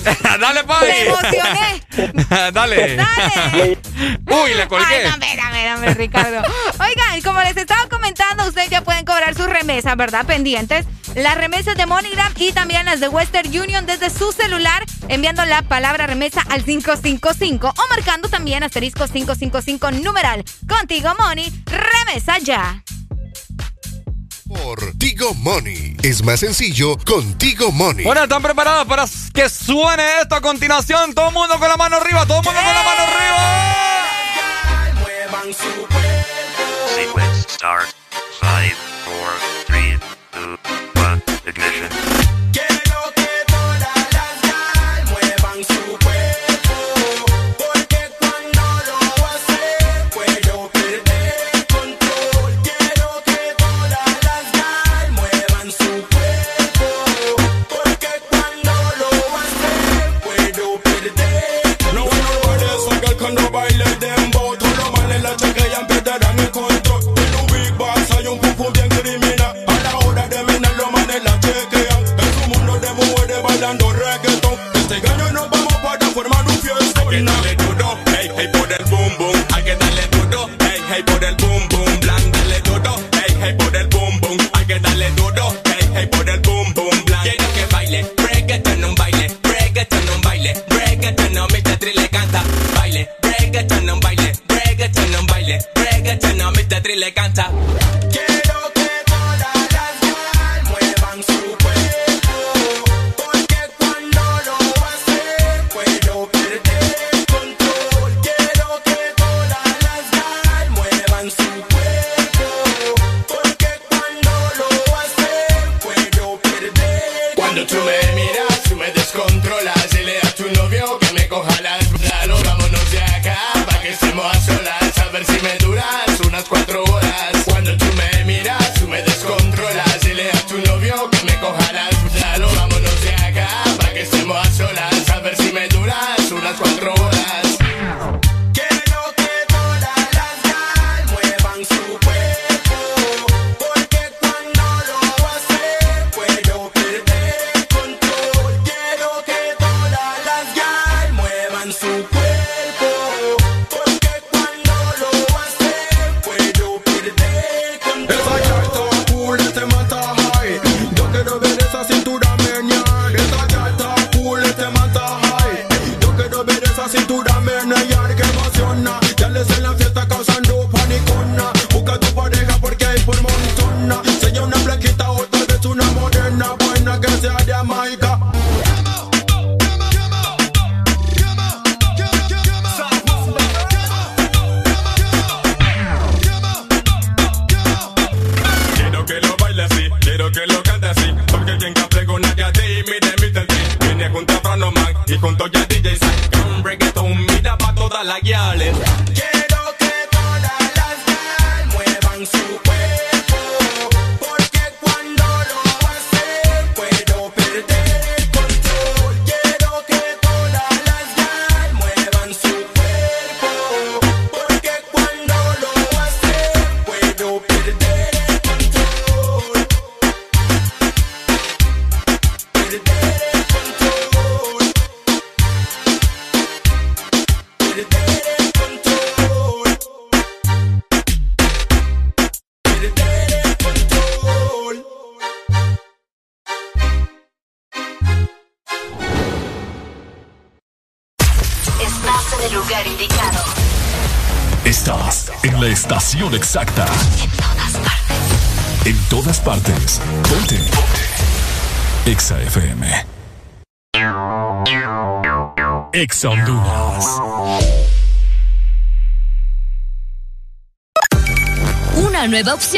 Dale, papi. Me emocioné. Dale. Dale. Uy, le colgué. Ay, dame, dame, dame, Ricardo. Oigan, como les estaba comentando, ustedes ya pueden cobrar sus remesas, ¿verdad? Pendientes. Las remesas de MoneyGram y también las de Western Union desde su celular, enviando la palabra remesa al 555 o marcando también asterisco 555 numeral. Contigo, Money, remesa ya por Tigo Money. Es más sencillo con Tigo Money. Bueno, ¿están preparados para que suene esto a continuación? Todo el mundo con la mano arriba, todo el mundo con la mano arriba. Muevan Sequence start. 5, 4, 3, 2, 1. Que darle duro, hey, hey, por el boom boom. Hay que darle duro, hey, hey, por el boom boom. Blan, dale duro, hey, hey, por el boom boom. Hay que darle duro, hey, hey, por el boom boom. Blan. Quiero que baile, reggaeton un baile. Reggaeton un baile, reggaeton no Mr. Tri le canta. Baile, reggaeton un baile. Reggaeton un baile, reggaeton no Mr. Tri le canta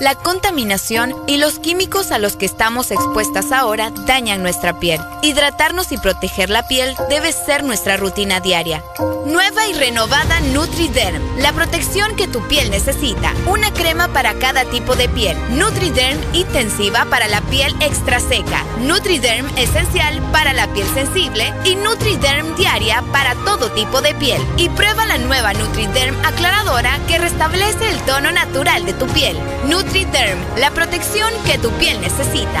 la contaminación y los químicos a los que estamos expuestas ahora dañan nuestra piel. Hidratarnos y proteger la piel debe ser nuestra rutina diaria. Nueva y renovada NutriDerm, la protección que tu piel necesita. Una crema para cada tipo de piel. NutriDerm intensiva para la piel extra seca. NutriDerm esencial para la piel sensible y NutriDerm diaria para todo tipo de piel. Y prueba la nueva NutriDerm aclaradora que restablece el tono natural de tu piel. NutriDerm, la protección que tu piel necesita.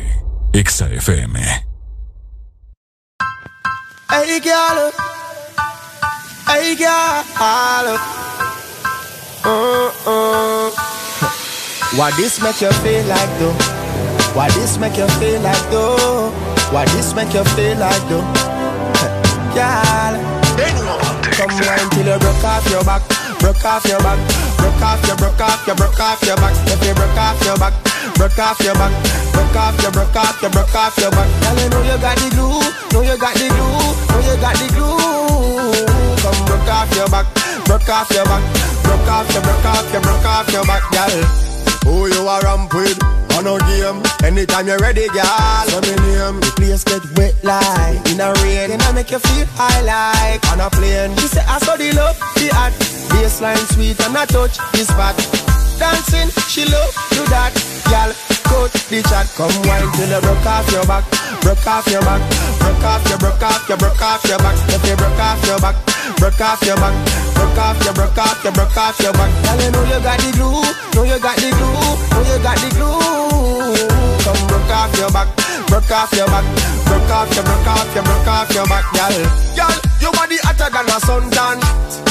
Exa FM. Hey, girl. Hey, girl. Uh-uh. What this make you feel like though? What this make you feel like though? What this make you feel like though? Girl. Come wine till you broke off your back, broke off your back, broke off your, broke off your, broke off your back. If you broke off your back, broke off your back, broke off your, broke off your, broke off your back. Girl, you know you got the glue, know you got the glue, know you got the glue. Come broke off your back, broke off your back, broke off your, broke off your, broke off your back, girl. Who you are ramp with? On a game, anytime you're ready, girl. So me name, the place get wet like in a rain, and I make you feel high like on a plane. She say I saw the love, the art, baseline sweet and I touch the spot. Dancing, she love do that, girl. Coach the chat, come wine till you broke off your back, broke off your back, broke off your, broke off your, broke off your back. If you broke off your back, broke off your back, broke off your, broke off your, broke off your back. Girl, you know you got the glue, know you got the glue, know you got the glue. Come broke off your back, broke off your back, broke off your, broke off your, broke off your back, girl. Girl, your body hotter than a suntan.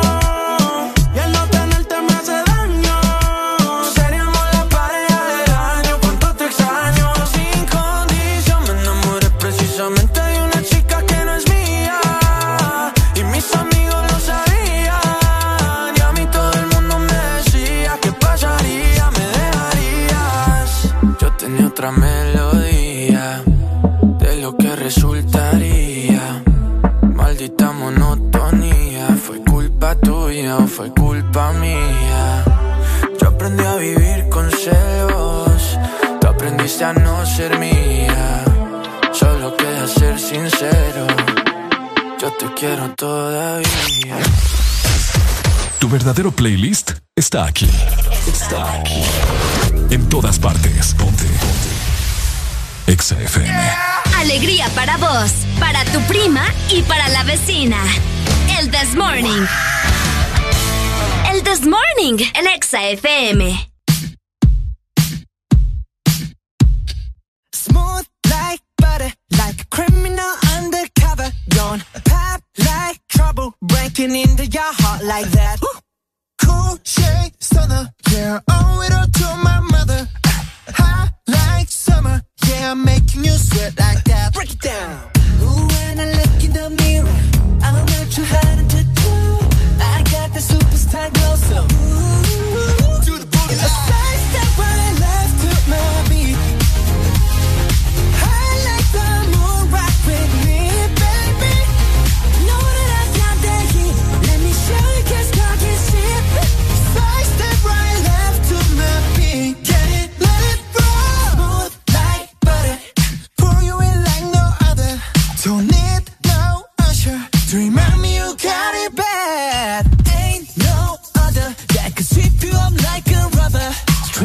miedo fue culpa mía. Yo aprendí a vivir con celos, tú aprendiste a no ser mía. Solo queda ser sincero, yo te quiero todavía. Tu verdadero playlist está aquí. Está aquí. En todas partes. Ponte. Ponte. Exa FM. Alegría para vos, para tu prima y para la vecina. El This Morning. This Morning en Exa FM. Smooth like butter, like a criminal undercover. Don't pop like trouble, breaking into your heart like that. Cool shade stunner, yeah, owe it all to my mother. Hot like summer, yeah, I'm making you sweat like that. Break it down. Ooh, when I look in the mirror, I'm not too hard to got that superstar glow, so do the boogie.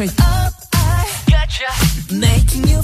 up. I gotcha. Making you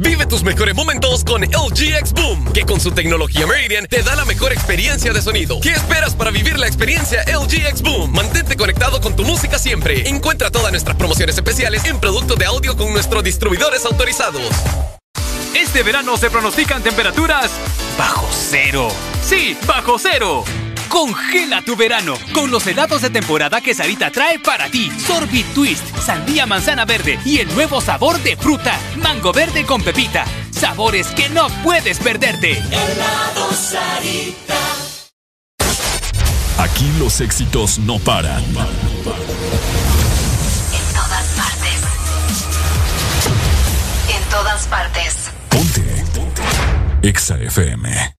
Vive tus mejores momentos con LG X Boom, que con su tecnología Meridian te da la mejor experiencia de sonido. ¿Qué esperas para vivir la experiencia LG X Boom? Mantente conectado con tu música siempre. Encuentra todas nuestras promociones especiales en productos de audio con nuestros distribuidores autorizados. Este verano se pronostican temperaturas bajo cero. Sí, bajo cero. Congela tu verano con los helados de temporada que Sarita trae para ti. Sorbit Twist, sandía manzana verde y el nuevo sabor de fruta, mango verde con pepita. Sabores que no puedes perderte. Helado Sarita. Aquí los éxitos no paran. En todas partes. En todas partes. EXA FM.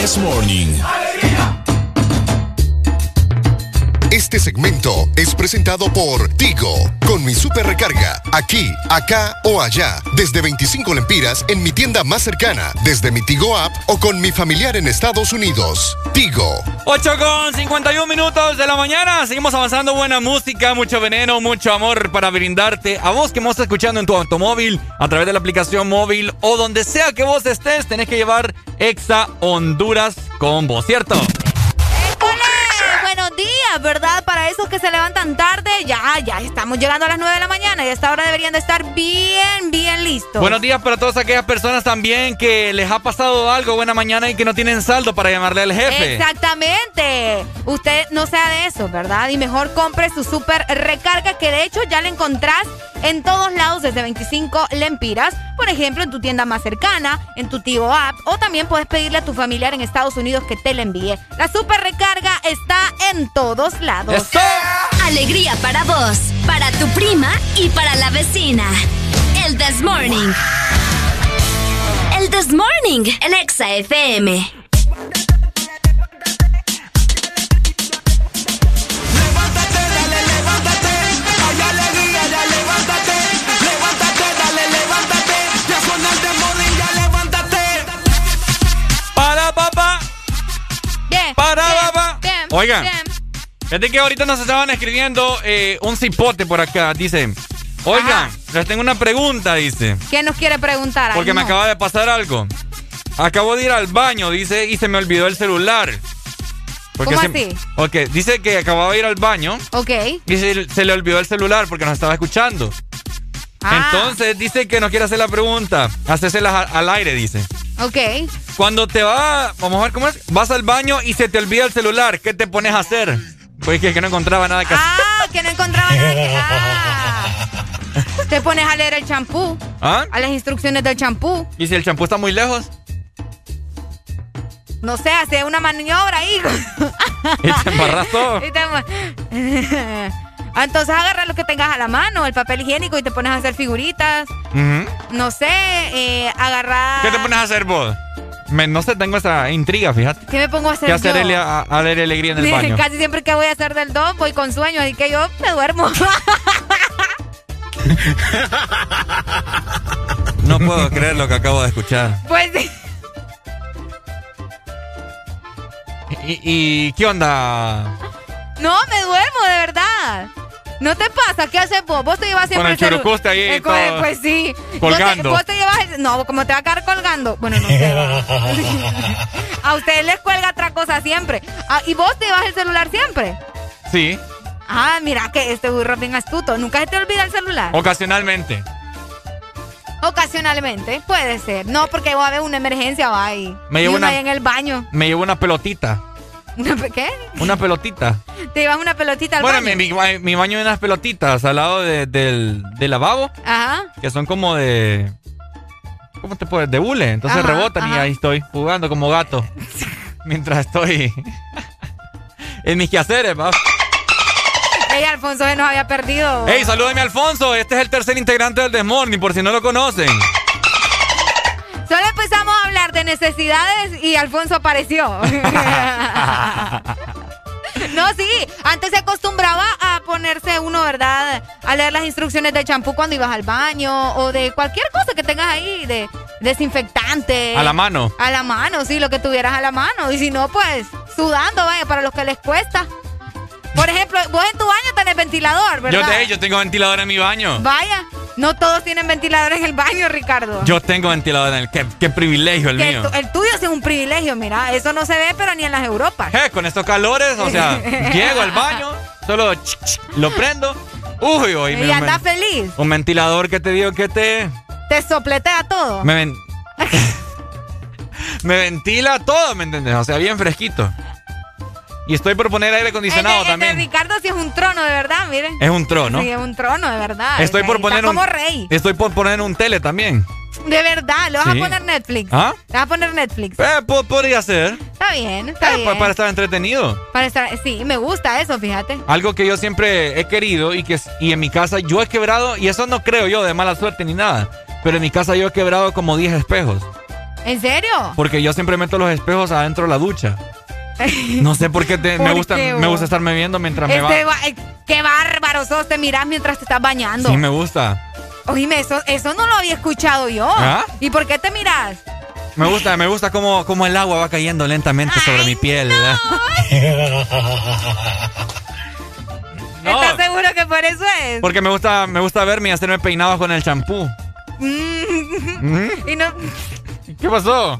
This Morning. Este segmento es presentado por Tigo, con mi super recarga, aquí, acá o allá, desde 25 lempiras en mi tienda más cercana, desde mi Tigo app o con mi familiar en Estados Unidos. Tigo. 8 con 51 minutos de la mañana. Seguimos avanzando. Buena música, mucho veneno, mucho amor para brindarte. A vos que me estás escuchando en tu automóvil, a través de la aplicación móvil o donde sea que vos estés, tenés que llevar Exa Honduras con vos, ¿cierto? ¿Verdad? Para esos que se levantan tarde, ya, ya estamos llegando a las 9 de la mañana y a esta hora deberían de estar bien, bien listos. Buenos días para todas aquellas personas también que les ha pasado algo buena mañana y que no tienen saldo para llamarle al jefe. Exactamente. Usted no sea de eso, ¿verdad? Y mejor compre su super recarga que de hecho ya la encontrás en todos lados desde 25 lempiras. Por ejemplo, en tu tienda más cercana, en tu Tigo app o también puedes pedirle a tu familiar en Estados Unidos que te la envíe. La super recarga está en todos lados. Alegría para vos, para tu prima y para la vecina. El This Morning. El This Morning, el Exa FM. Hay alegría, ya levántate. Levántate, dale, levántate. Ya suena el demorring, ya levántate. Para papá. Bien. Para bien, papá. bien, Oigan. bien. Fíjate que ahorita nos estaban escribiendo eh, un cipote por acá. Dice, oigan, les tengo una pregunta, dice. ¿Quién nos quiere preguntar? Ay, Porque me no. acaba de pasar algo. Acabo de ir al baño, dice, y se me olvidó el celular. Porque ¿Cómo se- así? Ok, dice que acababa de ir al baño Ok. y se, se le olvidó el celular porque nos estaba escuchando. Ah. Entonces dice que nos quiere hacer la pregunta. Hacésela al aire, dice. Ok. Cuando te va, vamos a ver cómo es, vas al baño y se te olvida el celular, ¿qué te pones a hacer? Pues que, que no encontraba nada que hacer. Ah, que no encontraba nada que. Ah. Te pones a leer el champú, ¿Ah? a las instrucciones del champú. ¿Y si el champú está muy lejos? No sé, hace una maniobra ahí. Y te embarras todo. Y te embar- Entonces agarra lo que tengas a la mano, el papel higiénico y te pones a hacer figuritas. No sé, eh, agarrar. ¿Qué te pones a hacer vos? Me- no sé, tengo esa intriga, fíjate. ¿Qué me pongo a hacer ¿Qué hacer yo? A, a leer alegría en el baño? Casi siempre que voy a hacer del dos voy con sueño, así que yo me duermo. No puedo creer lo que acabo de escuchar. Pues sí. ¿Y, y qué onda? No, me duermo, de verdad. ¿No te pasa? ¿Qué haces vos? Vos te llevas siempre Con el celu- churucuste ahí Eh, todo. Pues sí. Colgando. Vos te, vos te llevas el- No, como te va a quedar colgando. Bueno, no sé. a ustedes les cuelga otra cosa siempre. Ah, ¿Y vos te llevas el celular siempre? Sí, Ah, mira que este burro es bien astuto. ¿Nunca se te olvida el celular? ocasionalmente. Ocasionalmente, puede ser. No, porque va a haber una emergencia, va ahí. Me Y llevo uno una- ahí en el baño. Me llevo una pelotita. ¿Una ¿Qué? Una pelotita. ¿Te llevas una pelotita al Bueno, baño? mi, mi, mi baño hay unas pelotitas al lado de- del, del lavabo Ajá. que son como de. ¿Cómo te puedes? De hule. Entonces Ajá, rebotan y ahí estoy jugando como gato. mientras estoy en mis quehaceres, va. Ey, Alfonso se nos había perdido. Hey, salúdame Alfonso. Este es el tercer integrante del Desmorning, por si no lo conocen. Hablar de necesidades y Alfonso apareció. no, sí, antes se acostumbraba a ponerse uno, ¿verdad? A leer las instrucciones de champú cuando ibas al baño o de cualquier cosa que tengas ahí, de desinfectante. A la mano. A la mano, sí, lo que tuvieras a la mano. Y si no, pues sudando, vaya, para los que les cuesta. Por ejemplo, vos en tu baño tenés ventilador, Yo, ¿verdad? te- yo tengo ventilador en mi baño. Vaya, no todos tienen ventilador en el baño, Ricardo. Yo tengo ventilador en el. Qué, qué privilegio el Que mío. tu- el tuyo sí es un privilegio, mira, eso no se ve, pero ni en las Europas. Eh, con estos calores, o sea, llego al baño, solo ch- ch- lo prendo. Uy, uy, y anda feliz, un ventilador que te digo que te. te sopletea todo. Me, ven- me ventila todo, ¿me entiendes? O sea, bien fresquito. Y estoy por poner aire el, acondicionado de, el de también. Ricardo sí es un trono, de verdad, miren. Es un trono. Sí, es un trono, de verdad. Estoy por poner un. como rey. Estoy por poner un tele también. De verdad, ¿le vas Sí. a poner Netflix? ¿Ah? ¿Le vas a poner Netflix? Eh, po- podría ser. Está bien, está Eh, bien. pa- para estar entretenido. Para estar, sí, me gusta eso, fíjate. Algo que yo siempre he querido y que y en mi casa yo he quebrado, y eso no creo yo de mala suerte ni nada, pero en mi casa yo he quebrado como 10 espejos, ¿En serio? porque yo siempre meto los espejos adentro de la ducha. No sé por qué te- me ¿Por gusta qué, me gusta estarme viendo mientras me Este va. eh, qué bárbaro sos, te mirás mientras te estás bañando. Sí, me gusta. Oíme, eso, eso no lo había escuchado yo. ¿Ah? ¿Y por qué te mirás? Me gusta, me gusta cómo, cómo el agua va cayendo lentamente sobre mi piel. ¿Estás seguro que por eso es? porque me gusta, me gusta verme y hacerme peinados con el champú. Mm. y, no, ¿Qué pasó?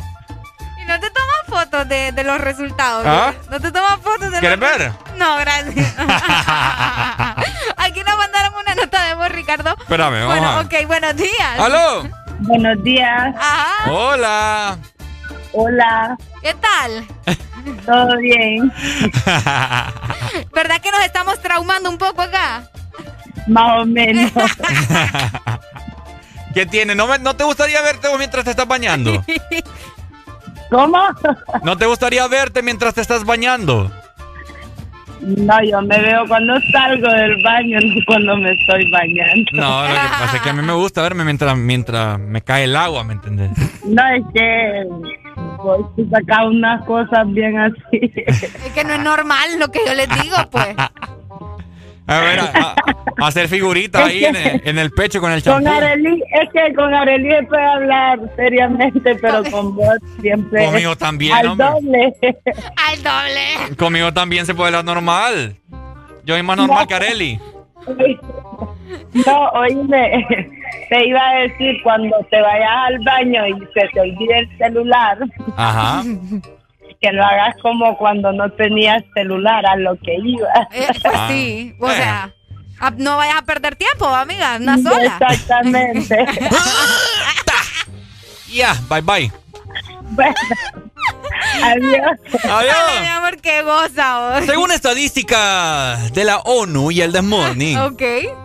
No te tomas fotos de, de los resultados. ¿Ah? ¿no? No te tomas fotos de ¿Quieres los ver? No, gracias. Aquí nos mandaron una nota de voz, Ricardo. Espérame, vamos Bueno, a- ok, buenos días. ¡Aló! Buenos días. Ajá. Hola. Hola. ¿Qué tal? ¿Todo bien? ¿Verdad que nos estamos traumando un poco acá? Más o menos. ¿Qué tiene? ¿No, me- ¿No te gustaría verte vos mientras te estás bañando? ¿Cómo? ¿No te gustaría verte mientras te estás bañando? No, yo me veo cuando salgo del baño, no cuando me estoy bañando. No, lo que pasa es que a mí me gusta verme mientras, mientras me cae el agua, ¿me entendés? No, es que voy a sacar unas cosas bien así. Es que no es normal lo que yo les digo, pues. A ver, a, a- hacer figuritas ahí en el, en el pecho con el Con champú. Arely, es que con Arely se puede hablar seriamente, pero con vos siempre. Conmigo también, Al hombre. doble. Al doble. Conmigo también se puede hablar normal. Yo soy más normal No. que Areli. No, oíme, te iba a decir cuando te vayas al baño y se te olvide el celular, Ajá. Que lo hagas como cuando no tenías celular, a lo que ibas. Eh, pues Ah. sí, o sea, a- no vayas a perder tiempo, amiga, una sola. Exactamente. Ya, bye bye. Bueno, adiós. Ay, mi Adiós. amor, qué goza. Según estadísticas de la ONU y el The Morning, Ok.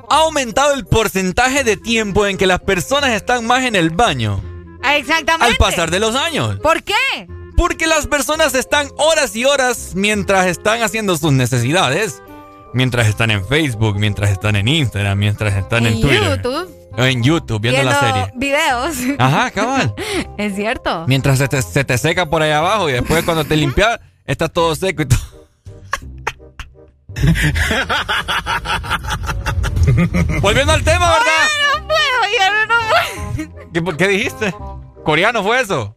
ha aumentado el porcentaje de tiempo en que las personas están más en el baño Ah, Exactamente. al pasar de los años. ¿Por qué? Porque las personas están horas y horas mientras están haciendo sus necesidades. Mientras están en Facebook, mientras están en Instagram, mientras están en, Twitter. YouTube. En YouTube, viendo, la serie. videos. Ajá, cabal. Es cierto. Mientras se te, se te seca por ahí abajo y después cuando te limpias, está todo seco y todo. Volviendo al tema, ¿verdad? No puedo, yo no puedo. ¿Qué, qué dijiste? ¿Coreano fue eso?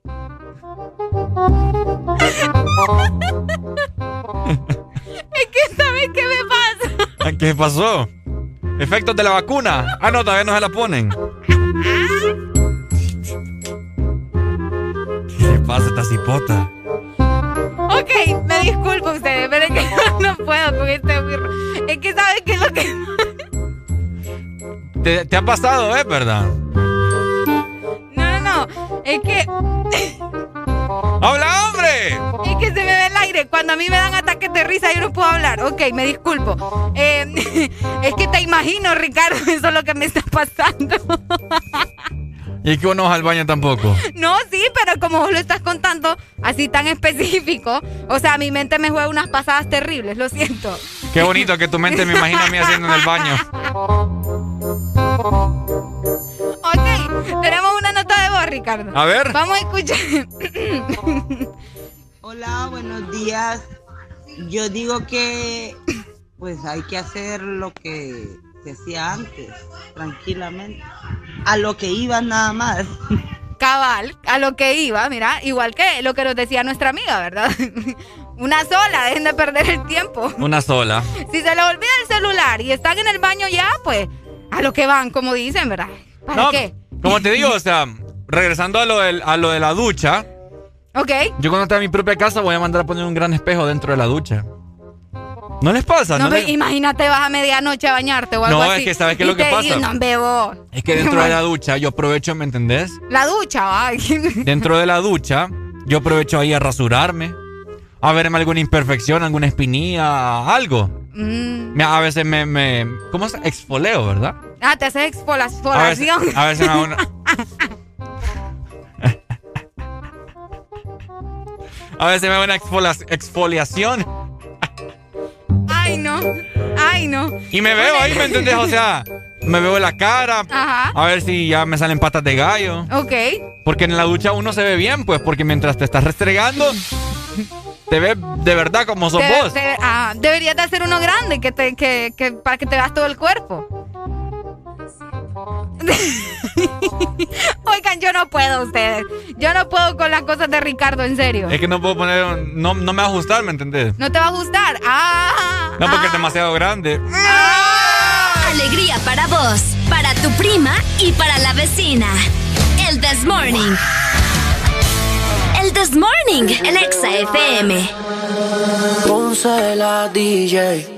Es que, ¿sabes qué me pasa? ¿Qué pasó? ¿Efectos de la vacuna? Ah, no, todavía no se la ponen. ¿Qué le pasa a esta cipota? Ok, me disculpo ustedes, pero es que no puedo con este birro. Es que ¿sabes qué es lo que... ¿Te, te ha pasado, eh, verdad? No, no, no. Es que... ¡Habla, hombre! Es que se me ve el aire. Cuando a mí me dan ataques de risa, yo no puedo hablar. Ok, me disculpo. Eh, es que te imagino, Ricardo, eso es lo que me está pasando. Y es que uno al baño tampoco. No, sí, pero como vos lo estás contando así tan específico, o sea, mi mente me juega unas pasadas terribles, lo siento. Qué bonito que tu mente me imagina a mí haciendo en el baño. Ok, tenemos Ricardo. A ver. Vamos a escuchar. Hola, buenos días. Yo digo que pues hay que hacer lo que se hacía antes, tranquilamente. A lo que iba nada más. Cabal, a lo que iba, mira, igual que lo que nos decía nuestra amiga, ¿verdad? Una sola, dejen de perder el tiempo. Una sola. Si se les olvida el celular y están en el baño ya, pues a lo que van, como dicen, ¿verdad? ¿Para No, qué? Como te digo, o sea, regresando a lo, del- a lo de la ducha, Ok. yo cuando esté en mi propia casa voy a mandar a poner un gran espejo dentro de la ducha. ¿No les pasa? No, ¿No les- imagínate, vas a medianoche a bañarte o algo No, así. es que ¿sabes qué es lo que pasa? no bebo. Es que dentro de la ducha yo aprovecho, ¿me entendés? La ducha, va. Dentro de la ducha yo aprovecho ahí a rasurarme, a verme alguna imperfección, alguna espinilla, algo. Mm. A veces me, me ¿cómo se? Exfoleo, ¿verdad? Ah, te haces exfola- A veces, exfoliación. a veces me hago una... A veces me hago una exfolia- exfoliación Ay, no. Ay, no. y me veo ahí, ¿me entendés? O sea, me veo la cara, Ajá. a ver si ya me salen patas de gallo. Ok. Porque en la ducha uno se ve bien, pues, porque mientras te estás restregando, te ves de verdad como sos vos. te- ah, deberías de hacer uno grande que te, que, que, para que te veas todo el cuerpo. Oigan, yo no puedo ustedes. Yo no puedo con las cosas de Ricardo, en serio. Es que no puedo poner, no, no me va a ajustar, ¿me entendés? ¿No te va a gustar? Ah. No, porque es demasiado grande. Alegría para vos, para tu prima y para la vecina. El This Morning. El This Morning, el Exa FM. Ponce la DJ,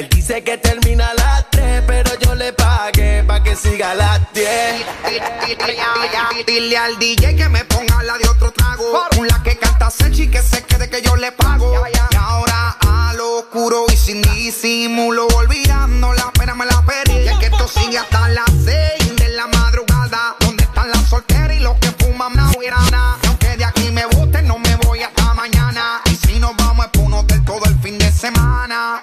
Él dice que termina a las 3, pero yo le pagué pa' que siga a las 10. Dile al DJ que me ponga la de otro trago. Con la que canta Sechi que se quede que yo le pago. Y ahora a lo oscuro y sin disimulo. Olvidando la pena me la perdí. Y es que esto sigue hasta las 6 de la madrugada. ¿Dónde están las solteras y los que fuman na nada? Aunque de aquí me guste, no me voy hasta mañana. Y si nos vamos es pa' un hotel todo el fin de semana.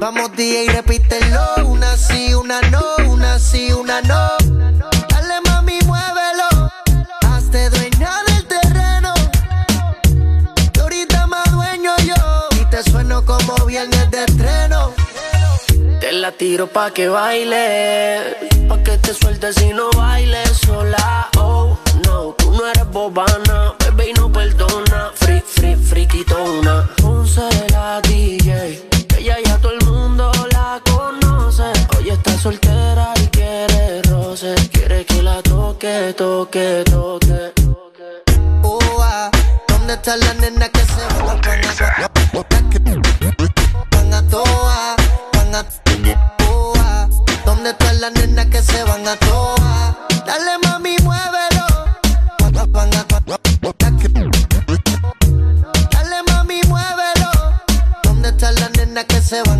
Vamos DJ, repítelo, una sí, una no, una sí, una no. Dale mami, muévelo, hazte dueña del terreno. Que ahorita más dueño yo, y te sueno como viernes de estreno. Te la tiro pa' que baile, pa' que te sueltes y no bailes sola. Oh, no, tú no eres bobana, bebé y no perdona. Free, free, friquitona. Ponce la DJ, Hoy está soltera y quiere roce, quiere que la toque, toque, toque. Oh, ¿dónde está la nena que se van a Van a toa, van a toa. ¿Dónde está la nena que se van a toa? Dale mami, muévelo. Van a- Dale mami, muévelo. ¿Dónde está la nena que se van a?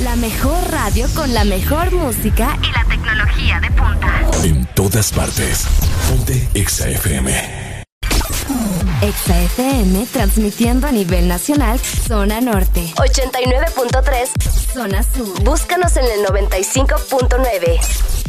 La mejor radio con la mejor música y la tecnología de punta. En todas partes. Ponte Exa FM. Exa FM transmitiendo a nivel nacional, zona norte. 89.3, zona sur. Búscanos en el 95.9.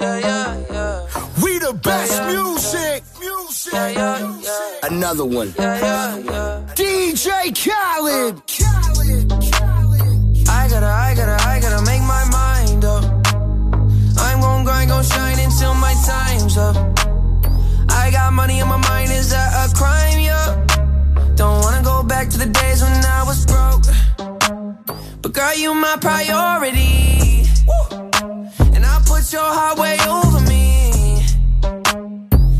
We the best music. Music. Another one. DJ uh, Khaled. I gotta, I gotta, I gotta make my mind up. I'm gon' grind, gon' shine until my time's up. I got money on my mind, is that a crime? Yeah. Don't wanna go back to the days when I was broke. But girl, you my priority. And I put your heart way over me.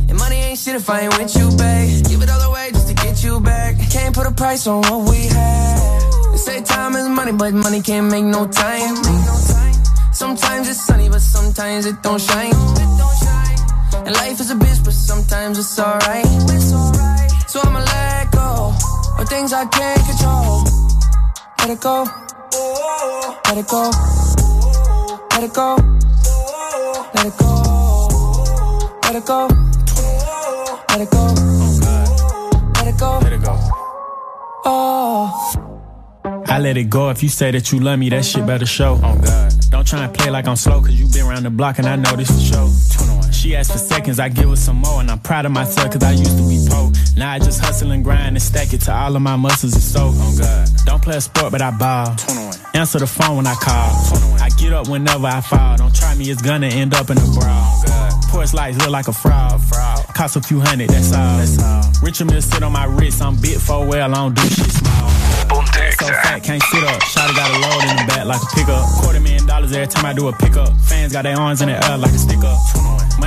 And money ain't shit if I ain't with you, babe. Give it all away just to get you back. Can't put a price on what we had. They say time is money, but money can't make no time. Sometimes it's sunny, but sometimes it don't shine. And life is a bitch, but sometimes it's alright. So I'ma let go of things I can't control. Let it go. Let it go. Let it go. Let it go. Let it go. Let it go. Let it go. Let it go. Oh. I let it go if you say that you love me, that shit better show. Oh God. Don't try and play like I'm slow, cause you been around the block and I know this for show. She asked for seconds, I give her some more, and I'm proud of myself cause I used to be poor. Now I just hustle and grind and stack it to all of my muscles and so. Oh God. Don't play a sport, but I ball. Answer the phone when I call. I get up whenever I fall. Don't try me, it's gonna end up in a brawl. Porch lights look like a fraud. Cost a few hundred, that's all. Richard Mill sit on my wrist, I'm bit for well, I don't do shit small. So fat, can't sit up. Shotty got a load in the back like a pickup. Quarter million dollars every time I do a pickup. Fans got their arms in the air like a stick up.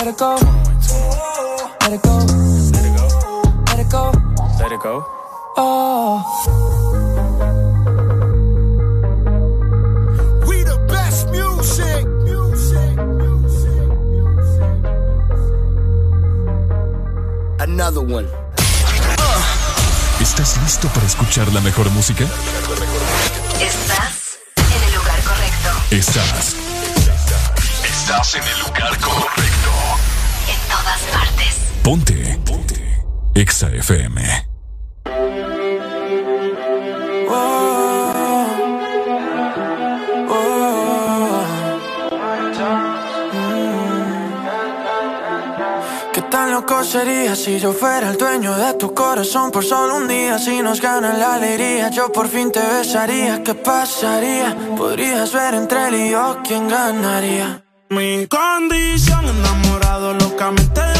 Let it go. Let it go. Let it go. Let it go. Oh. We the best music. Music. another one. ¿Estás listo para escuchar la mejor música? Estás en el lugar correcto. Estás. Estás en el lugar correcto. Todas partes. Ponte. Ponte. Exa FM. ¿Qué tan loco sería si yo fuera el dueño de tu corazón por solo un día? Si nos gana la alegría, yo por fin te besaría. ¿Qué pasaría? Podrías ver entre él y yo quién ganaría. Mi condición enamorado locamente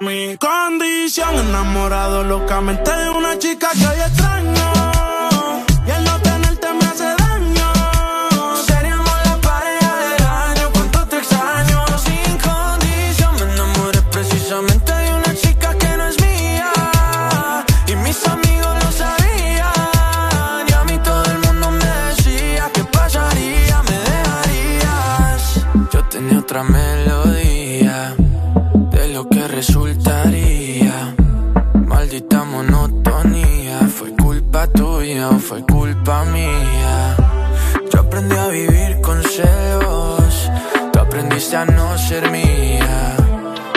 Mi condición enamorado locamente de una chica que hoy extraño. O fue culpa mía. Yo aprendí a vivir con celos, tú aprendiste a no ser mía.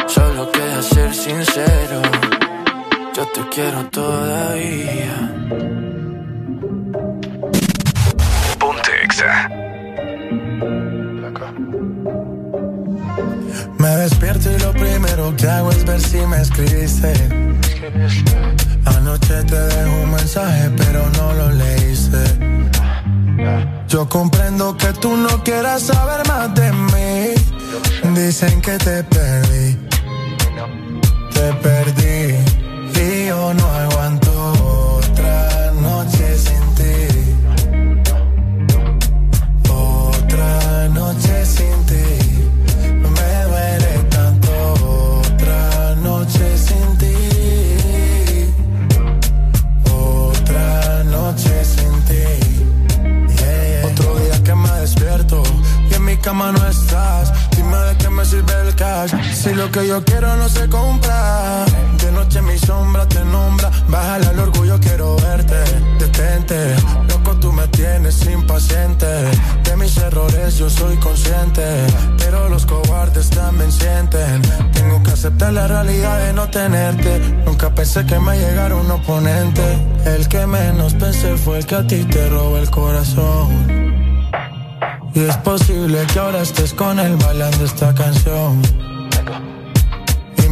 Solo queda ser sincero, yo te quiero todavía. Ponte Exa. Me despierto y lo primero que hago es ver si me escribiste. Anoche te dejo un mensaje, pero no lo leíste. Yo comprendo que tú no quieras saber más de mí. Dicen que te perdí. Te perdí. Y yo no aguanto Si lo que yo quiero no se compra. De noche mi sombra te nombra. Bájale al orgullo, quiero verte. Detente, loco, tú me tienes impaciente. De mis errores yo soy consciente. Pero los cobardes también sienten. Tengo que aceptar la realidad de no tenerte. Nunca pensé que me llegara un oponente. El que menos pensé fue el que a ti te robó el corazón. Y es posible que ahora estés con él bailando esta canción.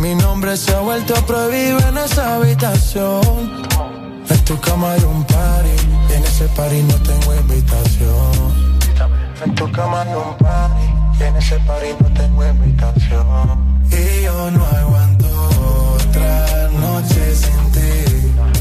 Mi nombre se ha vuelto prohibido en esa habitación. En tu cama hay un party, en ese party no tengo invitación. En tu cama hay un party, en ese party no tengo invitación. Y yo no aguanto otra noche sin ti.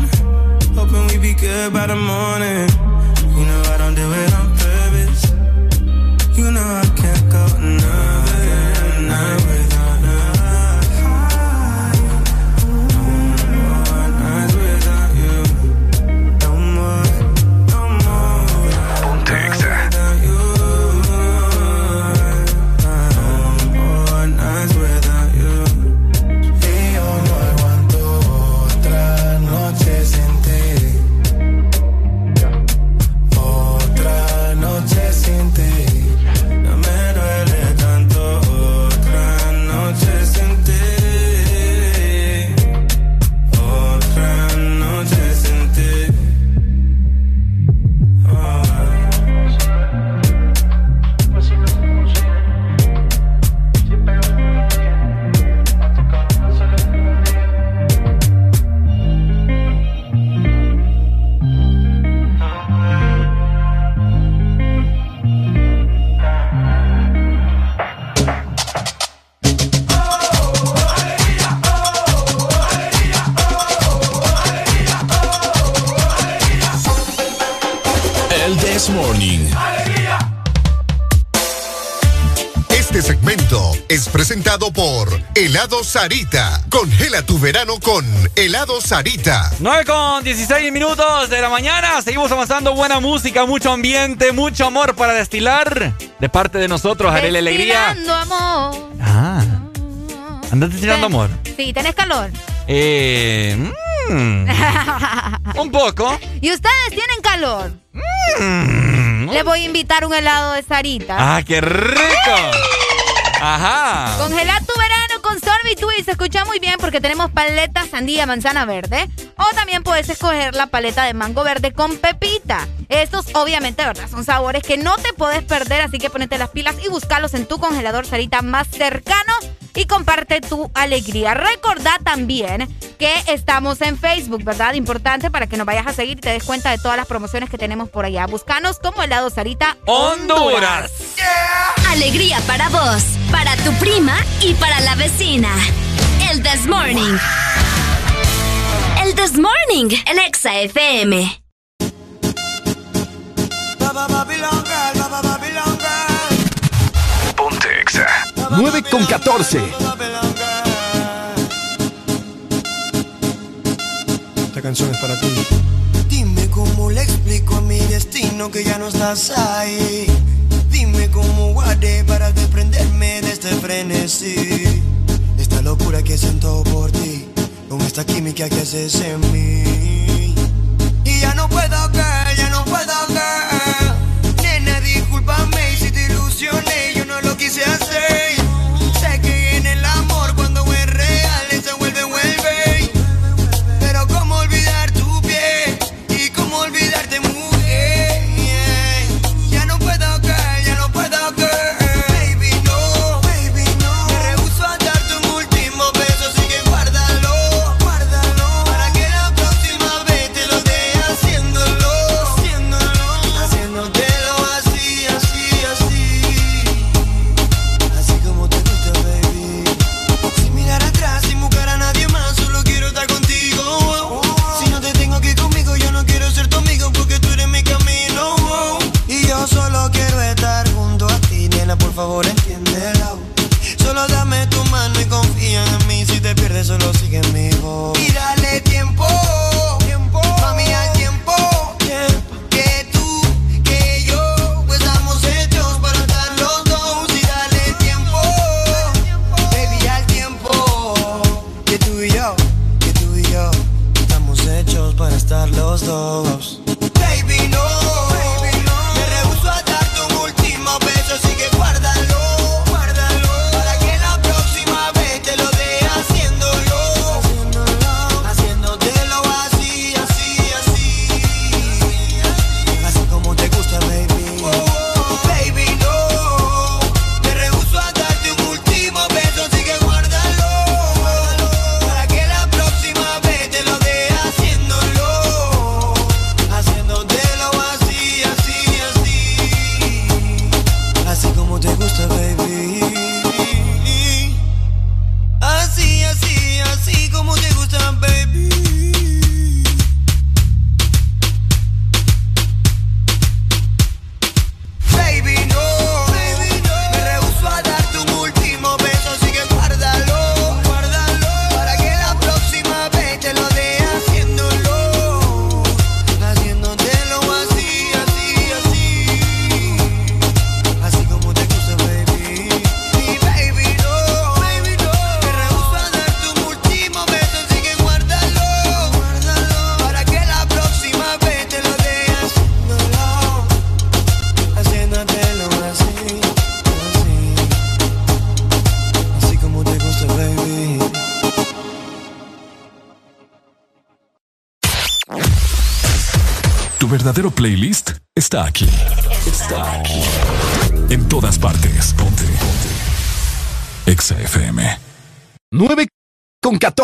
Hoping we be good by the morning. You know I don't do it on purpose. You know I can't go another presentado por Helado Sarita. Congela tu verano con Helado Sarita. 9 con 16 minutos de la mañana. Seguimos avanzando. Buena música, mucho ambiente, mucho amor para destilar. De parte de nosotros, Arely Alegría. Destilando amor. Ah. ¿Andas destilando amor? Sí, ¿tenés calor? Eh. mm, un poco. ¿Y ustedes tienen calor? Mm, Les voy a invitar un helado de Sarita. Ah, qué rico. Ajá. Congela tu verano con Sorbit y se escucha muy bien porque tenemos paleta sandía manzana verde o también puedes escoger la paleta de mango verde con pepita. Estos obviamente, ¿verdad? Son sabores que no te puedes perder, así que ponete las pilas y búscalos en tu congelador Sarita más cercano y comparte tu alegría. Recordá también que estamos en Facebook, ¿verdad? Importante para que nos vayas a seguir y te des cuenta de todas las promociones que tenemos por allá. Búscanos como helado Sarita Honduras. Alegría para vos, para tu prima y para la vecina. El This Morning. El This Morning en Exa FM. Ponte Exa. 9 con 14. Esta canción es para ti. Le explico a mi destino que ya no estás ahí. Dime cómo guardé para desprenderme de este frenesí. Esta locura que siento por ti, con esta química que haces en mí. Y ya no puedo caer, ya no puedo caer.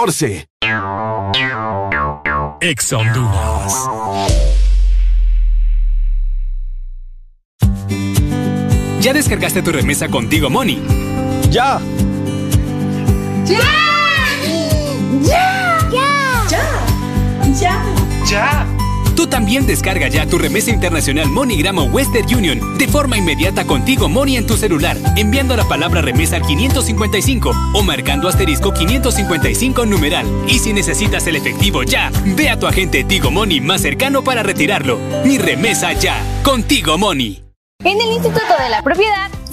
14. Exa Honduras. ¿Ya descargaste tu remesa contigo, Money? Ya. ¡Ya! ¡Ya! ¡Ya! ¡Ya! ¡Ya! Tú también descarga ya tu remesa internacional MoneyGram o Western Union de forma inmediata contigo Money en tu celular, enviando la palabra remesa al 555 o marcando asterisco 555 numeral. Y si necesitas el efectivo ya, ve a tu agente Tigo Money más cercano para retirarlo. Mi remesa ya, contigo Money. En el Instituto de la Propiedad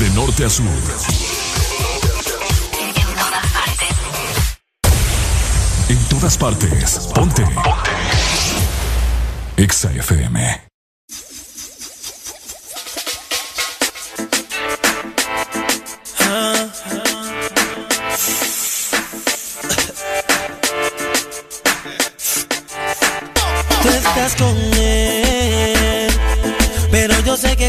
De norte a sur. En todas partes. Ponte. Ponte. Exa FM. Tú estás con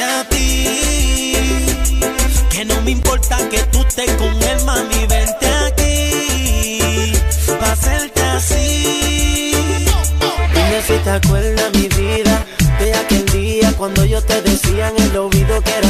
a ti. Que no me importa que tú estés con él, mami, vente aquí. Pa' hacerte así. Dime si te acuerdas, mi vida, de aquel día cuando yo te decía en el oído que era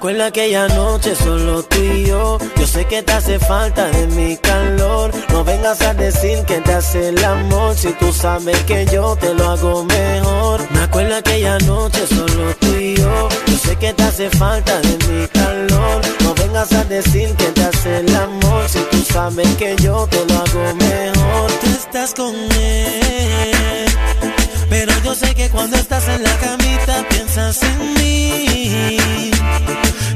acuerdas aquella noche solo tú y yo? Yo sé que te hace falta de mi calor. No vengas a decir que te hace el amor si tú sabes que yo te lo hago mejor. Me acuerdo aquella noche solo tú y yo. Yo sé que te hace falta de mi calor. No vengas a decir que te hace el amor si tú sabes que yo te lo hago mejor. Tú estás con él. Pero yo sé que cuando estás en la camita piensas en mí.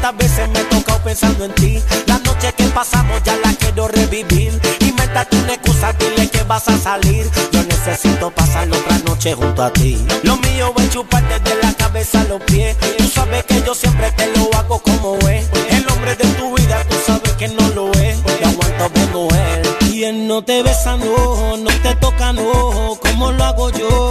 Cuántas veces me he pensando en ti. La noche que pasamos ya la quiero revivir. Inventate una excusa, dile que vas a salir. Yo necesito pasar otra noche junto a ti. Lo mío va a chuparte de la cabeza a los pies. Tú sabes que yo siempre te lo hago como es. El hombre de tu vida, tú sabes que no lo es. Te aguanto como él. Y él no te besa, no, no te toca, no. Como lo hago yo?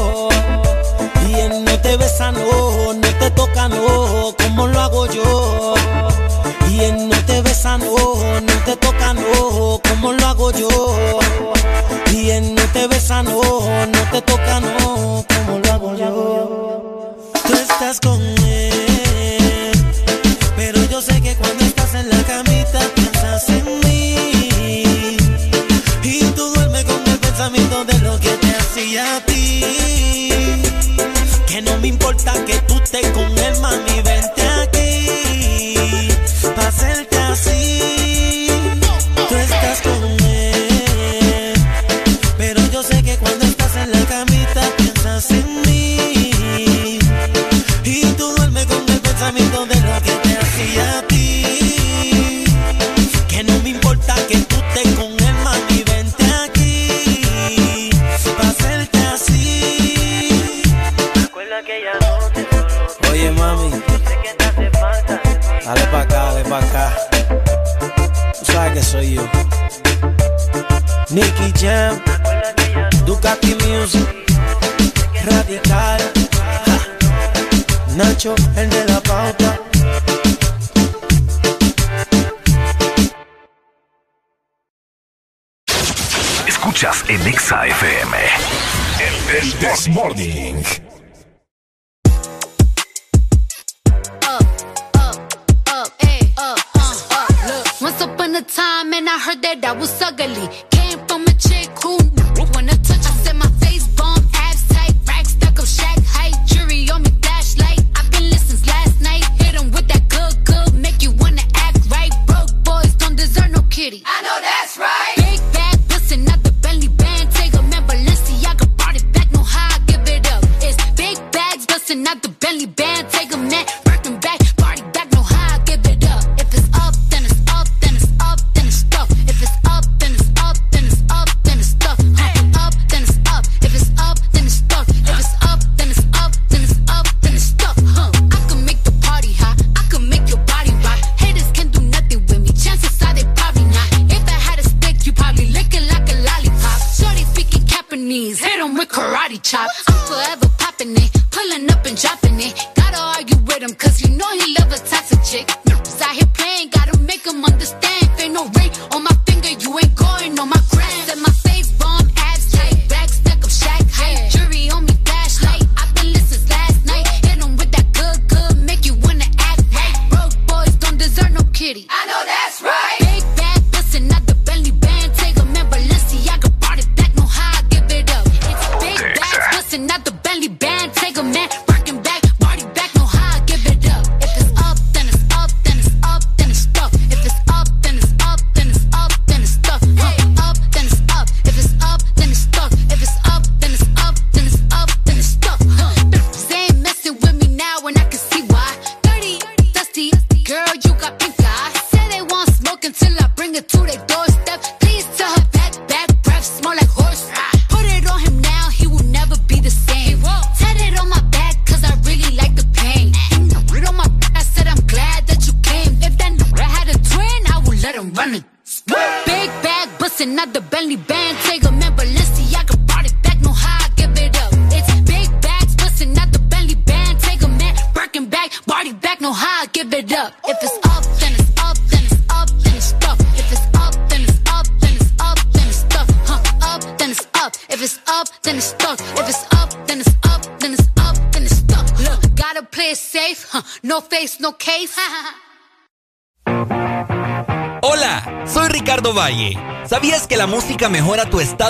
Que no me importa que tú te con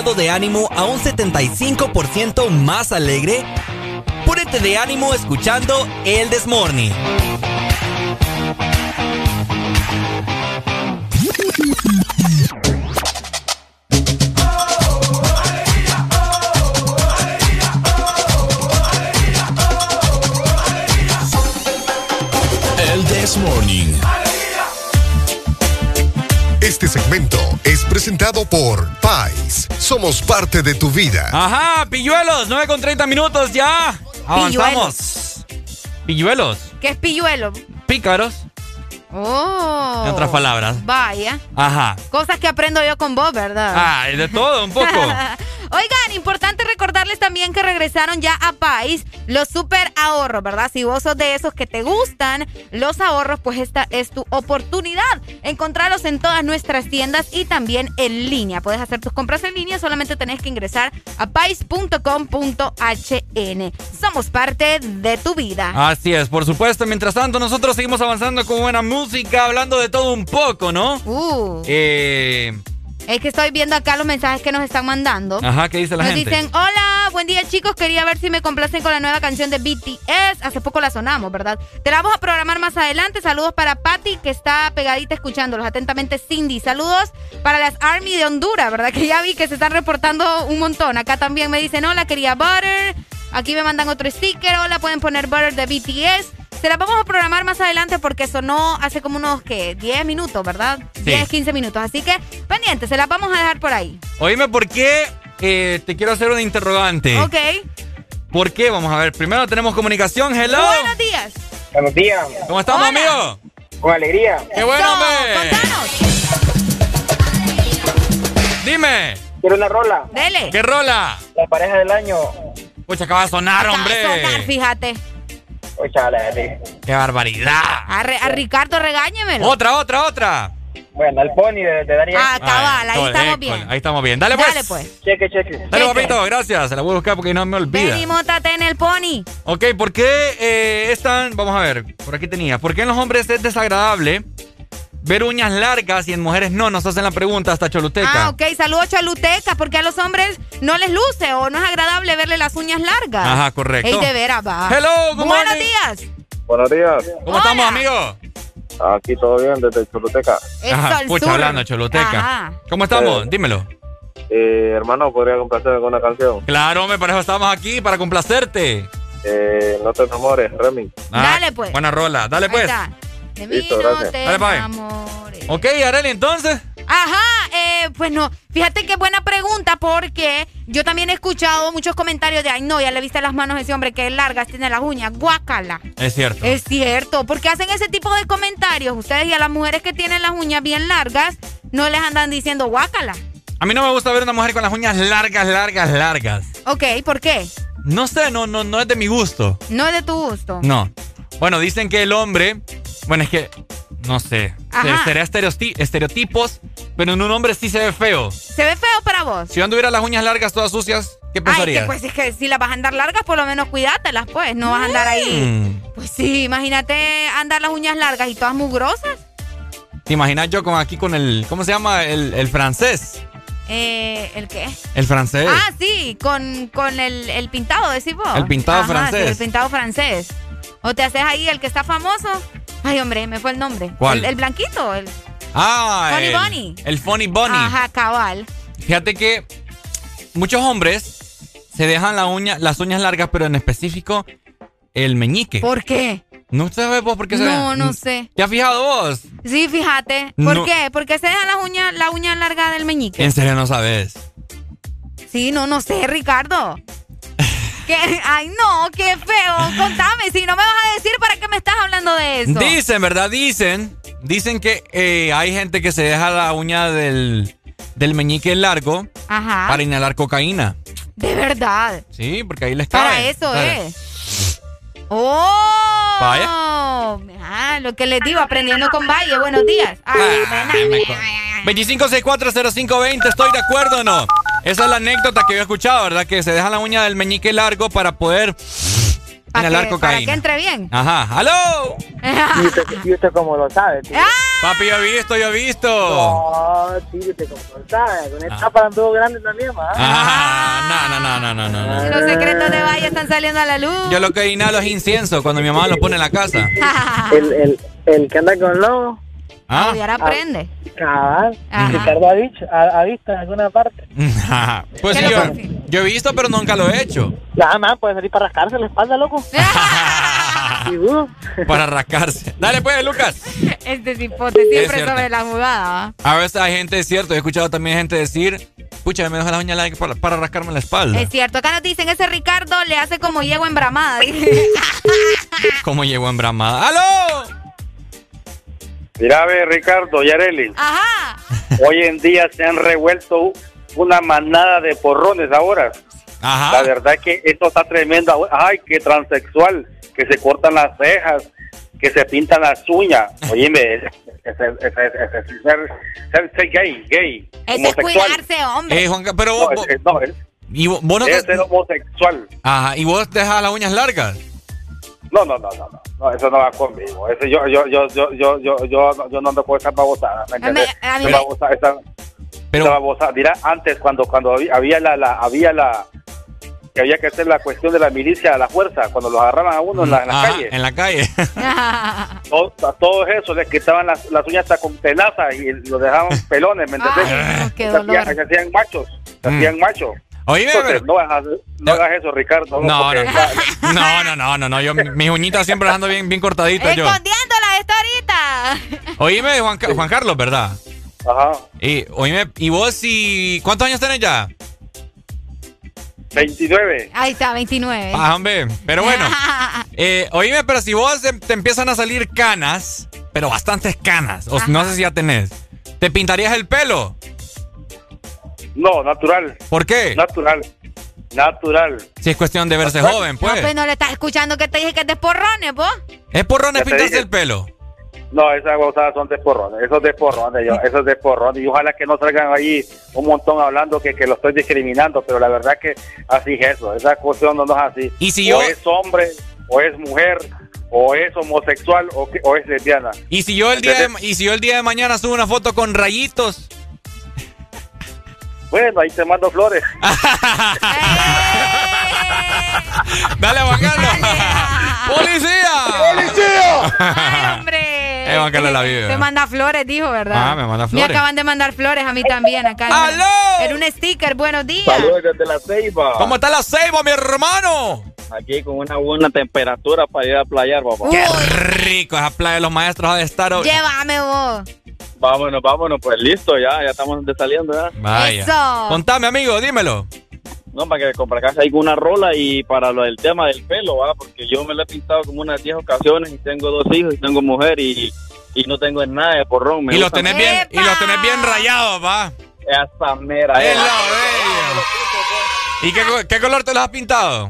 de ánimo a un 75% más alegre? Púrete de ánimo escuchando El Desmorning. Morning. Este segmento es presentado por Pais. Somos parte de tu vida. Ajá, pilluelos, 9 con 30 minutos ya. Avanzamos. Pilluelos. ¿Qué es pilluelo? Pícaros, Oh. en otras palabras. Vaya. Ajá. Cosas que aprendo yo con vos, ¿verdad? Ah, de todo un poco. Oigan, importante recordarles también que regresaron ya a Pais los super ahorros, ¿verdad? Si vos sos de esos que te gustan los ahorros, pues esta es tu oportunidad. Encontrarlos en todas nuestras tiendas y también en línea. Puedes hacer tus compras en línea, solamente tenés que ingresar a pais.com.hn. Somos parte de tu vida. Así es, por supuesto. Mientras tanto, nosotros seguimos avanzando con buena música, hablando de todo un poco, ¿no? Uh. Eh, Es que estoy viendo acá los mensajes que nos están mandando. ajá, ¿qué dice la Nos gente? dicen, hola, buen día chicos, quería ver si me complacen con la nueva canción de BTS. Hace poco la sonamos, ¿verdad? Te la vamos a programar más adelante. Saludos para Patty, que está pegadita escuchándolos. Atentamente, Cindy. Saludos para las Army de Honduras, ¿verdad? Que ya vi que se están reportando un montón. Acá también me dicen, hola, quería Butter. Aquí me mandan otro sticker. Hola, pueden poner Butter de BTS. Se la vamos a programar más adelante porque sonó hace como unos, ¿qué? 10 minutos, ¿verdad? 10, 15 minutos. Así que, pendiente, se la vamos a dejar por ahí. Oíme, ¿por qué eh, te quiero hacer una interrogante? Ok. ¿Por qué? Vamos a ver. Primero tenemos comunicación. Hello. Buenos días. Buenos días. ¿Cómo estamos, amigo? Con alegría. ¡Qué bueno, hombre! Dime. Quiero una rola. Dele. ¿Qué rola? La pareja del año. Pucha, acaba de sonar, hombre. Sonar, fíjate. ¡Qué barbaridad! A, Re- a Ricardo, regáñemelo. Otra, otra, otra. Bueno, el pony de, de Daniel. Ah, cabal, ahí Ay, estamos école, bien. Ahí estamos bien. Dale, pues. Dale, pues. Cheque, cheque. Dale, Cheque. papito, gracias. Se la voy a buscar porque no me olvida. Ven y en el pony. Ok, ¿por qué eh, es tan... Vamos a ver, por aquí tenía. ¿Por qué en los hombres es desagradable ver uñas largas y en mujeres no? Nos hacen la pregunta hasta Choluteca. Ah, ok. Saludos, Chaluteca, porque a los hombres no les luce o no es agradable verle las uñas largas. Ajá, correcto. Ey, de veras, va. Hello, good Buenos morning. días. Buenos días. ¿Cómo estamos, amigo? Aquí todo bien desde Choluteca. Ajá, al pucha, sur. hablando, Choluteca. Ajá. ¿Cómo estamos? Eh. Dímelo. Eh, hermano, ¿podría complacerme con una canción? Claro, me parece que estamos aquí para complacerte. Eh, no te enamores, Remy. Ah, Dale, pues. Buena rola. Dale, Ahí pues. está. De mí Listo, no gracias. te Dale, enamores. Ok, Areli, entonces. Ajá, eh, pues no. Fíjate qué buena pregunta porque yo también he escuchado muchos comentarios de, ay no, ya le viste las manos a ese hombre que largas tiene las uñas, guácala. Es cierto. Es cierto, porque hacen ese tipo de comentarios. Ustedes y a las mujeres que tienen las uñas bien largas, no les andan diciendo guácala. A mí no me gusta ver una mujer con las uñas largas, largas, largas. Ok, ¿por qué? No sé, no, no, no es de mi gusto. No es de tu gusto. No. Bueno, dicen que el hombre. Bueno, es que. No sé. Ajá. Sería estereoti- estereotipos, pero en un hombre sí se ve feo. ¿Se ve feo para vos? Si yo anduviera las uñas largas todas sucias, ¿qué Ay, pensarías? que pues es que si las vas a andar largas, por lo menos cuídatelas, pues. No vas a andar ahí. Mm. Pues sí, imagínate andar las uñas largas y todas mugrosas. ¿Te imaginas yo con aquí con el. ¿Cómo se llama? El, el francés. Eh, ¿El qué? El francés. Ah, sí, con, con el, el pintado, decís vos. El pintado Ajá, francés. sí, el pintado francés. O te haces ahí el que está famoso. Ay, hombre, me fue el nombre. ¿Cuál? El, el blanquito. El, Ah, Funny el, Bunny. El Funny Bunny. Ajá, cabal. Fíjate que muchos hombres se dejan la uña, las uñas largas, pero en específico el meñique. ¿Por qué? ¿No sabes vos por qué se No, no sé. ¿Te has fijado vos? Sí, fíjate. ¿Por No. qué? ¿Por qué se dejan las uñas, la uña larga del meñique? En serio no sabes. Sí, no, no sé, Ricardo. ¿Qué? Ay, no, qué feo. Contame, si no me vas a decir para qué me estás hablando de eso. Dicen, ¿verdad? Dicen. Dicen que eh, hay gente que se deja la uña del, del meñique largo Ajá. para inhalar cocaína. De verdad. Sí, porque ahí les cabe. Para eso es. ¡Oh! Vaya. ah, lo que les digo, aprendiendo con Valle. Buenos días. Ay, co- 25640520, ¿estoy de acuerdo o no? Esa es la anécdota que yo he escuchado, ¿verdad? Que se deja la uña del meñique largo para poder para, inhalar que, para que cocaína. entre bien. Ajá, ¡aló! ¿Y usted, y usted cómo lo sabe, tío? Papi, yo he visto, yo he visto. No, tío, usted cómo lo sabe. Con esta para anduvo grande también, ¿va? Ah, no, no, no, no, no, no, no. Los secretos de Valle están saliendo a la luz. Yo lo que inhalo es incienso cuando mi mamá lo pone en la casa. El, el, el que anda con lobo. ¿Ah? Y ahora aprende. Ajá. Ricardo ha dicho, ha, ha visto en alguna parte. pues sí, yo, yo he visto, pero nunca lo he hecho. Nada más, puede salir para rascarse la espalda, loco. Y, uh, Para rascarse. Dale pues, Lucas. Este cipote siempre sobre la jugada. A veces hay gente, es cierto, he escuchado también gente decir, pucha, me dejo la uña larga para, para rascarme la ¿va? espalda. Es cierto. Acá nos dicen, ese Ricardo le hace como yegua embramada. ¿Cómo llegó en bramada? ¡Aló! Mira, ve, Ricardo y Areli. Ajá. Hoy en día se han revuelto una manada de porrones ahora. Ajá. La verdad que esto está tremendo. Ay, que transexual, que se cortan las cejas, que se pintan las uñas. Oíme, ese es ser, ser, ser gay, gay, Ese es homosexual. cuidarse, hombre. Eh, pero No, vos, es- es- no, es- y vos, vos no es te- ser homosexual. Ajá, y vos dejas las uñas largas. No, no, no, no, no, no, eso no va conmigo. Eso yo, yo, yo, yo, yo, yo, yo, yo no ando con esa babosada, ¿me entiendes? Pero- esa babosada. Mira, antes cuando, cuando había- había la, la, había la, que había que hacer la cuestión de la milicia a la fuerza, cuando los agarraban a uno en la, en la Ajá, calle, en la calle. todo, a todo eso les quitaban las, las uñas hasta con tenaza y los dejaban pelones, ¿me entiendes? Ay, no, qué Se hacían- dolor. se hacían machos, se Mm. hacían machos. Oíme, Entonces, pero- no, hagas, no hagas eso, Ricardo. No, no, no, no, no, no, no, yo mis uñitas siempre las ando bien, bien cortaditas yo. Escondiéndola esta ahorita. Oíme, Juan Carlos, ¿verdad? Ajá. Y, oíme, ¿y vos y cuántos años tenés ya? 29. Ahí está, 29. Ah, hombre, pero bueno. Eh, oíme, pero si vos em- te empiezan a salir canas, pero bastantes canas, o no sé si ya tenés, ¿te pintarías el pelo? No, natural. ¿Por qué? Natural. Natural. Si es cuestión de verse joven, No, pues. pues no le estás escuchando que te dije que es de porrones, vos. Es porrones pintarse el pelo. No, esas babosadas son de porrones. Esos de porrones, yo. Esos de porrones. Y ojalá que no salgan ahí un montón hablando que, que lo estoy discriminando. Pero la verdad que así es eso. Esa cuestión no, no es así. Y si o yo- es hombre, o es mujer, o es homosexual, o, que- o es lesbiana. Y si yo el día de, y si yo el día de mañana subo una foto con rayitos. Bueno, ahí te mando flores. Dale, Juan Carlos. ¡Policía! Ay, hombre. Eh, Juan Carlos la vive. Te manda flores, dijo, ¿verdad? Ah, me manda Me flores. acaban de mandar flores a mí también acá. ¡Aló! En un sticker, buenos días. Saludos desde la Ceiba. ¿Cómo está la ceiba, mi hermano? Aquí con una buena temperatura para ir a playar, papá. Qué rico, esa playa de los maestros ha de estar. hoy. Llévame vos. Vámonos, vámonos, pues listo, ya, ya estamos de saliendo, ya. Vaya. Eso. Contame, amigo, dímelo. No, para que comprar casa hay una rola y para lo del tema del pelo, ¿va? Porque yo me lo he pintado como unas 10 ocasiones y tengo dos hijos y tengo mujer y, y no tengo nada de porrón. Me Y los gusta tenés bien, y los tenés bien rayados, va. Esa mera. Es la bella. ¿Y qué, co- qué color te los has pintado?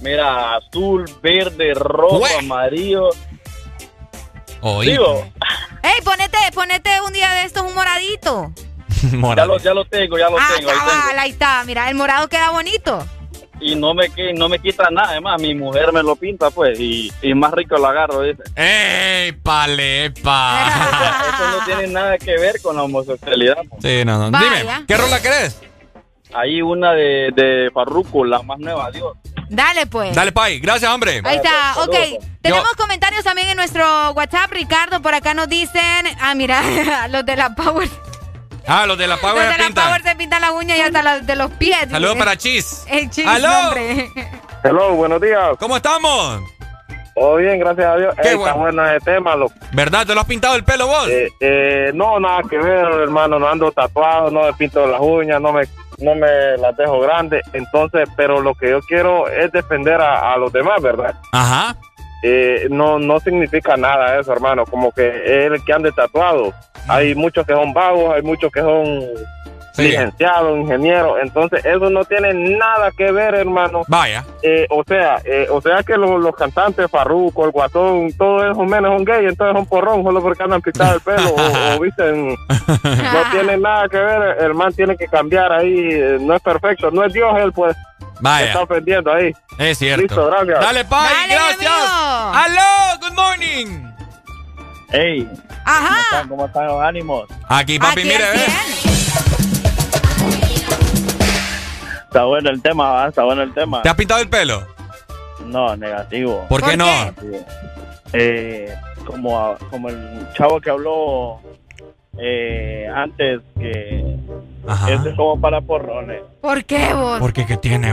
Mira, azul, verde, rojo, amarillo. Oí. Digo, Ey, ponete, ponete un día de estos un moradito. ya lo, ya lo tengo, ya lo Ah, tengo, ahí tengo. ahí está. Mira, el morado queda bonito. Y no me, no me quita nada, además, mi mujer me lo pinta, pues, y, y más rico lo agarro, dice. ¡Ey, palepa! Eso no tiene nada que ver con la homosexualidad. pues. Sí, no, no. Vaya. Dime, ¿qué rola querés? Hay una de, de Farruko, la más nueva, Dios. Dale, pues. Dale, Pai. Gracias, hombre. Ahí está, ok. Saludos. Tenemos comentarios también en nuestro WhatsApp, Ricardo. Por acá nos dicen, ah, mira, los de la Power. Ah, los de la Los Power de la. Power se pintan la uña y hasta las de los pies. Saludos para Chis. El chis, ¡Aló! hombre. Hello, buenos días. ¿Cómo estamos? Todo bien, gracias a Dios. Qué Ey, bueno. Está bueno ese tema, loco. ¿Verdad? ¿Te lo has pintado el pelo vos? Eh, eh, no, nada que ver, hermano. No ando tatuado, no me pinto las uñas, no me, no me las dejo grandes. Entonces, pero lo que yo quiero es defender a, a los demás, ¿verdad? Ajá. Eh, no, no significa nada eso, hermano. Como que es el que ande tatuado. Hay muchos que son vagos, hay muchos que son licenciado, ingeniero. Entonces, eso no tiene nada que ver, hermano. Vaya. Eh, o sea, eh, o sea que los, los cantantes, Farruko, el Guatón, todos esos menos son gay, entonces son porrón, solo porque andan pintados el pelo o, o visten. No tiene nada que ver, el man tiene que cambiar ahí, eh, no es perfecto, no es Dios él, pues. Vaya. Está ofendiendo ahí. Es cierto. Listo, gracias. Dale, Pai, Dale, gracias. amigo. ¡Aló! ¡Good morning! Hey, Ajá. ¿cómo están los ánimos? Aquí, papi, Aquí mire, ve. Está bueno el tema, ¿va? Está bueno el tema. ¿Te has pintado el pelo? No, negativo. ¿Por, ¿Por qué no? qué? Eh, como, a- como el chavo que habló eh, antes, que Ajá. es como para porrones. ¿Por qué vos? ¿Por qué? ¿Qué tiene?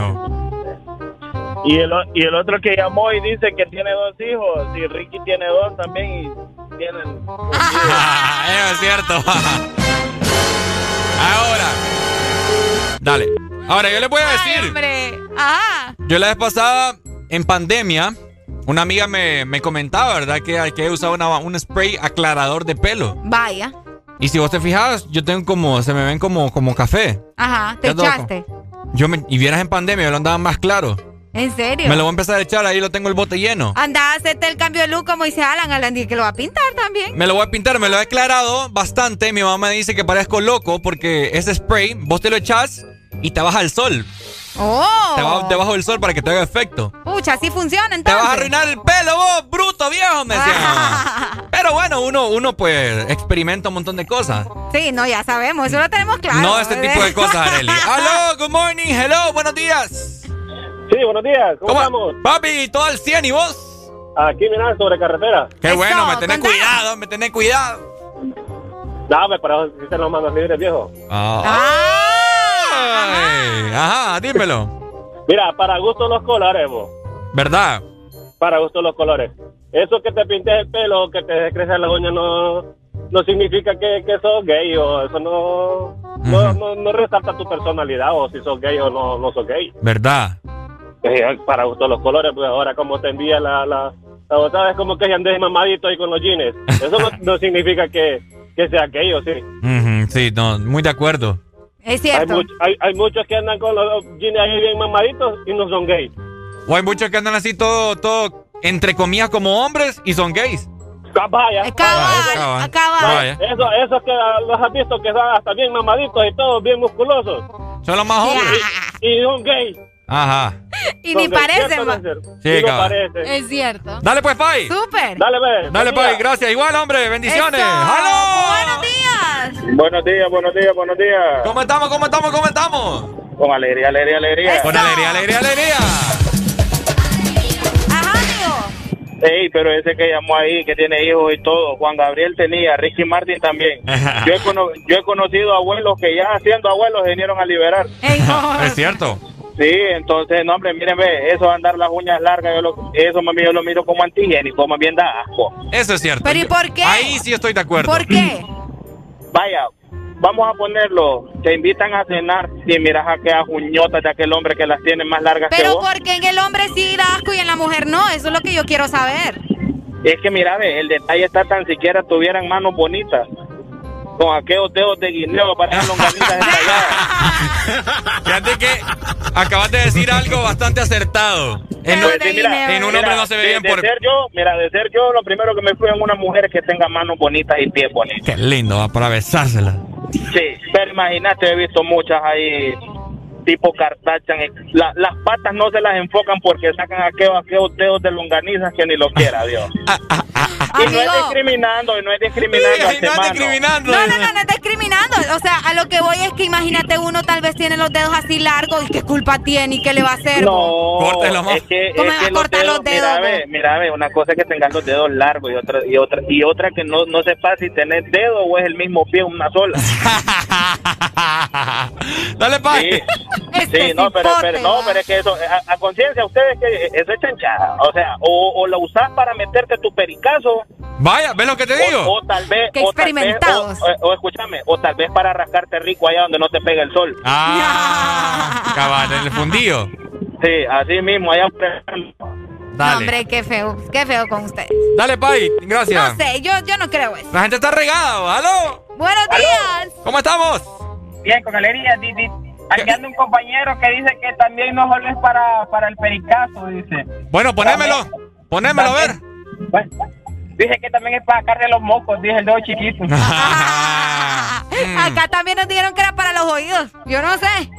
Y el, o- y el otro que llamó y dice que tiene dos hijos, y Ricky tiene dos también y tienen... Ah, Eso es cierto. Ahora. Dale. Ahora, yo les voy a Ay, decir. hombre. Ajá. Yo la vez pasada, en pandemia, una amiga me, me comentaba, ¿verdad? Que hay que usar una- un spray aclarador de pelo. Vaya. Y si vos te fijas, yo tengo como, se me ven como, como café. Ajá. Te echaste. Yo me, y vieras en pandemia, yo lo andaba más claro. ¿En serio? Me lo voy a empezar a echar, ahí lo tengo el bote lleno. Anda a hacerte el cambio de look como dice Alan. Alan dice que lo va a pintar también. Me lo voy a pintar, me lo he aclarado bastante. Mi mamá me dice que parezco loco porque ese spray, vos te lo echas y te baja el sol. ¡Oh! Te baja debajo del sol para que te haga efecto. Pucha, así funciona Te entonces. vas a arruinar el pelo, vos, bruto viejo, me decían. Pero bueno, uno, uno pues experimenta un montón de cosas. Sí, no, ya sabemos. Eso lo tenemos claro. no este tipo de cosas, Areli. Aló, good morning, hello, buenos días. Sí, buenos días, ¿cómo, estamos? Papi, todo al 100 y vos. Aquí, mirá, sobre carretera. Qué Eso, bueno, me tenés cuidado, me tenés cuidado. Dame, para si te los manos libres, viejo. Ay, ajá, dímelo. Mira, para gusto los colores, vos. ¿Verdad? Para gusto los colores. Eso que te pintes el pelo, que te crece la uña, no, no significa que, que sos gay o eso no, no, no, no resalta tu personalidad o si sos gay o no, no sos gay. ¿Verdad? Eh, para gusto los colores, pues ahora como te envía la, la, la botada es como que andes mamadito ahí con los jeans. Eso no, no significa que, que sea gay o sí. Sí, no, muy de acuerdo. Es Hay, cierto. much- hay, hay muchos que andan con los jeans ahí bien mamaditos y no son gay. O hay muchos que andan así todo, todo, entre comillas, como hombres y son gays. Ah, Vaya, Cabal, cabal. Vaya. Eso, esos que los has visto que son hasta bien mamaditos y todos bien musculosos. Son los más hombres. Y son gay. Ajá. Y ni ¿cierto, ma-? Sí. Es cierto. Dale pues, Pai. Súper. Dale, ve. Dale, Pai, gracias. Igual, hombre, bendiciones. ¡Halo! Buenos días. Buenos días, buenos días, buenos días. ¿Cómo estamos, cómo estamos, cómo estamos? Con alegría, alegría, alegría. Con alegría, alegría, alegría. Ajá, amigo. Ey, pero ese que llamó ahí, que tiene hijos y todo, Juan Gabriel tenía, Ricky Martin también. Yo he, cono- yo he conocido abuelos que ya siendo abuelos vinieron a liberar. Ey, no. Es cierto. Sí, entonces, no, hombre, mírenme, eso de andar las uñas largas, yo lo- eso mami, yo lo miro como antigénico, más bien da asco. Eso es cierto. ¿Pero y por qué? Ahí sí estoy de acuerdo. ¿Por qué? Vaya, vamos a ponerlo, te invitan a cenar y miras a aquellas uñotas de aquel hombre que las tiene más largas que Pero vos. porque en el hombre sí da asco y en la mujer no. Eso es lo que yo quiero saber. Es que mira, ve, el detalle está tan siquiera tuvieran manos bonitas. Con aquellos dedos de guineo para esas longanitas estalladas. Fíjate que acabas de decir algo bastante acertado. En, un- de Sí, mira, guineo. en un mira, hombre no se ve de- bien de por... ser yo, mira, de ser yo, lo primero que me fui en una mujer que tenga manos bonitas y pies bonitos. Qué lindo, va para besársela. Sí, pero imagínate, he visto muchas ahí tipo Kardashian. La- las patas no se las enfocan porque sacan aquellos, aquellos dedos de longanizas que ni lo quiera, Dios. Y no es discriminando, y no es discriminando. Sí, al no es discriminando. No, no, no, no está discriminando. O sea, a lo que voy es que imagínate uno tal vez tiene los dedos así largos y qué culpa tiene y qué le va a hacer. No, Córtelo, es que, ¿Cómo es me va que a los cortar dedos, los dedos, mira, ve, mira, ve, una cosa es que tengas los dedos largos y otra y otra y otra que no, no sepas si tenés dedo o es el mismo pie una sola. Dale, Pai. Sí, Este sí, no, pero, no, pero es que eso, a, a conciencia, ustedes que eso es chanchada. O sea, o, o lo usás para meterte tu pericazo, Vaya, ¿ves lo que te digo? o, o tal vez, vez, experimentados. o, o- o escúchame, o tal vez para rascarte rico allá donde no te pega el sol. Ah, cabal, en el fundillo. Sí, así mismo, allá. No, Dale. hombre, qué feo, qué feo con ustedes. Dale, Pai, gracias. No sé, yo, yo no creo eso. La gente está regada, ¿aló? Buenos días. ¿Cómo estamos? Bien, con alegría. Di- di- Aquí anda un compañero que dice que también no solo es para, para el pericazo, dice. Bueno, ponémelo. Ponémelo, a ver. Bueno, dice que también es para sacarle los mocos, dice el dedo chiquito. Acá también nos dijeron que era para los oídos. Yo no sé.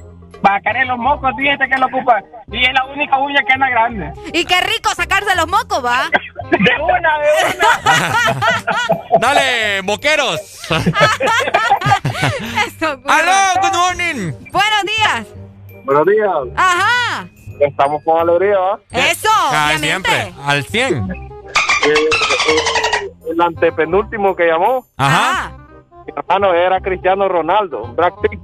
Para sacarle los mocos, fíjate que lo ocupa. Y es la única uña que anda grande. Y qué rico sacarse los mocos, ¿va? De una, de una. Dale, moqueros. ¡Aló, good morning! Buenos días. Buenos días. Ajá. Estamos con alegría, ¿va? Eso, obviamente. siempre, al 100. Eh, el antepenúltimo que llamó, Ajá. mi hermano era Cristiano Ronaldo, Brad Pitt.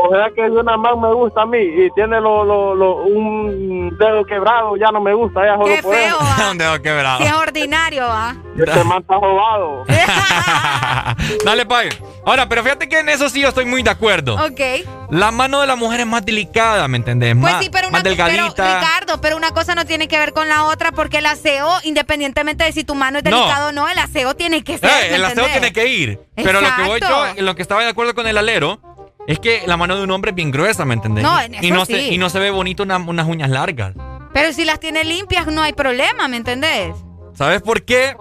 O sea que una más me gusta a mí y tiene lo, lo, lo- un dedo quebrado, ya no me gusta, ya solo Qué por feo, eso. ¿va? Un dedo quebrado. Si es ordinario, ¿va? Este man está robado. Dale, Pai. Ahora, pero fíjate que en eso sí yo estoy muy de acuerdo. Ok. La mano de la mujer es más delicada, ¿me entendés? Pues más, sí, pero una más pero, delgadita. Ricardo, pero una cosa no tiene que ver con la otra porque el aseo, independientemente de si tu mano es No. delicado o no, el aseo tiene que ser. Eh, ¿me el aseo entendés? tiene que ir. Pero lo que voy yo, Exacto. en lo que estaba de acuerdo con el alero, es que la mano de un hombre es bien gruesa, ¿me entendés? No, en y, no sí. se, y no se ve bonito una- unas uñas largas. Pero si las tiene limpias no hay problema, ¿me entendés? ¿Sabes por qué?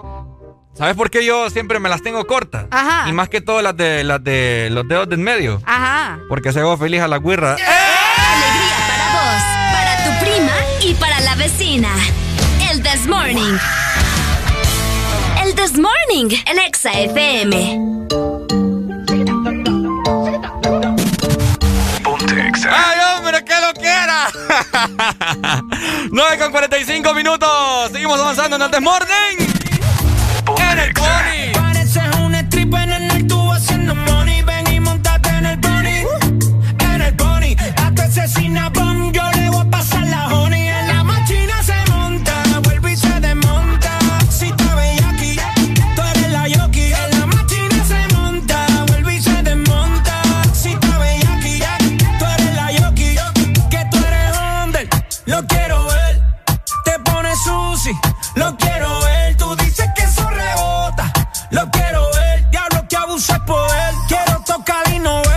¿Sabes por qué yo siempre me las tengo cortas? Ajá. Y más que todo las de las de los dedos del medio. Ajá. Porque se hago feliz a la guirra. Alegría para vos, para tu prima y para la vecina. El This Morning. El This Morning, el Exa FM. 9 con 45 minutos. Seguimos avanzando en el This Morning. En el Pony. Pareces un stripper en el tubo haciendo money. Ven y montate en el pony. En el pony. A tu asesina bomb yo le voy a pasar la honey. Y no.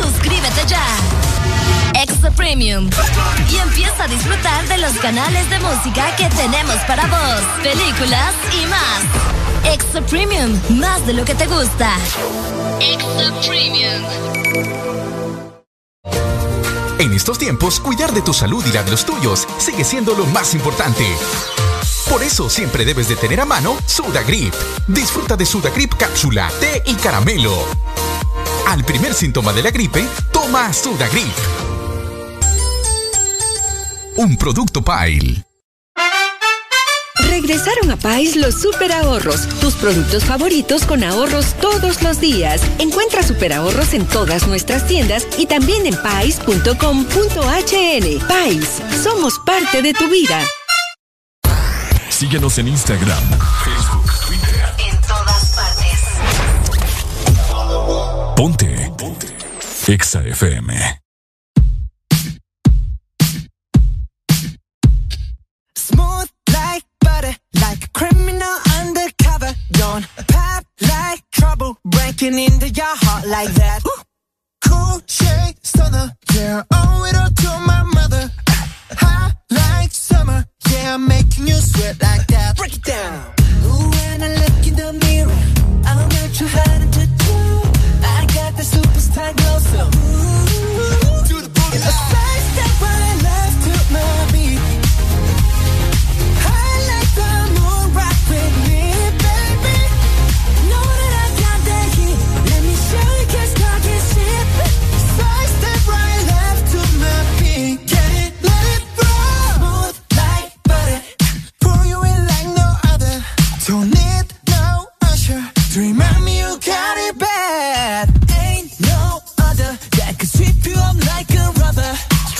Suscríbete ya. Extra Premium. Y empieza a disfrutar de los canales de música que tenemos para vos, películas y más. Extra Premium, más de lo que te gusta. Extra Premium. En estos tiempos, cuidar de tu salud y la de los tuyos sigue siendo lo más importante. Por eso siempre debes de tener a mano Sudagrip. Disfruta de Sudagrip cápsula, té y caramelo. Al primer síntoma de la gripe, toma Sudagrip. Un producto Pile. Regresaron a Pais los super ahorros, tus productos favoritos con ahorros todos los días. Encuentra super ahorros en todas nuestras tiendas y también en pais.com.hn. Pais, somos parte de tu vida. Síguenos en Instagram, Facebook, Ponte. Ponte. Exa FM. Smooth like butter, like a criminal undercover. Don't pop like trouble, breaking into your heart like that. Cool shade stunner, yeah, owe it all to my mother. Like summer, yeah, I'm making you sweat like that. Break it down. Ooh, when I look in the mirror, I'm not too hard to superstar glow, so ooh,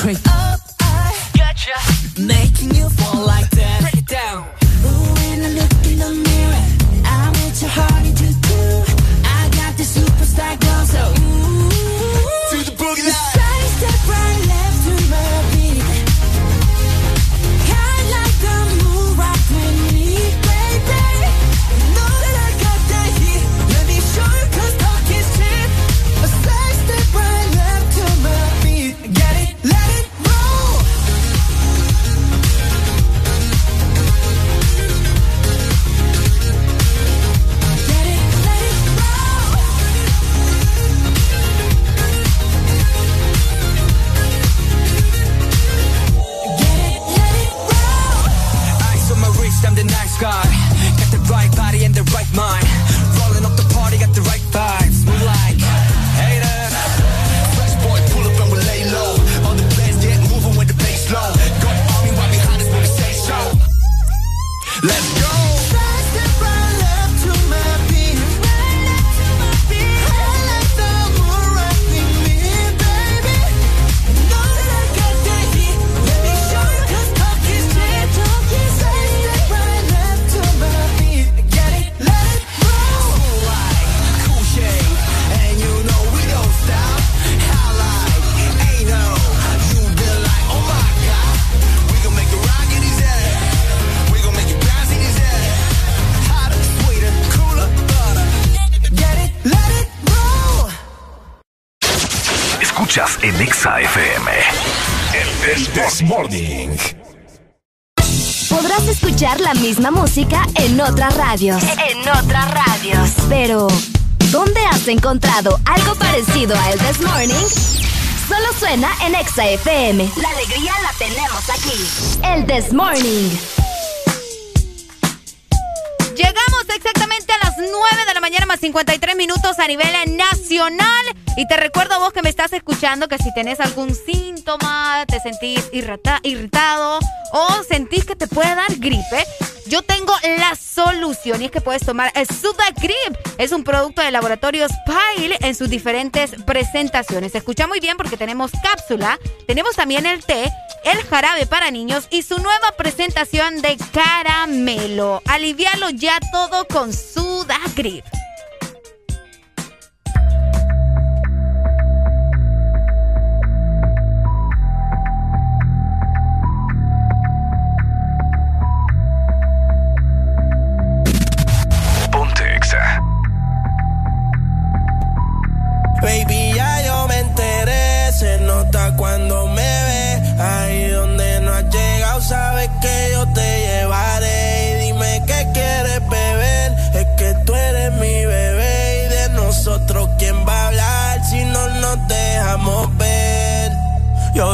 Straight up, I gotcha. Making you fall like Escuchas en Exa FM. El This Morning. Podrás escuchar la misma música en otras radios. En otras radios. Pero, ¿dónde has encontrado algo parecido a El This Morning? Solo suena en Exa FM. La alegría la tenemos aquí. El This Morning. Llegamos exactamente a las 9 de la mañana más 53 minutos a nivel nacional. Y te recuerdo a vos que me estás escuchando que si tenés algún síntoma, te sentís irrita- irritado o sentís que te puede dar gripe, Yo tengo la solución y es que puedes tomar el Sudagrip. Es un producto de laboratorios Pile en sus diferentes presentaciones. Se escucha muy bien porque tenemos cápsula, tenemos también el té, el jarabe para niños y su nueva presentación de caramelo. Alivialo ya todo con Sudagrip.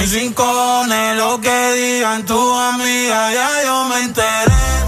Mis rincones, lo que digan tu amiga, ya yo me enteré.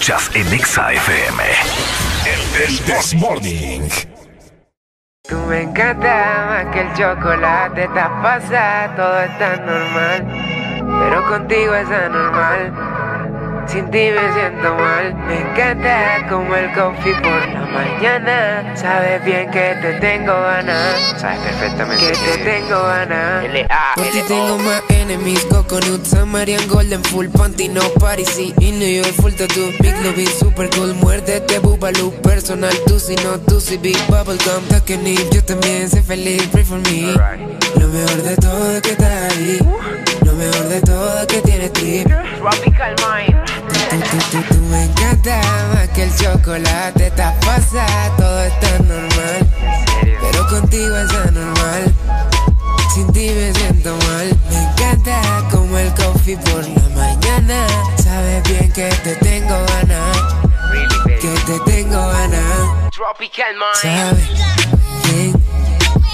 Escuchas en Exa FM. El This Morning. Tú me encanta más que el chocolate, estás pasada, todo está normal. Pero contigo es anormal. Sin ti me siento mal. Me encanta como el coffee por la mañana. Sabes bien que te tengo ganas. Sabes perfectamente que te tengo ganas. Por ti tengo más enemies, Coconut, Samarian Golden, Full Panty, no Parisi Y New York, full tattoo, Big Lobby, super cool Muérdete, Bubaloo, personal, tú si no, tú si Big Bubblegum Takeni, yo también sé feliz, pray for me mejor de todo es que estás ahí. Lo mejor de todo es que tienes Mind. Tú, tú, tú, tú me encanta más que el chocolate. Estás pasada, todo está normal. Pero contigo es anormal. Sin ti me siento mal. Me encanta como el coffee por la mañana. Sabes bien que te tengo ganas Que te tengo ganas Tropical Mind. Sabes quién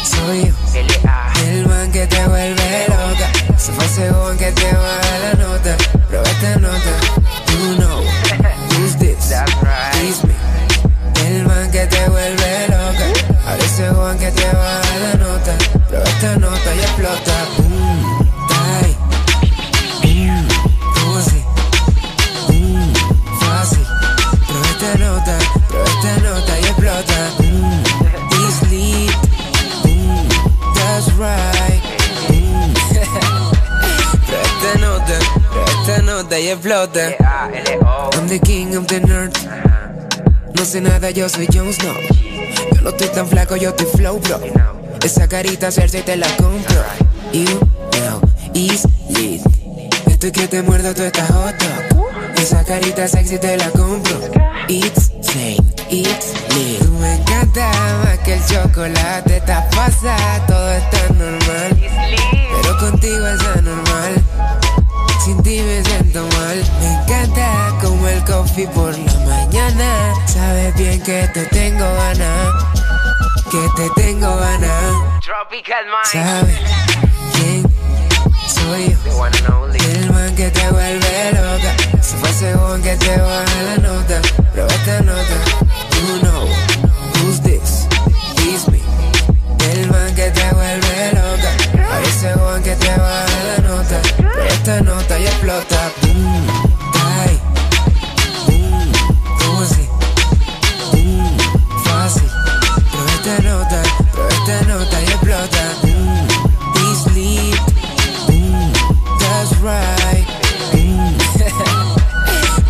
soy yo que te vuelve loca. Se fue según que te baja la nota. Prueba esta nota. You know who's this? That's Right. It's me. El man que te vuelve loca. Ahora ese que te baja la nota. Prueba esta nota y explota. I'm the king of the north. No sé nada, yo soy Jon Snow. Yo no estoy tan flaco, yo estoy flow, bro. Esa carita Cersei te la compro. You know, is lit. Estoy que te muerdo, tú estás hot dog. Esa carita sexy te la compro. It's same, it's lit. Tú me encanta más que el chocolate. Estás pasada, todo está normal. Pero contigo es anormal. Sin ti me siento mal. Me encanta como el coffee por la mañana. Sabes bien que te tengo ganas. Que te tengo ganas. Tropical Mind. ¿Sabes quién soy yo? El man que te vuelve loca. Si fuese Juan que te baja la nota. Prueba esta nota. You know who's this? It's me. El man que te vuelve loca. Parece Juan que te baja esta nota y explota. Boom, die. Boom, ¿cómo así? Boom, fácil. Prueba esta nota, prueba esta nota y explota. Mm, it's lit. Mm, that's right. Mm.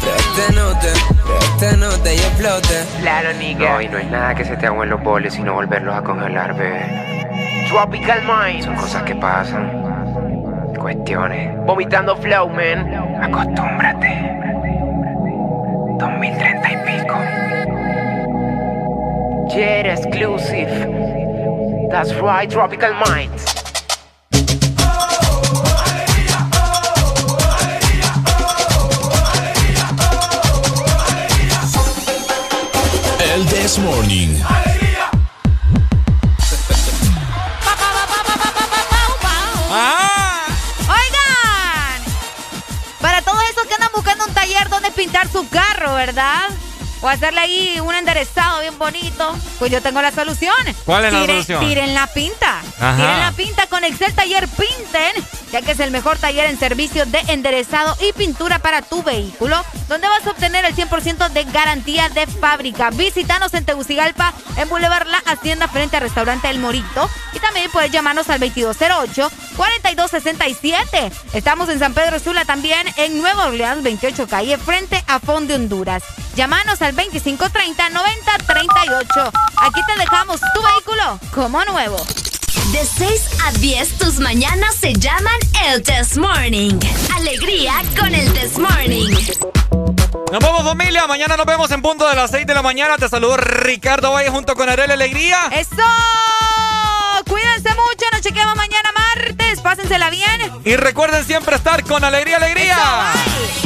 prueba esta nota, prueba esta nota y explota. Claro, nigga. No, y no es nada que se te agüen los boles, sino volverlos a congelar, bebé. Tropical Mind. Son cosas que pasan. Cuestiones. Vomitando flow, man. Acostúmbrate. 2030 y pico. Jet exclusive. That's right, Tropical Mind. El This Morning. Oigan, donde pintar su carro, ¿verdad? O hacerle ahí un enderezado bien bonito, pues yo tengo la solución. ¿Cuál es la Tiren- solución? Tiren la pinta. Ajá. Tiren la pinta con Excel Taller Pinten, ya que es el mejor taller en servicios de enderezado y pintura para tu vehículo, donde vas a obtener el 100% de garantía de fábrica. Visítanos en Tegucigalpa, en Boulevard La Hacienda, frente al restaurante El Morito. Y también puedes llamarnos al 2208-4267. Estamos en San Pedro Sula, también en Nueva Orleans, 28 calle, frente a Fond de Honduras. Llámanos al 2530-9038. Aquí te dejamos tu vehículo como nuevo. De 6 a 10, tus mañanas se llaman el Test Morning. Alegría con el Test Morning. Nos vemos familia, mañana nos vemos en punto de las 6 de la mañana. Te saludo Ricardo Valle junto con Arely Alegría. ¡Eso! Cuídense mucho, nos chequeamos mañana martes. Pásensela bien. Y recuerden siempre estar con alegría, alegría. Quiero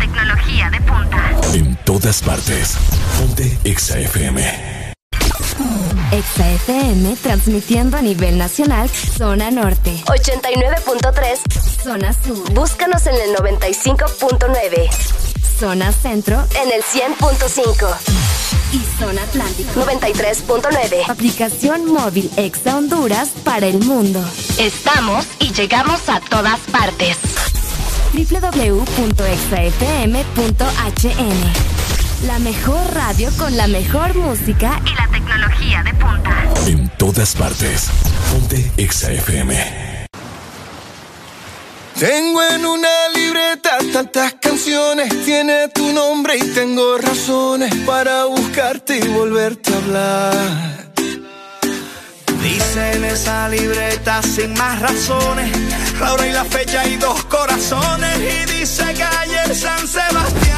en todas partes. Ponte Exa FM. Exa FM transmitiendo a nivel nacional Zona Norte. 89.3 Zona Sur. Búscanos en el 95.9. Zona Centro en el 100.5. Y Zona Atlántico 93.9. Aplicación móvil Exa Honduras para el mundo. Estamos y llegamos a todas partes www.exafm.hn. La mejor radio con la mejor música y la tecnología de punta. En todas partes. Ponte ExaFM. Tengo en una libreta tantas canciones, tiene tu nombre y tengo razones para buscarte y volverte a hablar esa libreta sin más razones. La hora y la fecha y dos corazones. Y dice que ayer San Sebastián.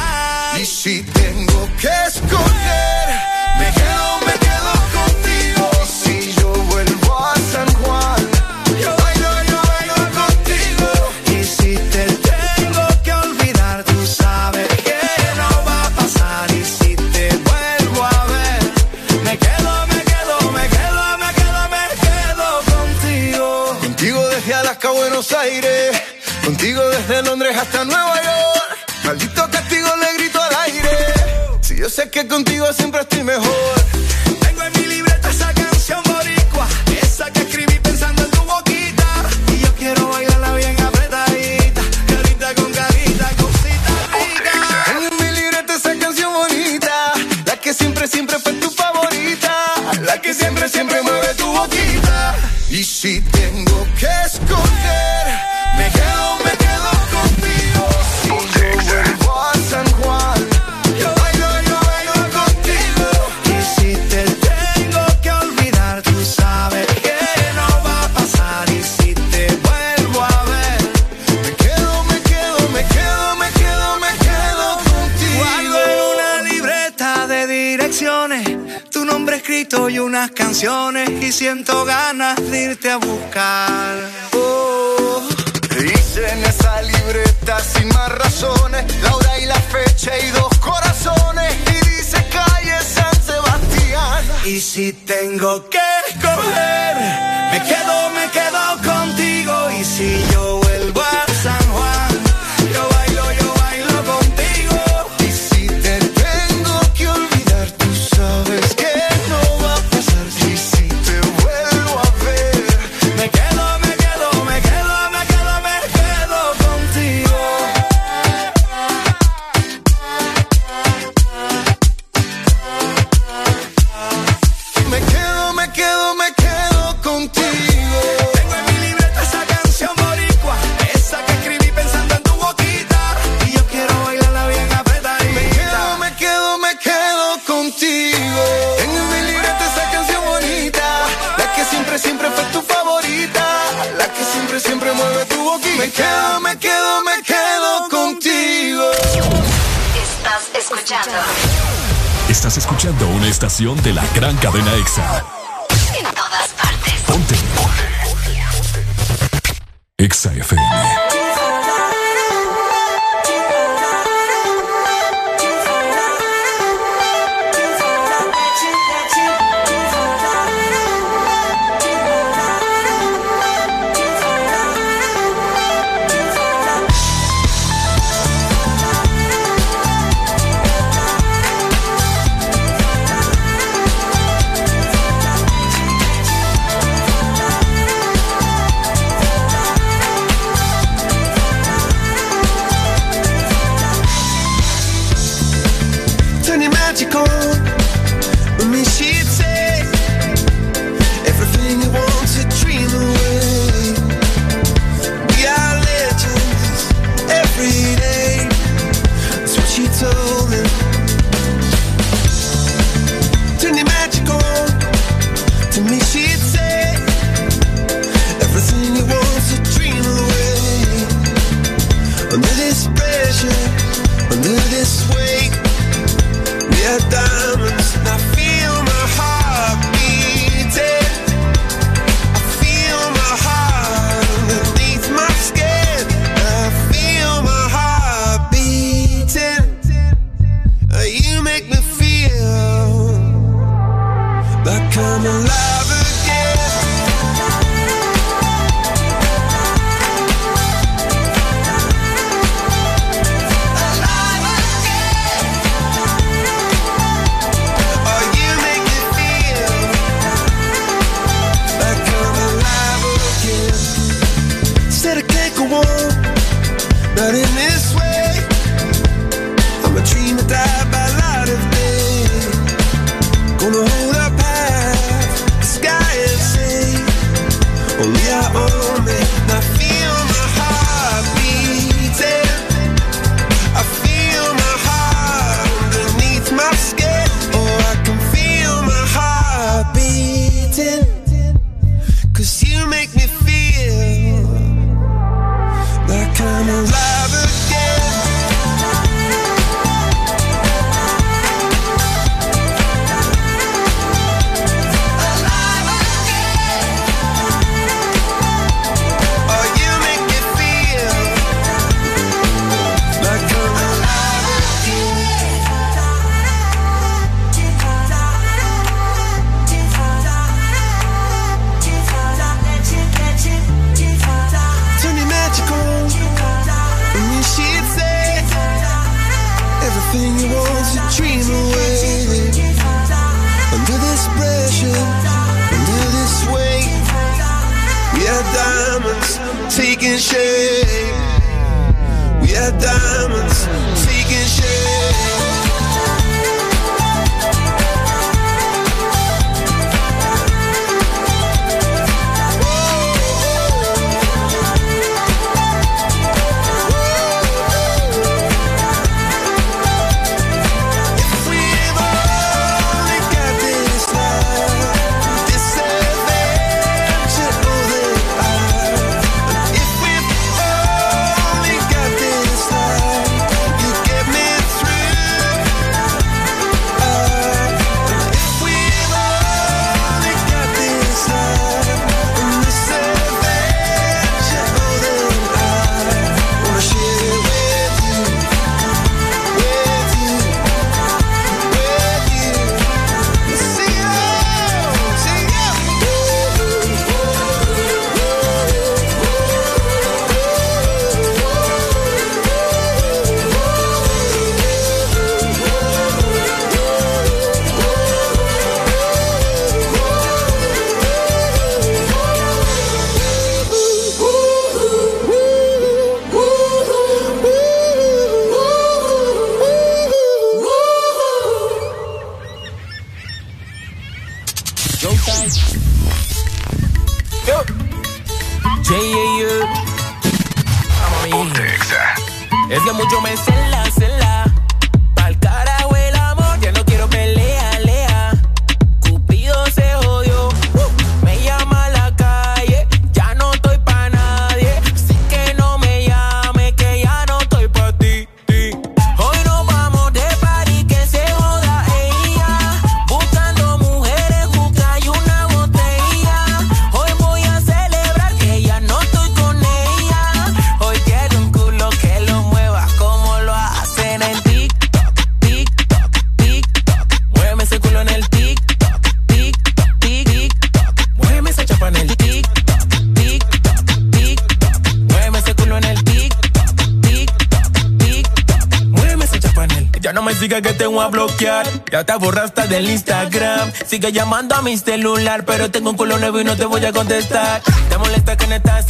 llamando a mi celular, pero tengo un culo nuevo y no te voy a contestar. Te molesta que no estás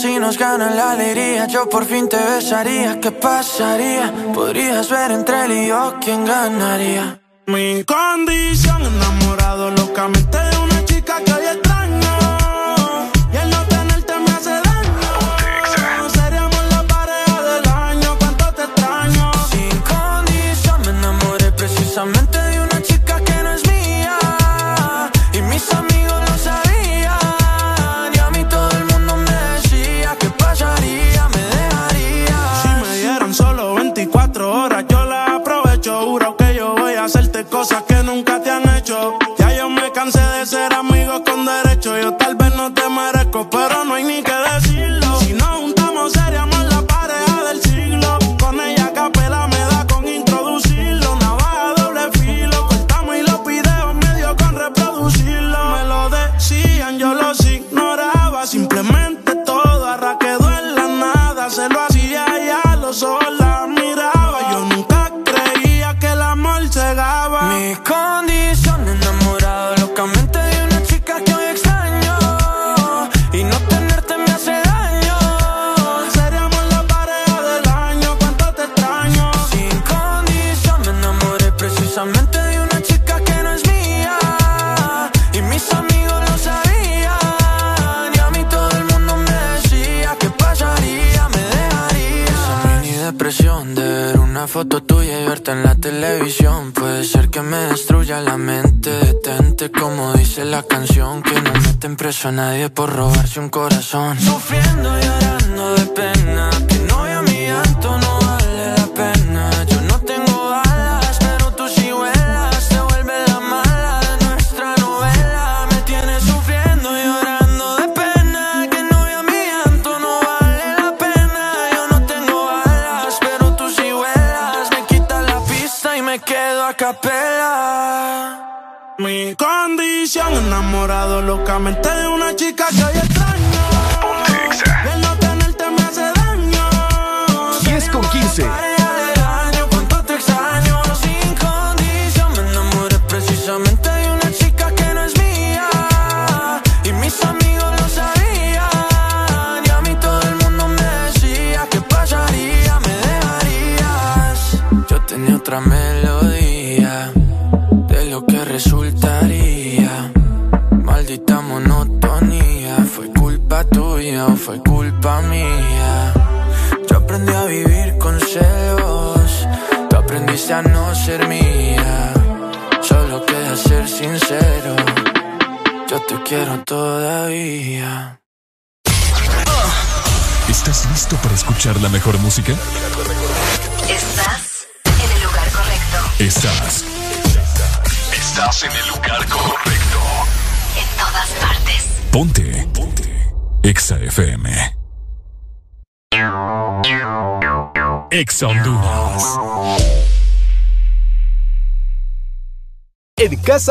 Si nos gana la alegría, yo por fin te besaría. ¿Qué pasaría? Podrías ver entre él y yo quién ganaría. Mi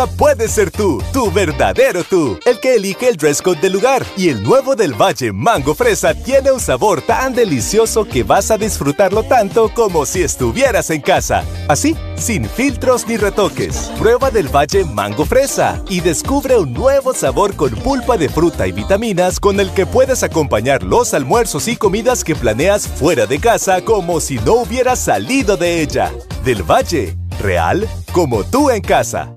puedes ser tú, tu verdadero tú, el que elige el dress code del lugar. Y el nuevo del Valle Mango Fresa tiene un sabor tan delicioso que vas a disfrutarlo tanto como si estuvieras en casa. Así, sin filtros ni retoques. Prueba del Valle Mango Fresa y descubre un nuevo sabor con pulpa de fruta y vitaminas con el que puedes acompañar los almuerzos y comidas que planeas fuera de casa como si no hubieras salido de ella. Del Valle, real como tú en casa.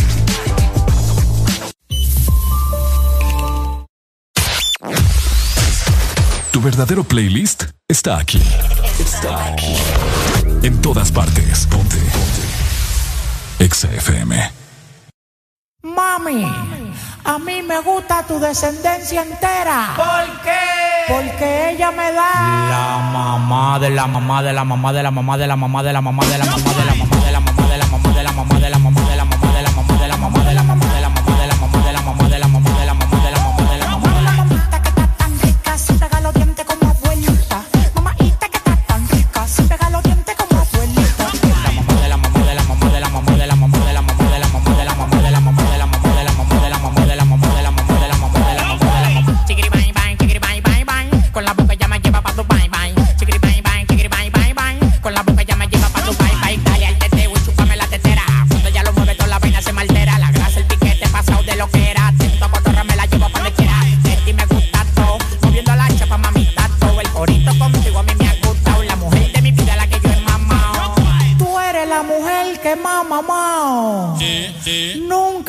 Tu verdadero playlist está aquí. Está aquí. En todas partes. Ponte. Ponte. Exa FM. Mami, a mí me gusta tu descendencia entera. ¿Por qué? Porque ella me da. La mamá de la mamá de la mamá de la mamá de la mamá de la mamá de la mamá de la mamá de la mamá de la mamá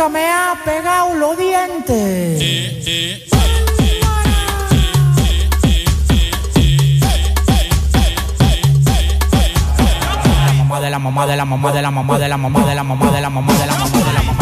me ha pegado los dientes. De la mamá de la mamá de la mamá de la mamá de la mamá de la mamá de la mamá de la mamá de la mamá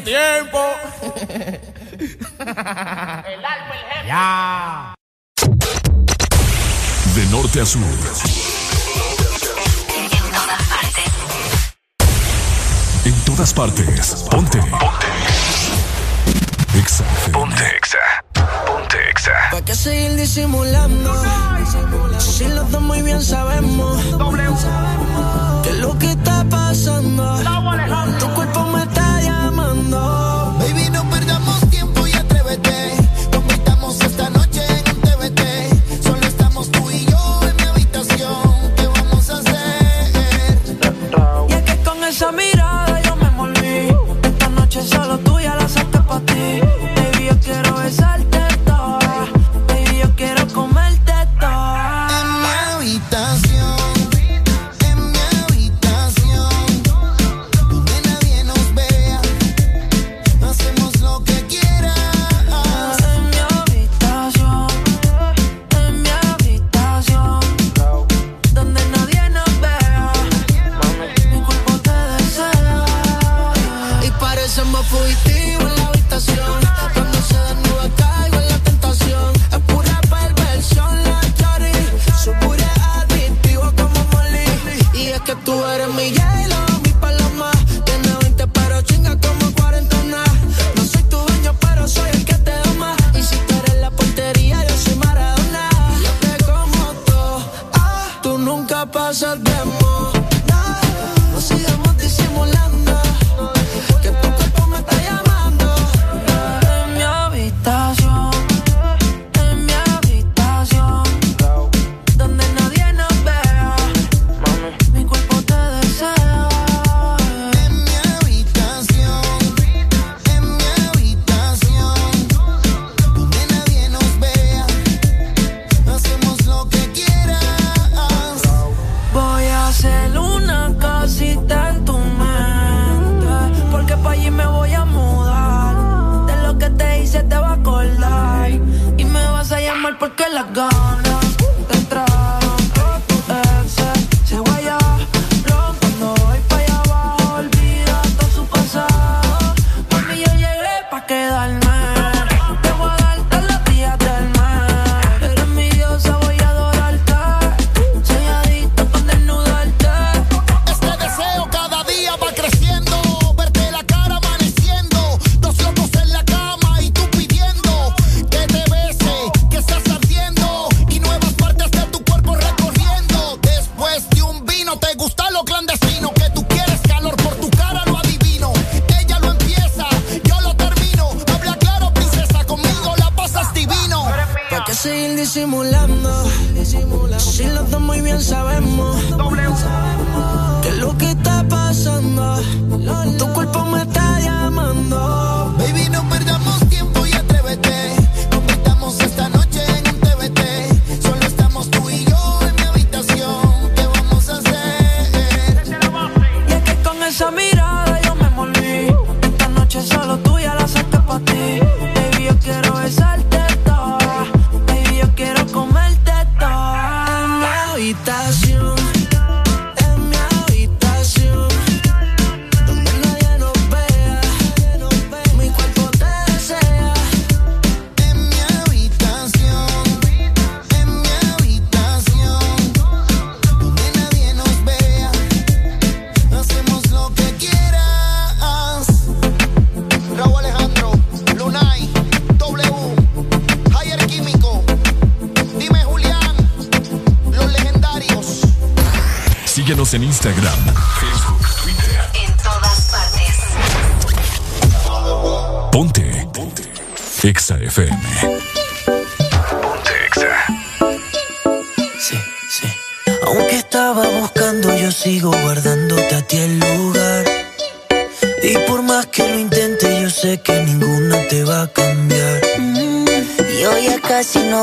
tiempo. el alma, el De norte a sur. En todas partes. Ponte. Ponte. Exa. Ponte Exa. Ponte Exa. ¿Para qué seguir disimulando? Si los dos muy bien sabemos. Doble. Que lo que está pasando. Tu cuerpo me está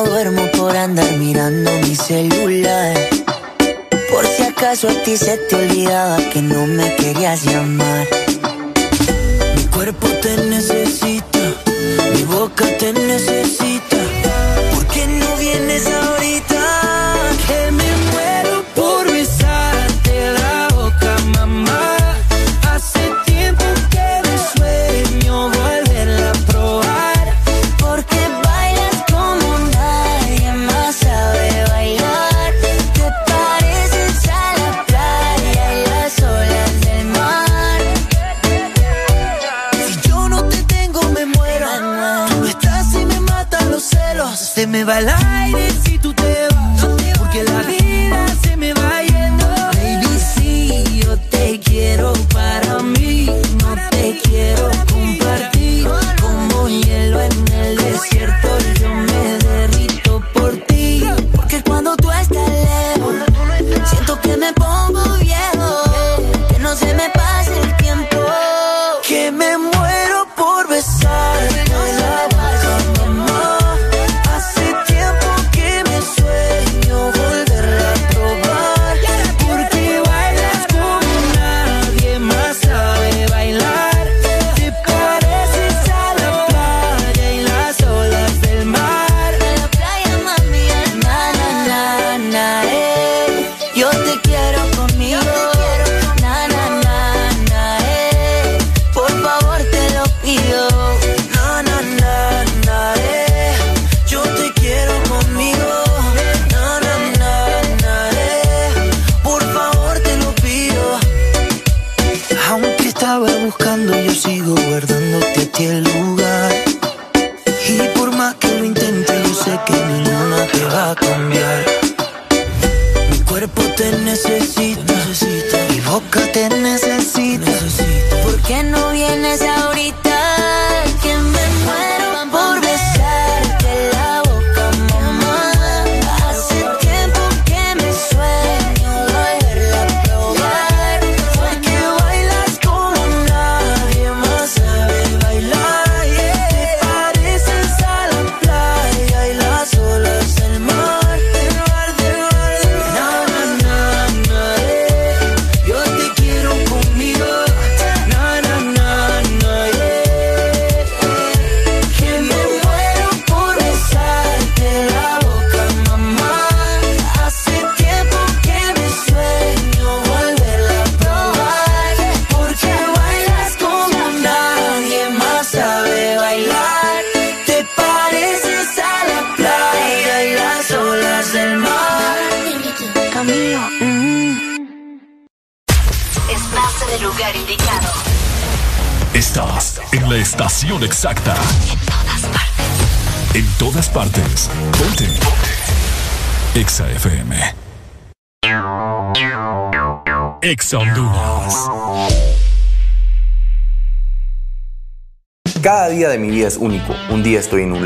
duermo por andar mirando mi celular. Por si acaso a ti se te olvidaba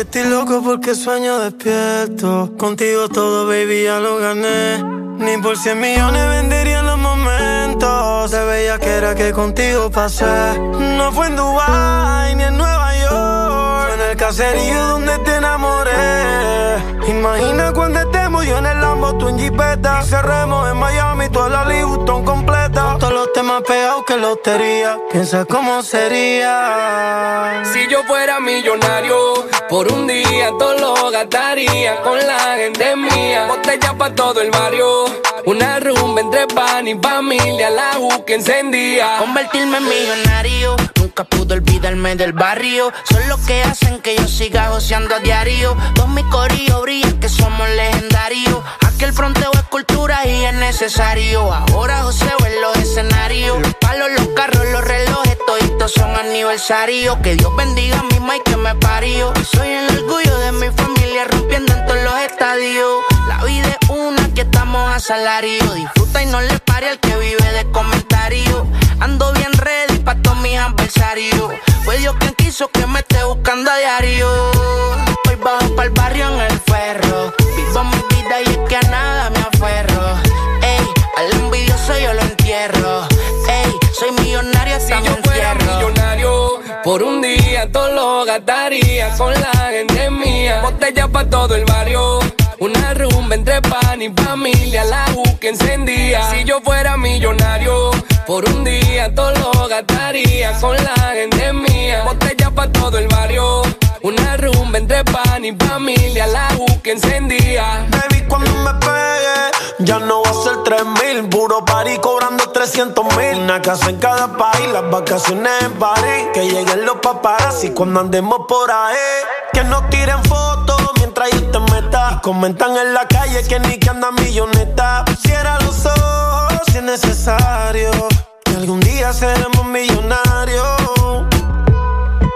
Estoy loco porque sueño despierto. Contigo todo, baby, ya lo gané. Ni por 100 millones vendería los momentos. De bella que era que contigo pasé. No fue en Dubai ni en Nueva York. Fue en el caserío donde te enamoré. Imagina cuando estemos yo en el Lambo, tú en Jeepeta. Y cerremos en Miami, toda la Louis Vuitton completa. Todos los temas pegados que lotería. Piensa cómo sería. Si yo fuera millonario, por un día todo lo gastaría con la gente mía. Botella pa' todo el barrio, una rumba entre pan y familia, la U que encendía. Convertirme en millonario, pude olvidarme del barrio. Son los que hacen que yo siga goceando a diario. Dos mi corillo brilla que somos legendarios. Aquel fronteo es cultura y es necesario. Ahora joseo en los escenarios. Palos, los carros, los relojes, toditos son aniversarios. Que Dios bendiga a mi y que me parió. Soy el orgullo de mi familia rompiendo en todos los estadios. La vida es una que estamos a salario. Disfruta y no le pare al que vive de comentarios. Ando bien pa' todos mis adversarios. Fue Dios quien quiso que me esté buscando a diario. Hoy bajo pa'l barrio en el ferro. Vivo mi vida y es que a nada me aferro. Ey, al envidioso yo lo entierro. Ey, soy millonario hasta Si yo fuera millonario, por un día todo lo gastaría con la gente mía. Botella pa' todo el barrio, una rumba entre pan y familia, la U que encendía. Si yo fuera millonario, por un día todo lo gastaría con la gente mía. Botella pa' todo el barrio, una rumba entre pan y familia, la U que encendía. Baby, cuando me pegue, ya no va a ser 3 mil. Puro party cobrando 300 mil. Una casa en cada país, las vacaciones en París. Que lleguen los paparazzi cuando andemos por ahí. Que nos tiren fotos mientras yo te meta. Y comentan en la calle que ni que anda milloneta. Cierra los ojos si es necesario. Que algún día seremos millonarios.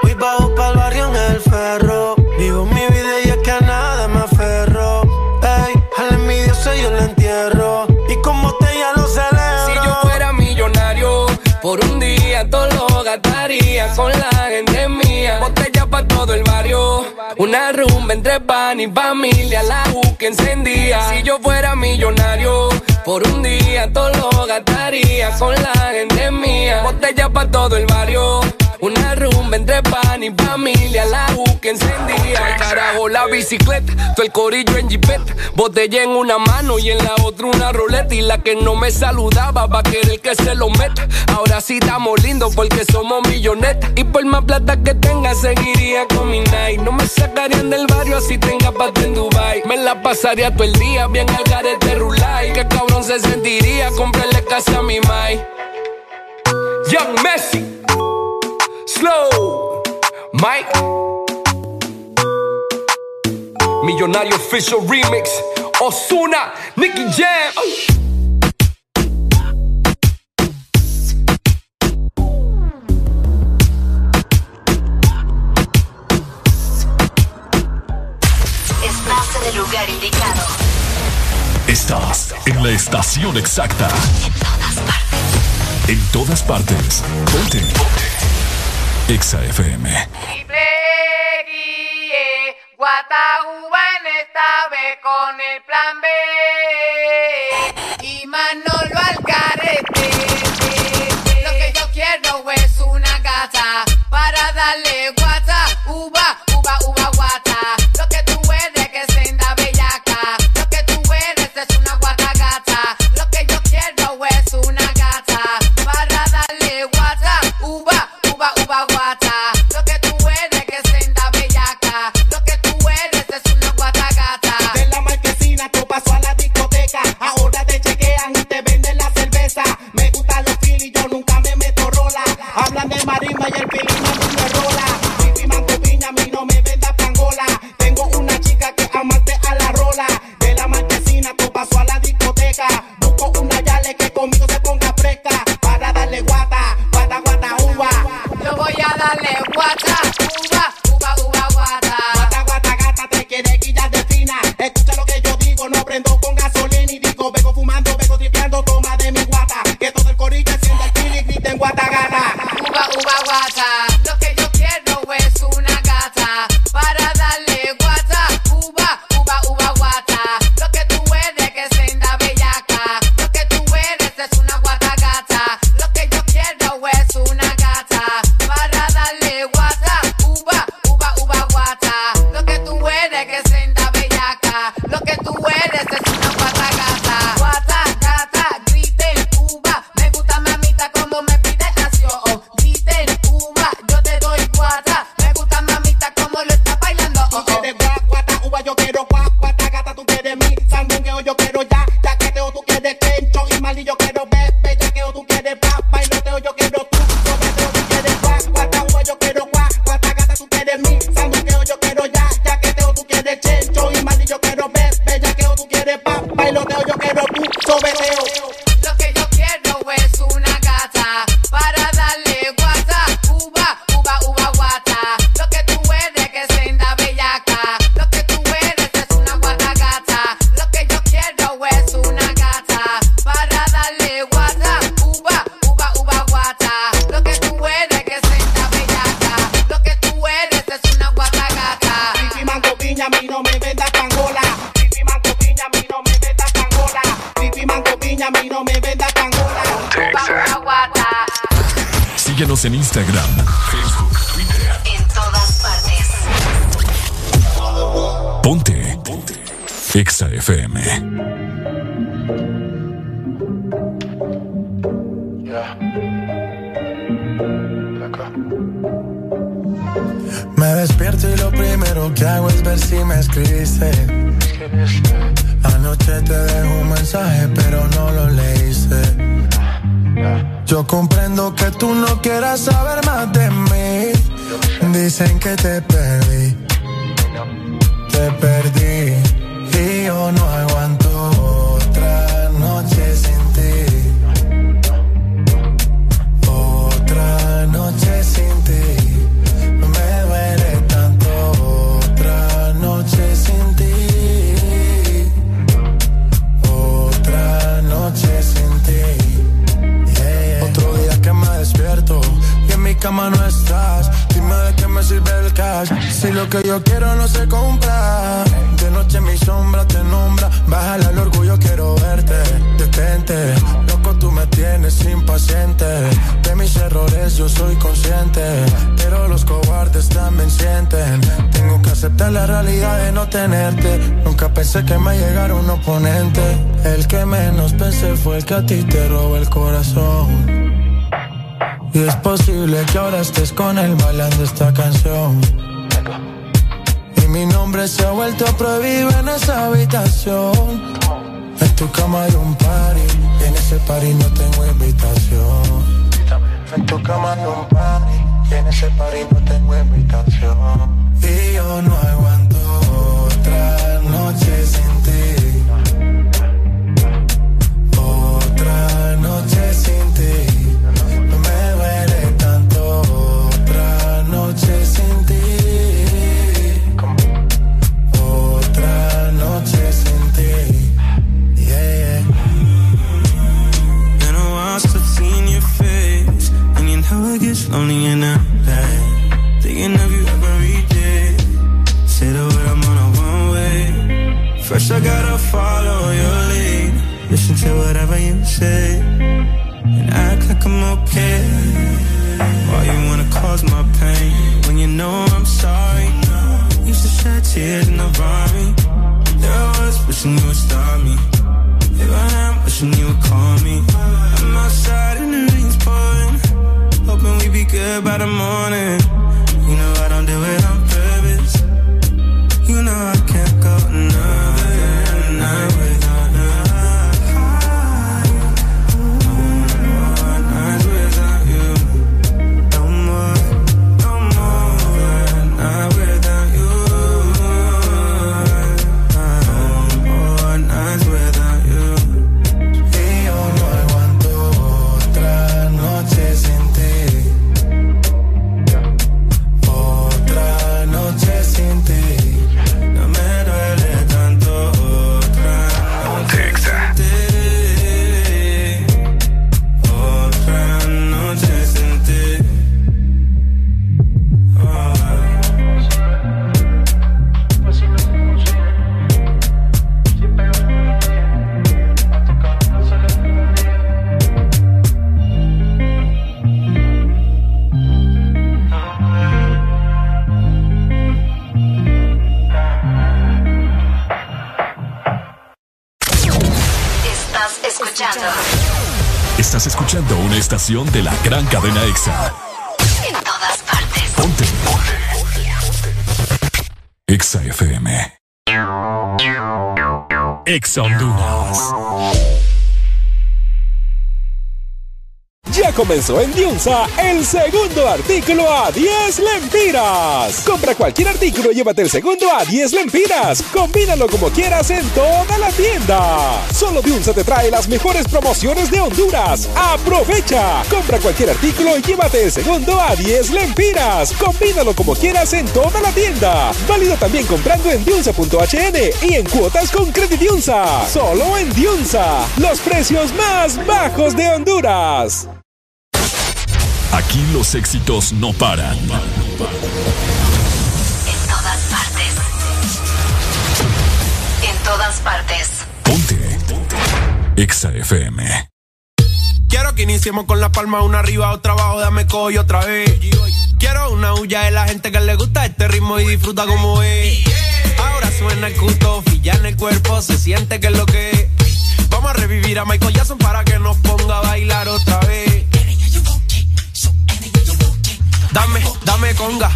Voy bajo pa'l barrio en el ferro. Vivo mi vida y es que a nada me aferro. Ey, al envidioso yo lo entierro. Y como te ya lo celebro. Si yo fuera millonario, por un día todo lo gastaría con la gente pa' todo el barrio, una rumba entre pan y familia, la U que encendía. Si yo fuera millonario, por un día todo lo gastaría con la gente mía. Botella pa' todo el barrio. Una rumba entre pan y familia, la U que encendía. Carajo la bicicleta, todo el corillo en jipeta. Botella en una mano y en la otra una roleta. Y la que no me saludaba va a querer que se lo meta. Ahora sí estamos lindos porque somos millonetas. Y por más plata que tenga, seguiría con mi night. No me sacarían del barrio así tenga pata en Dubai. Me la pasaría todo el día bien al garete rulay. Que cabrón se sentiría comprarle casa a mi mai. Young Messi. Slow, Mike. Millonario Official Remix. Osuna, Nicky Jam. Estás en el lugar indicado. Estás en la estación exacta. En todas partes. Ponte. Exa FM. Guataúba en esta vez con el plan B. Y Manolo al carete. Bellaqueo yo quiero ya, ya que teo tú quieres chencho y mani yo quiero ver, bellaqueo tú quieres pa, bailo Síguenos en Instagram, Facebook, Twitter. En todas partes. Ponte. Ponte. Exa FM. Me despierto y lo primero que hago es ver si me escribiste. Anoche te dejo un mensaje Yo comprendo que tú no quieras saber más de mí. Dicen que te perdí menos pensé fue el que a ti te robó el corazón. Y es posible que ahora estés con él bailando esta canción. Y mi nombre se ha vuelto prohibido en esa habitación. En tu cama hay un party, y en ese party no tengo invitación. En tu cama hay un party, y en ese party no tengo invitación. Y yo no aguanto estación de comenzó en Diunsa el segundo artículo a 10 lempiras. Compra cualquier artículo y llévate el segundo a 10 lempiras. Combínalo como quieras en toda la tienda. Solo Diunsa te trae las mejores promociones de Honduras. ¡Aprovecha! Compra cualquier artículo y llévate el segundo a 10 lempiras. Combínalo como quieras en toda la tienda. Válido también comprando en diunsa.hn y en cuotas con Credit Diunsa. Solo en Diunsa. Los precios más bajos de Honduras. Los éxitos no paran. En todas partes. En todas partes. EXA FM. Quiero que iniciemos con la palma una arriba, otra abajo, dame cojo otra vez. Quiero una huya de la gente que le gusta este ritmo y disfruta como es. Ahora suena el cuto, ya en el cuerpo, se siente que es lo que es. Vamos a revivir a Michael Jackson para que nos ponga a bailar otra vez. Dame, dame conga.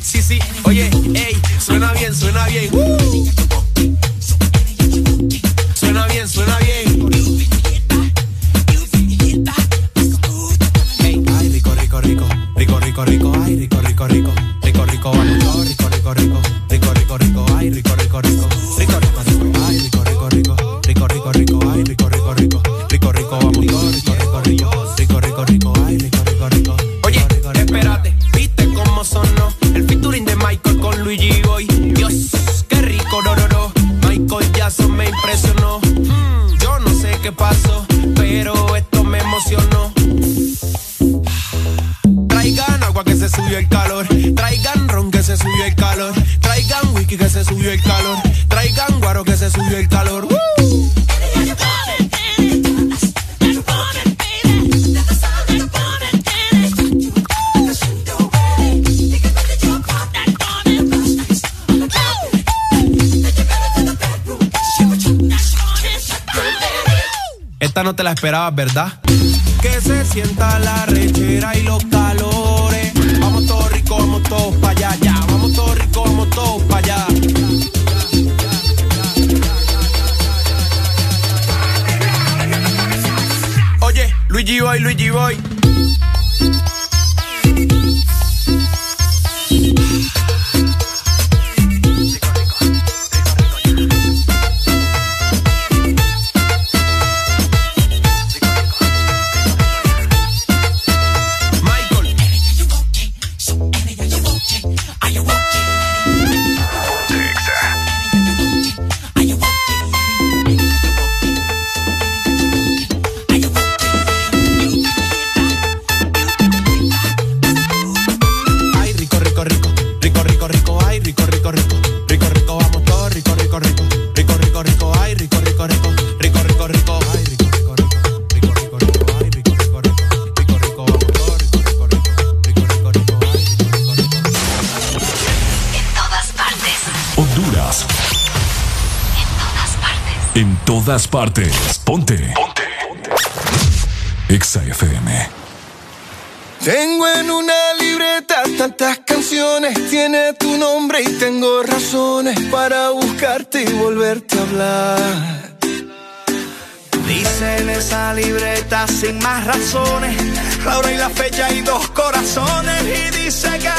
Sí, sí, oye, ey, suena bien, suena bien. Uh. ¿Verdad? Partes. Ponte. Ponte. EXA FM. Tengo en una libreta tantas canciones, tiene tu nombre y tengo razones para buscarte y volverte a hablar. Dice en esa libreta sin más razones, la hora y la fecha y dos corazones. Y dice calle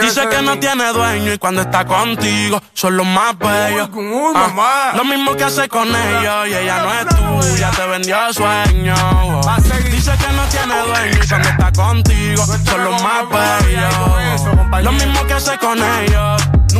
dice que no tiene dueño y cuando está contigo son los más bellos. Ah, lo mismo que hace con ellos y ella no es tuya, te vendió sueño. oh. Dice que no tiene dueño y cuando está contigo son los más bellos. Lo mismo que hace con ellos.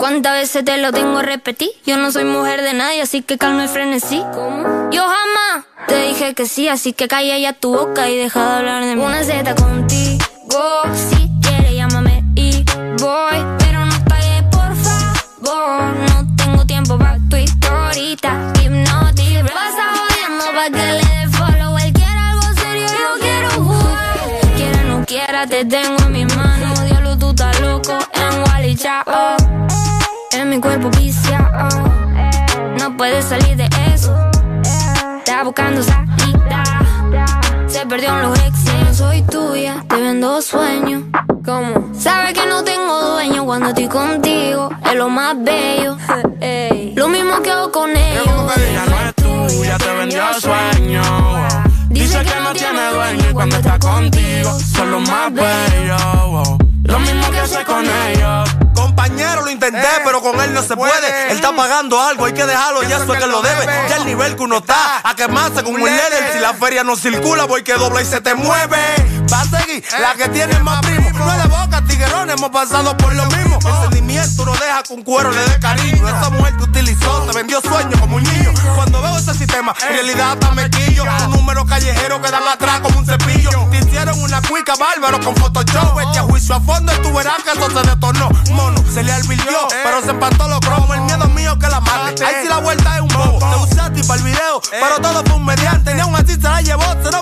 ¿Cuántas veces te lo tengo a repetir? Yo no soy mujer de nadie, así que calma el frenesí. ¿Cómo? Yo jamás te dije que sí, así que calla ya tu boca y deja de hablar de mí. Una Z contigo, si quieres llámame y voy. Pero no pagues, por favor. No tengo tiempo para tu historita. Hipnotic, pasa jodiendo pa' que le dé follow. Él quiere algo serio, yo quiero jugar. Quiera no quiera, te tengo cuerpo viciado. No puedes salir de eso. Está buscando salida. Se perdió en los exes. Soy tuya, te vendo sueños. ¿Cómo? Sabes que no tengo dueño cuando estoy contigo. Es lo más bello. Ey. Lo mismo que hago con ellos. Ella no es tuya, te vendió sueño. Dice que no tiene dueño y cuando está contigo son los más bellos. wow. Lo mismo que hace con ellos. Compañero, lo intenté, pero con él no se puede. Él está pagando algo, hay que dejarlo, ya eso es que lo debe. Ya el nivel que uno está, a quemarse como un líder. Si la feria no circula, voy que dobla y se te mueve. Va a seguir, la que tiene más primo. No es de boca, tiguerón, hemos pasado por lo mismo. El sentimiento no deja con cuero le dé cariño. Esa mujer te utilizó, te vendió sueños como un niño. Cuando veo ese sistema, en realidad está mequillo. Un número callejero que dan atrás como un cepillo. Te hicieron una cuica bárbaro con Photoshop. Echa juicio a fondo y tú verás que eso se detonó. Mono, se le alvirtió, pero se empató los cromos. El miedo mío que la mate. Ahí sí la vuelta es un bobo. Te usé a ti para el video, pero todo fue un mediante. Ni aún así se la llevó